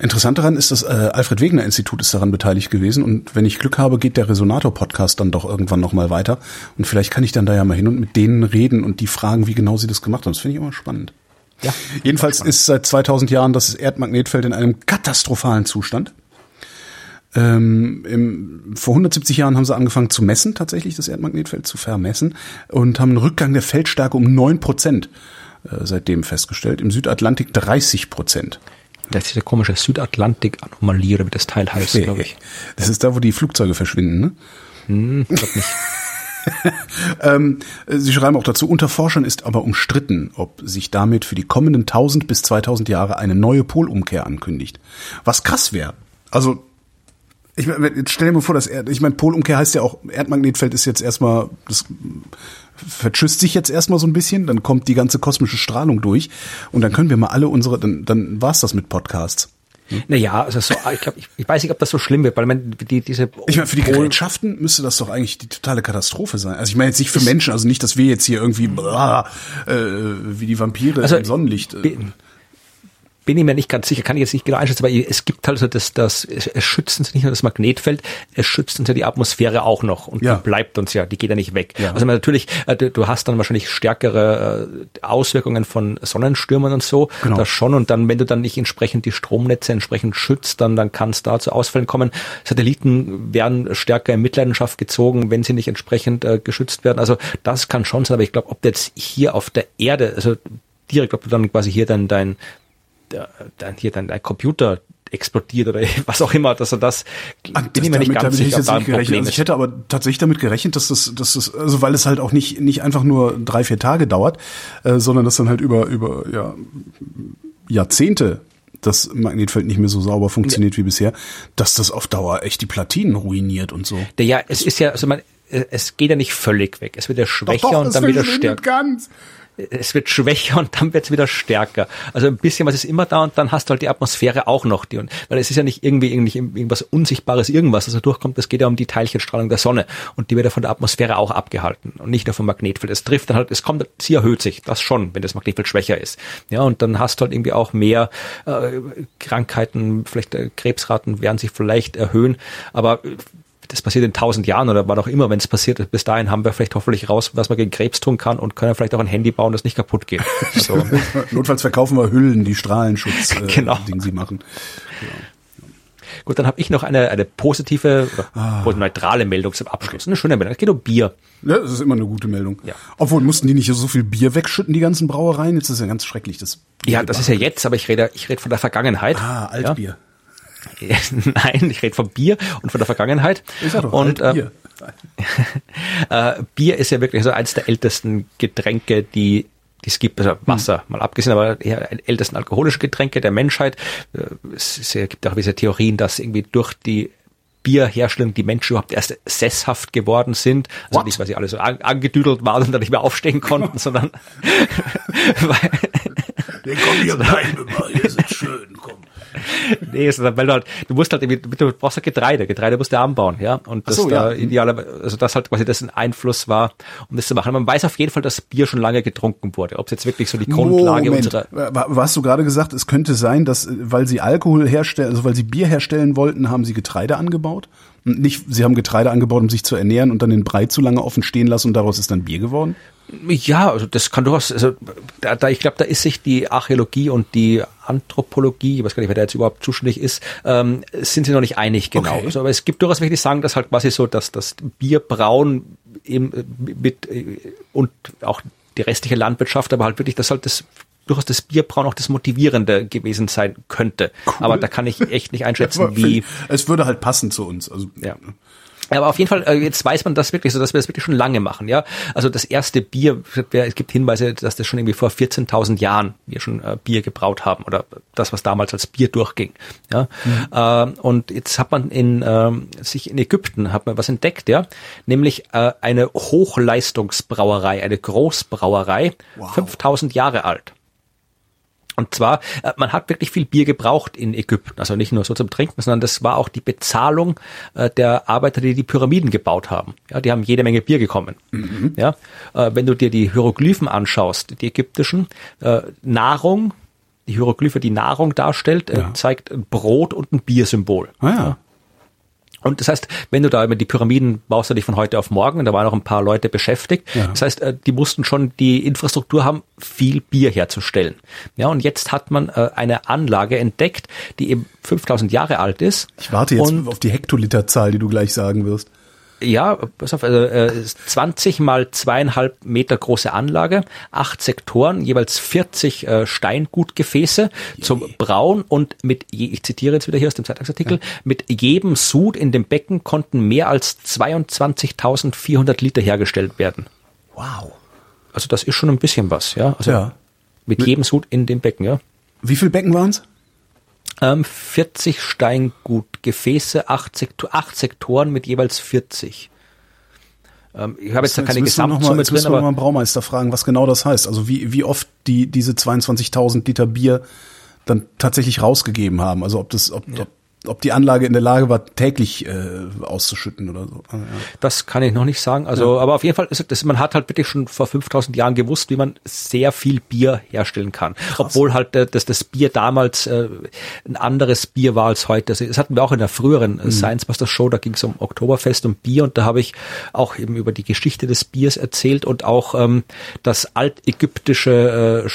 Interessant daran ist, das äh, Alfred Wegener Institut ist daran beteiligt gewesen und wenn ich Glück habe, geht der Resonator Podcast dann doch irgendwann noch mal weiter und vielleicht kann ich dann da ja mal hin und mit denen reden und die fragen, wie genau sie das gemacht haben. Das finde ich immer spannend. Ja. Jedenfalls ist seit 2000 Jahren das Erdmagnetfeld in einem katastrophalen Zustand. Ähm, im, vor 170 Jahren haben sie angefangen zu messen, tatsächlich das Erdmagnetfeld zu vermessen und haben einen Rückgang der Feldstärke um neun Prozent äh, seitdem festgestellt. Im Südatlantik 30 Prozent. Das ist diese komische Südatlantik-Anomalie, wie das Teil heißt, hey, glaube ich. Das ist da, wo die Flugzeuge verschwinden, ne? Hm, glaub nicht. ähm, Sie schreiben auch dazu, unter Forschern ist aber umstritten, ob sich damit für die kommenden 1000 bis 2000 Jahre eine neue Polumkehr ankündigt. Was krass wäre. Also, ich jetzt stell dir mal vor, dass Erd, ich meine, Polumkehr heißt ja auch, Erdmagnetfeld ist jetzt erstmal, das verschüsst sich jetzt erstmal so ein bisschen, dann kommt die ganze kosmische Strahlung durch und dann können wir mal alle unsere, dann, dann war's das mit Podcasts. Hm? Naja, also so, ich glaube, ich, ich weiß nicht, ob das so schlimm wird, weil man die diese. Ich meine, für die Gerätschaften müsste das doch eigentlich die totale Katastrophe sein. Also ich meine jetzt nicht für Menschen, also nicht, dass wir jetzt hier irgendwie blah, äh, wie die Vampire also, im Sonnenlicht. Äh, bin ich mir nicht ganz sicher, kann ich jetzt nicht genau einschätzen, weil es gibt halt so das, das, es schützt uns nicht nur das Magnetfeld, es schützt uns ja die Atmosphäre auch noch und Ja. die bleibt uns ja, die geht ja nicht weg. Ja. Also natürlich, äh, du hast dann wahrscheinlich stärkere äh, Auswirkungen von Sonnenstürmen und so, Genau. das schon und dann, wenn du dann nicht entsprechend die Stromnetze entsprechend schützt, dann, dann kann es da zu Ausfällen kommen. Satelliten werden stärker in Mitleidenschaft gezogen, wenn sie nicht entsprechend äh, geschützt werden. Also das kann schon sein, aber ich glaube, ob du jetzt hier auf der Erde, also direkt, ob du dann quasi hier dein, dein, dein hier dein, dein Computer explodiert oder was auch immer, dass er das, Ah, bin ich mir nicht ganz damit ich sicher, da ein nicht gerechnet. Also ich hätte aber tatsächlich damit gerechnet, dass das, dass das, also weil es halt auch nicht, nicht einfach nur drei, vier Tage dauert, äh, sondern dass dann halt über, über, ja, Jahrzehnte das Magnetfeld nicht mehr so sauber funktioniert wie bisher, dass das auf Dauer echt die Platinen ruiniert und so. Der, ja, es ist ja, also man, äh, es geht ja nicht völlig weg. Es wird ja schwächer Doch, doch, und dann wieder stärker. ganz. Es wird schwächer und dann wird es wieder stärker. Also ein bisschen was ist immer da und dann hast du halt die Atmosphäre auch noch. Die, weil es ist ja nicht irgendwie, irgendwie irgendwas Unsichtbares, irgendwas, das da durchkommt. Es geht ja um die Teilchenstrahlung der Sonne und die wird ja von der Atmosphäre auch abgehalten und nicht nur vom Magnetfeld. Es trifft dann halt, es kommt, sie erhöht sich, das schon, wenn das Magnetfeld schwächer ist. Ja, und dann hast du halt irgendwie auch mehr äh, Krankheiten, vielleicht äh, Krebsraten werden sich vielleicht erhöhen, aber äh, das passiert in tausend Jahren oder wann auch immer, wenn es passiert. Bis dahin haben wir vielleicht hoffentlich raus, was man gegen Krebs tun kann und können vielleicht auch ein Handy bauen, das nicht kaputt geht. So. Notfalls verkaufen wir Hüllen, die Strahlenschutz, äh, Genau. Ding sie machen. Gut, dann habe ich noch eine, eine positive Ah. oder neutrale Meldung zum Abschluss. Eine schöne Meldung. Es geht um Bier. Ja, das ist immer eine gute Meldung. Ja. Obwohl, mussten die nicht so viel Bier wegschütten, die ganzen Brauereien? Jetzt ist ja ganz schrecklich, das Bier Ja, das ist ja jetzt, aber ich rede, ich rede von der Vergangenheit. Ah, Altbier. Ja. Nein, ich rede vom Bier und von der Vergangenheit. Ich sag doch, und Altbier. äh, Bier ist ja wirklich so eins der ältesten Getränke, die es gibt, also Wasser, mal abgesehen, aber eher ältesten alkoholischen Getränke der Menschheit. Äh, Es, ist, ja- gibt auch diese Theorien, dass irgendwie durch die Bierherstellung die Menschen überhaupt erst sesshaft geworden sind. Also What? nicht, weil sie alle so an, angedüdelt waren und dann nicht mehr aufstehen konnten, sondern weil, Nee, komm, hier mal, hier ist es schön, komm. Nee, sondern weil du halt, du musst halt irgendwie, du brauchst halt Getreide, Getreide musst du anbauen, ja. Und das so, da ja. idealer, also das halt quasi das ein Einfluss war, um das zu machen. Man weiß auf jeden Fall, dass Bier schon lange getrunken wurde. Ob es jetzt wirklich so die Grundlage Moment. unserer Wa- wa- Hast du gerade gesagt, es könnte sein, dass, äh, weil sie Alkohol herstellen, also weil sie Bier herstellen wollten, haben sie Getreide angebaut? Nicht, sie haben Getreide angebaut, um sich zu ernähren und dann den Brei zu lange offen stehen lassen und daraus ist dann Bier geworden? Ja, also das kann durchaus, also da, da ich glaube, da ist sich die Archäologie und die Anthropologie, ich weiß gar nicht, wer da jetzt überhaupt zuständig ist, ähm, sind sie noch nicht einig genau. Okay. Also, aber es gibt durchaus welche, die sagen, dass halt quasi so, dass das Bierbrauen eben mit und auch die restliche Landwirtschaft, aber halt wirklich, dass halt das durchaus das Bierbrauen auch das Motivierende gewesen sein könnte. Aber da kann ich echt nicht einschätzen, Aber wie. Es würde halt passen zu uns. Also, Ja. Ja, Aber auf jeden Fall, äh, jetzt weiß man das wirklich so, dass wir das wirklich schon lange machen, ja. Also das erste Bier, es gibt Hinweise, dass das schon irgendwie vor 14.000 Jahren wir schon äh, Bier gebraut haben oder das, was damals als Bier durchging, ja. Ähm, und jetzt hat man in ähm, sich in Ägypten hat man was entdeckt, ja, nämlich äh, eine Hochleistungsbrauerei, eine Großbrauerei, 5.000 Jahre alt. Und zwar, äh, man hat wirklich viel Bier gebraucht in Ägypten. Also nicht nur so zum Trinken, sondern das war auch die Bezahlung äh, der Arbeiter, die die Pyramiden gebaut haben. Ja, die haben jede Menge Bier gekommen. Ja, äh, wenn du dir die Hieroglyphen anschaust, die ägyptischen, Nahrung, die Hieroglyphe, die Nahrung darstellt, Ja. zeigt ein Brot und ein Biersymbol. ah ja. Und das heißt, wenn du da über die Pyramiden baust du dich von heute auf morgen, da waren noch ein paar Leute beschäftigt. Ja. Das heißt, äh, die mussten schon die Infrastruktur haben, viel Bier herzustellen. Ja, und jetzt hat man äh, eine Anlage entdeckt, die eben 5000 Jahre alt ist. Ich warte jetzt auf die Hektoliterzahl, die du gleich sagen wirst. Ja, pass auf, also, äh, 20 mal zweieinhalb Meter große Anlage, acht Sektoren, jeweils 40 äh, Steingutgefäße zum Brauen und mit, je, ich zitiere jetzt wieder hier aus dem Zeitungsartikel, mit jedem Sud in dem Becken konnten mehr als 22.400 Liter hergestellt werden. Wow. Also das ist schon ein bisschen was, ja. Also Ja. mit jedem Sud in dem Becken, ja. Wie viel Becken waren's? Ähm, 40 Steingutgefäße, acht, Sektor, acht Sektoren mit jeweils 40. Ähm, ich habe jetzt da keine mal- Gesamtsumme jetzt drin, müssen wir aber mal Braumeister fragen, was genau das heißt. Also wie, wie oft die diese 22.000 Liter Bier dann tatsächlich rausgegeben haben. Also ob das, ob, ob ob die Anlage in der Lage war, täglich äh, auszuschütten oder so. Ah, ja. Das kann ich noch nicht sagen. Also, ja. aber auf jeden Fall ist es, man hat halt wirklich schon vor 5000 Jahren gewusst, wie man sehr viel Bier herstellen kann. Krass. Obwohl halt äh, dass das Bier damals äh, ein anderes Bier war als heute. Also, das hatten wir auch in der früheren mhm. Science Buster Show, da ging es um Oktoberfest und Bier und da habe ich auch eben über die Geschichte des Biers erzählt und auch ähm, das altägyptische äh,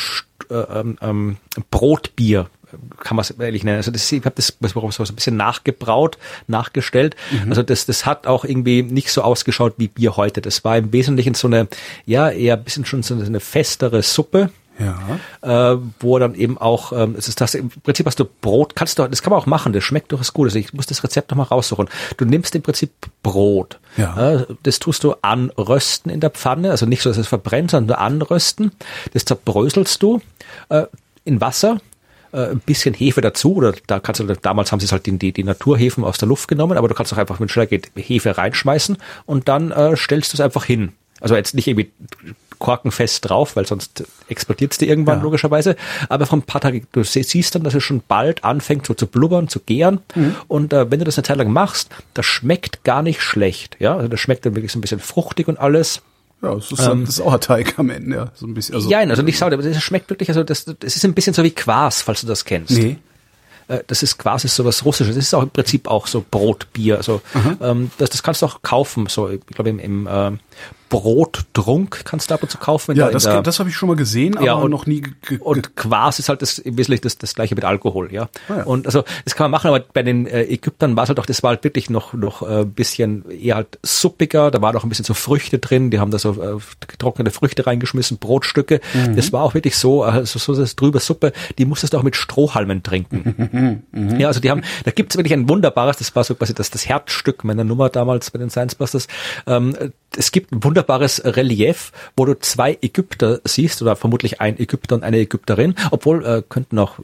äh, ähm, ähm, Brotbier kann man es ehrlich nennen. Also das, ich habe das so ein bisschen nachgebraut, nachgestellt. Mhm. Also das, das hat auch irgendwie nicht so ausgeschaut wie Bier heute. Das war im Wesentlichen so eine, ja, eher ein bisschen schon so eine festere Suppe. Ja. Äh, wo dann eben auch, ähm, es ist das im Prinzip hast du Brot, kannst du, das kann man auch machen, das schmeckt durchaus gut. Also ich muss das Rezept nochmal raussuchen. Du nimmst im Prinzip Brot. Ja. Äh, das tust du anrösten in der Pfanne, also nicht so, dass es verbrennt, sondern nur anrösten. Das zerbröselst du äh, in Wasser, äh, ein bisschen Hefe dazu oder da kannst du, damals haben sie halt die, die Naturhefen aus der Luft genommen, aber du kannst auch einfach, wenn schneller geht, Hefe reinschmeißen und dann äh, stellst du es einfach hin. Also jetzt nicht irgendwie korkenfest drauf, weil sonst explodiert es dir irgendwann ja. logischerweise. Aber von ein paar Tagen, du siehst dann, dass es schon bald anfängt so zu blubbern, zu gären. Mhm. Und äh, wenn du das eine Zeit lang machst, das schmeckt gar nicht schlecht. Ja, also das schmeckt dann wirklich so ein bisschen fruchtig und alles. Ja, es ist ähm, das Sauerteig am Ende, ja, so ein bisschen. Also, ja, also nicht Sauerteig, aber es schmeckt wirklich, also das, das ist ein bisschen so wie Quas, falls du das kennst. Nee. Äh, das ist quasi so was Russisches. Das ist auch im Prinzip auch so Brotbier. Also ähm, das, das kannst du auch kaufen. So, ich glaube im, im äh, Brottrunk kannst du ab und zu kaufen. Ja, das, das habe ich schon mal gesehen, aber ja, noch nie. Und Quas ist halt das im Wesentlichen das, das gleiche mit Alkohol, ja. Ah, ja. Und also das kann man machen, aber bei den äh, Ägyptern war es halt auch, das war halt wirklich noch noch äh, ein bisschen eher halt suppiger. Da war noch ein bisschen so Früchte drin. Die haben da so äh, getrocknete Früchte reingeschmissen, Brotstücke. Mhm. Das war auch wirklich so, also so das drüber Suppe. Die musstest du auch mit Strohhalmen trinken. Mhm. Ja, also die haben, da gibt's wirklich ein wunderbares. Das war so quasi das das Herzstück meiner Nummer damals bei den Science Busters. Ähm, es gibt ein wunderbares Relief, wo du zwei Ägypter siehst oder vermutlich ein Ägypter und eine Ägypterin, obwohl äh, könnten auch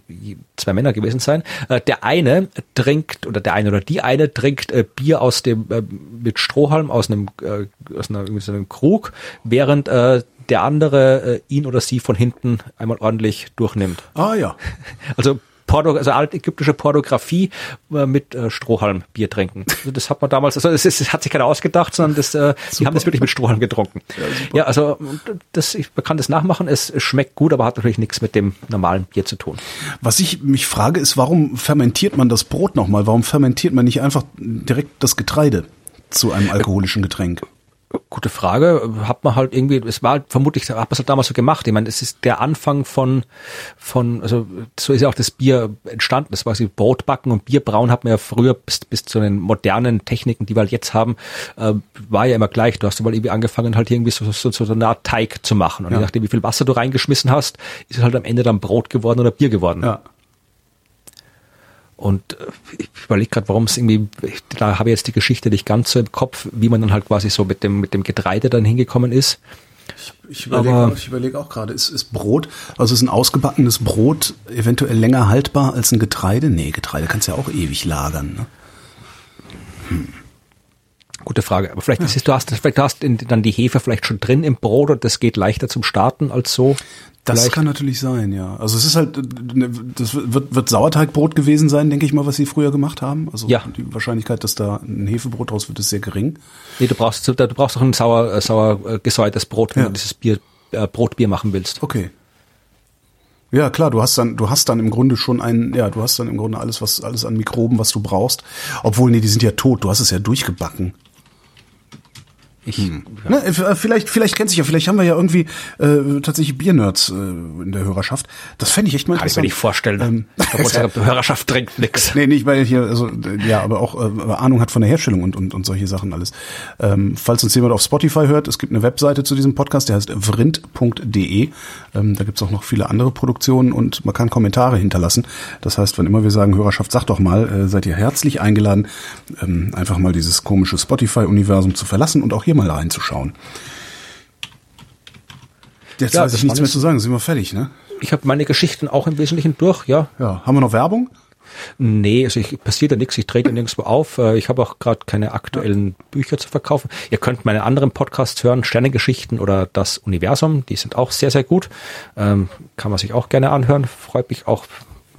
zwei Männer gewesen sein. Äh, der eine trinkt oder der eine oder die eine trinkt äh, Bier aus dem äh, mit Strohhalm aus einem äh, aus, einer, aus einem Krug, während äh, der andere äh, ihn oder sie von hinten einmal ordentlich durchnimmt. Ah ja. Also Porno, also altägyptische Pornografie äh, mit äh, Strohhalm Bier trinken. Also das hat man damals, also ist, das hat sich keiner ausgedacht, sondern das, äh, die haben das wirklich mit Strohhalm getrunken. Ja, ja also das, ich kann das nachmachen. Es schmeckt gut, aber hat natürlich nichts mit dem normalen Bier zu tun. Was ich mich frage, ist, warum fermentiert man das Brot nochmal? Warum fermentiert man nicht einfach direkt das Getreide zu einem alkoholischen Getränk? Gute Frage. Hat man halt irgendwie, es war vermutlich, hat man es halt damals so gemacht. Ich meine, es ist der Anfang von, von, also so ist ja auch das Bier entstanden. Das war so Brotbacken und Bierbrauen hat man ja früher bis, bis zu den modernen Techniken, die wir halt jetzt haben, äh, war ja immer gleich. Du hast ja mal irgendwie angefangen, halt irgendwie so, so, so eine Art Teig zu machen. Und ja. je nachdem, wie viel Wasser du reingeschmissen hast, ist es halt am Ende dann Brot geworden oder Bier geworden. Ja. Und äh, ich überlege gerade, warum es irgendwie, da habe ich jetzt die Geschichte nicht ganz so im Kopf, wie man dann halt quasi so mit dem, mit dem Getreide dann hingekommen ist. Ich, ich überlege auch, ich überleg auch gerade, ist, ist Brot, also ist ein ausgebackenes Brot eventuell länger haltbar als ein Getreide? Nee, Getreide kannst du ja auch ewig lagern. Ne? Hm. Gute Frage. Aber vielleicht, ja. ist, du hast, vielleicht hast du dann die Hefe vielleicht schon drin im Brot und das geht leichter zum Starten als so. Das Vielleicht. kann natürlich sein, ja. Also es ist halt, ne, das wird, wird Sauerteigbrot gewesen sein, denke ich mal, was sie früher gemacht haben. Also ja. die Wahrscheinlichkeit, dass da ein Hefebrot draus wird, ist sehr gering. Nee, du brauchst, du brauchst auch ein sauer, äh, sauer äh, gesäuertes Brot, wenn ja. du dieses Bier, äh, Brotbier machen willst. Okay. Ja, klar, du hast dann, du hast dann im Grunde schon ein, ja, du hast dann im Grunde alles, was, alles an Mikroben, was du brauchst. Obwohl, nee, die sind ja tot, du hast es ja durchgebacken. Ich, hm. ja. ne, äh, vielleicht, vielleicht kennt sich ja, vielleicht haben wir ja irgendwie äh, tatsächlich Biernerds äh, in der Hörerschaft. Das fände ich echt mal Kann interessant. Kann ich mir nicht vorstellen. Ähm, Hörerschaft trinkt nix. Nee, nicht, weil hier, also ja, aber auch äh, Ahnung hat von der Herstellung und, und, und solche Sachen alles. Ähm, falls uns jemand auf Spotify hört, es gibt eine Webseite zu diesem Podcast, der heißt vrind.de. Ähm, da gibt's auch noch viele andere Produktionen und man kann Kommentare hinterlassen. Das heißt, wenn immer wir sagen, Hörerschaft, sagt doch mal, äh, seid ihr herzlich eingeladen, ähm, einfach mal dieses komische Spotify-Universum zu verlassen und auch hier hier mal reinzuschauen. Jetzt ja, weiß ich nichts mehr zu sagen, sind wir fertig, ne? Ich habe meine Geschichten auch im Wesentlichen durch, ja. Ja, haben wir noch Werbung? Nee, also ich passiert ja nichts, ich trete nirgendwo auf. Äh, ich habe auch gerade keine aktuellen Bücher zu verkaufen. Ihr könnt meine anderen Podcasts hören, Sternengeschichten oder das Universum, die sind auch sehr, sehr gut. Ähm, kann man sich auch gerne anhören. Freut mich auch,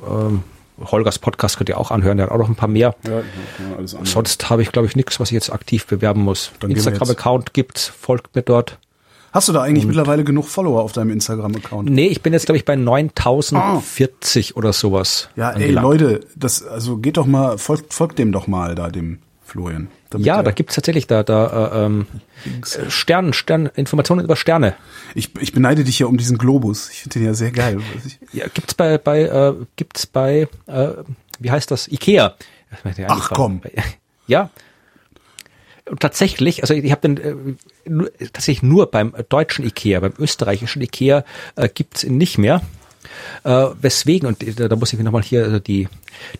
ähm, Holgers Podcast könnt ihr auch anhören, der hat auch noch ein paar mehr. Ja, ja. Sonst habe ich, glaube ich, nichts, was ich jetzt aktiv bewerben muss. Instagram-Account gibt's, folgt mir dort. Hast du da eigentlich mittlerweile genug Follower auf deinem Instagram-Account? Nee, ich bin jetzt, glaube ich, bei 9040 oder sowas. Ja, ey, angelangt. Leute, das, also geht doch mal, folgt, folgt dem doch mal da, dem Florian. Ja, da gibt's tatsächlich da, da äh, ähm, äh, Stern, Stern, Informationen über Sterne. Ich, ich beneide dich ja um diesen Globus. Ich finde den ja sehr geil. Ja, gibt's bei, bei, äh, gibt's bei, äh, wie heißt das? Ikea. Ach, komm. Ja. Und tatsächlich, also ich habe den äh, tatsächlich nur beim deutschen Ikea, beim österreichischen Ikea äh, gibt's ihn nicht mehr. Äh, weswegen, und da, da muss ich nochmal hier äh, die,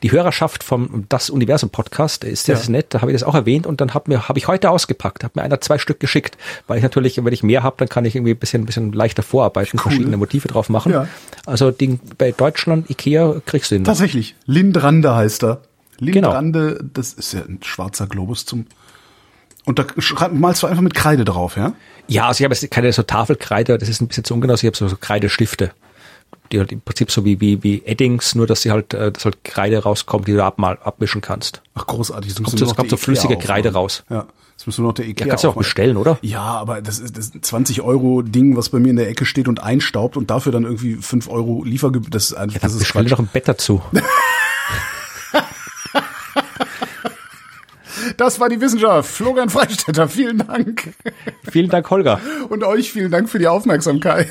die Hörerschaft vom Das Universum Podcast ist sehr, Ja. nett, da habe ich das auch erwähnt und dann hab habe ich heute ausgepackt, habe mir einer zwei Stück geschickt, weil ich natürlich, wenn ich mehr habe, dann kann ich irgendwie ein bisschen, ein bisschen leichter vorarbeiten, verschiedene Motive drauf machen. Ja. Also den, bei Deutschland Ikea kriegst du noch. tatsächlich. Lindrander heißt er. Genau. Lindrander, das ist ja ein schwarzer Globus zum. Und da malst du einfach mit Kreide drauf, ja? Ja, also ich habe jetzt keine so Tafelkreide, das ist ein bisschen zu ungenau, ich habe so, so Kreidestifte. Die halt im Prinzip so wie, wie, wie Eddings, nur dass sie halt, äh, dass halt Kreide rauskommt, die du abmal, abmischen kannst. Ach, großartig. Jetzt kommt so- noch kommt so flüssige Ikea Kreide aufmachen. raus. Ja. Jetzt musst du noch der Ikea Ja, kannst du auch bestellen, oder? Ja, aber das ist das ist ein 20 Euro Ding, was bei mir in der Ecke steht und einstaubt und dafür dann irgendwie 5 Euro Liefergebühr. Das ist einfach, Dann das ist bestell doch ein Bett dazu. Das war die Wissenschaft. Florian Freistetter, vielen Dank. Vielen Dank, Holger. Und euch vielen Dank für die Aufmerksamkeit.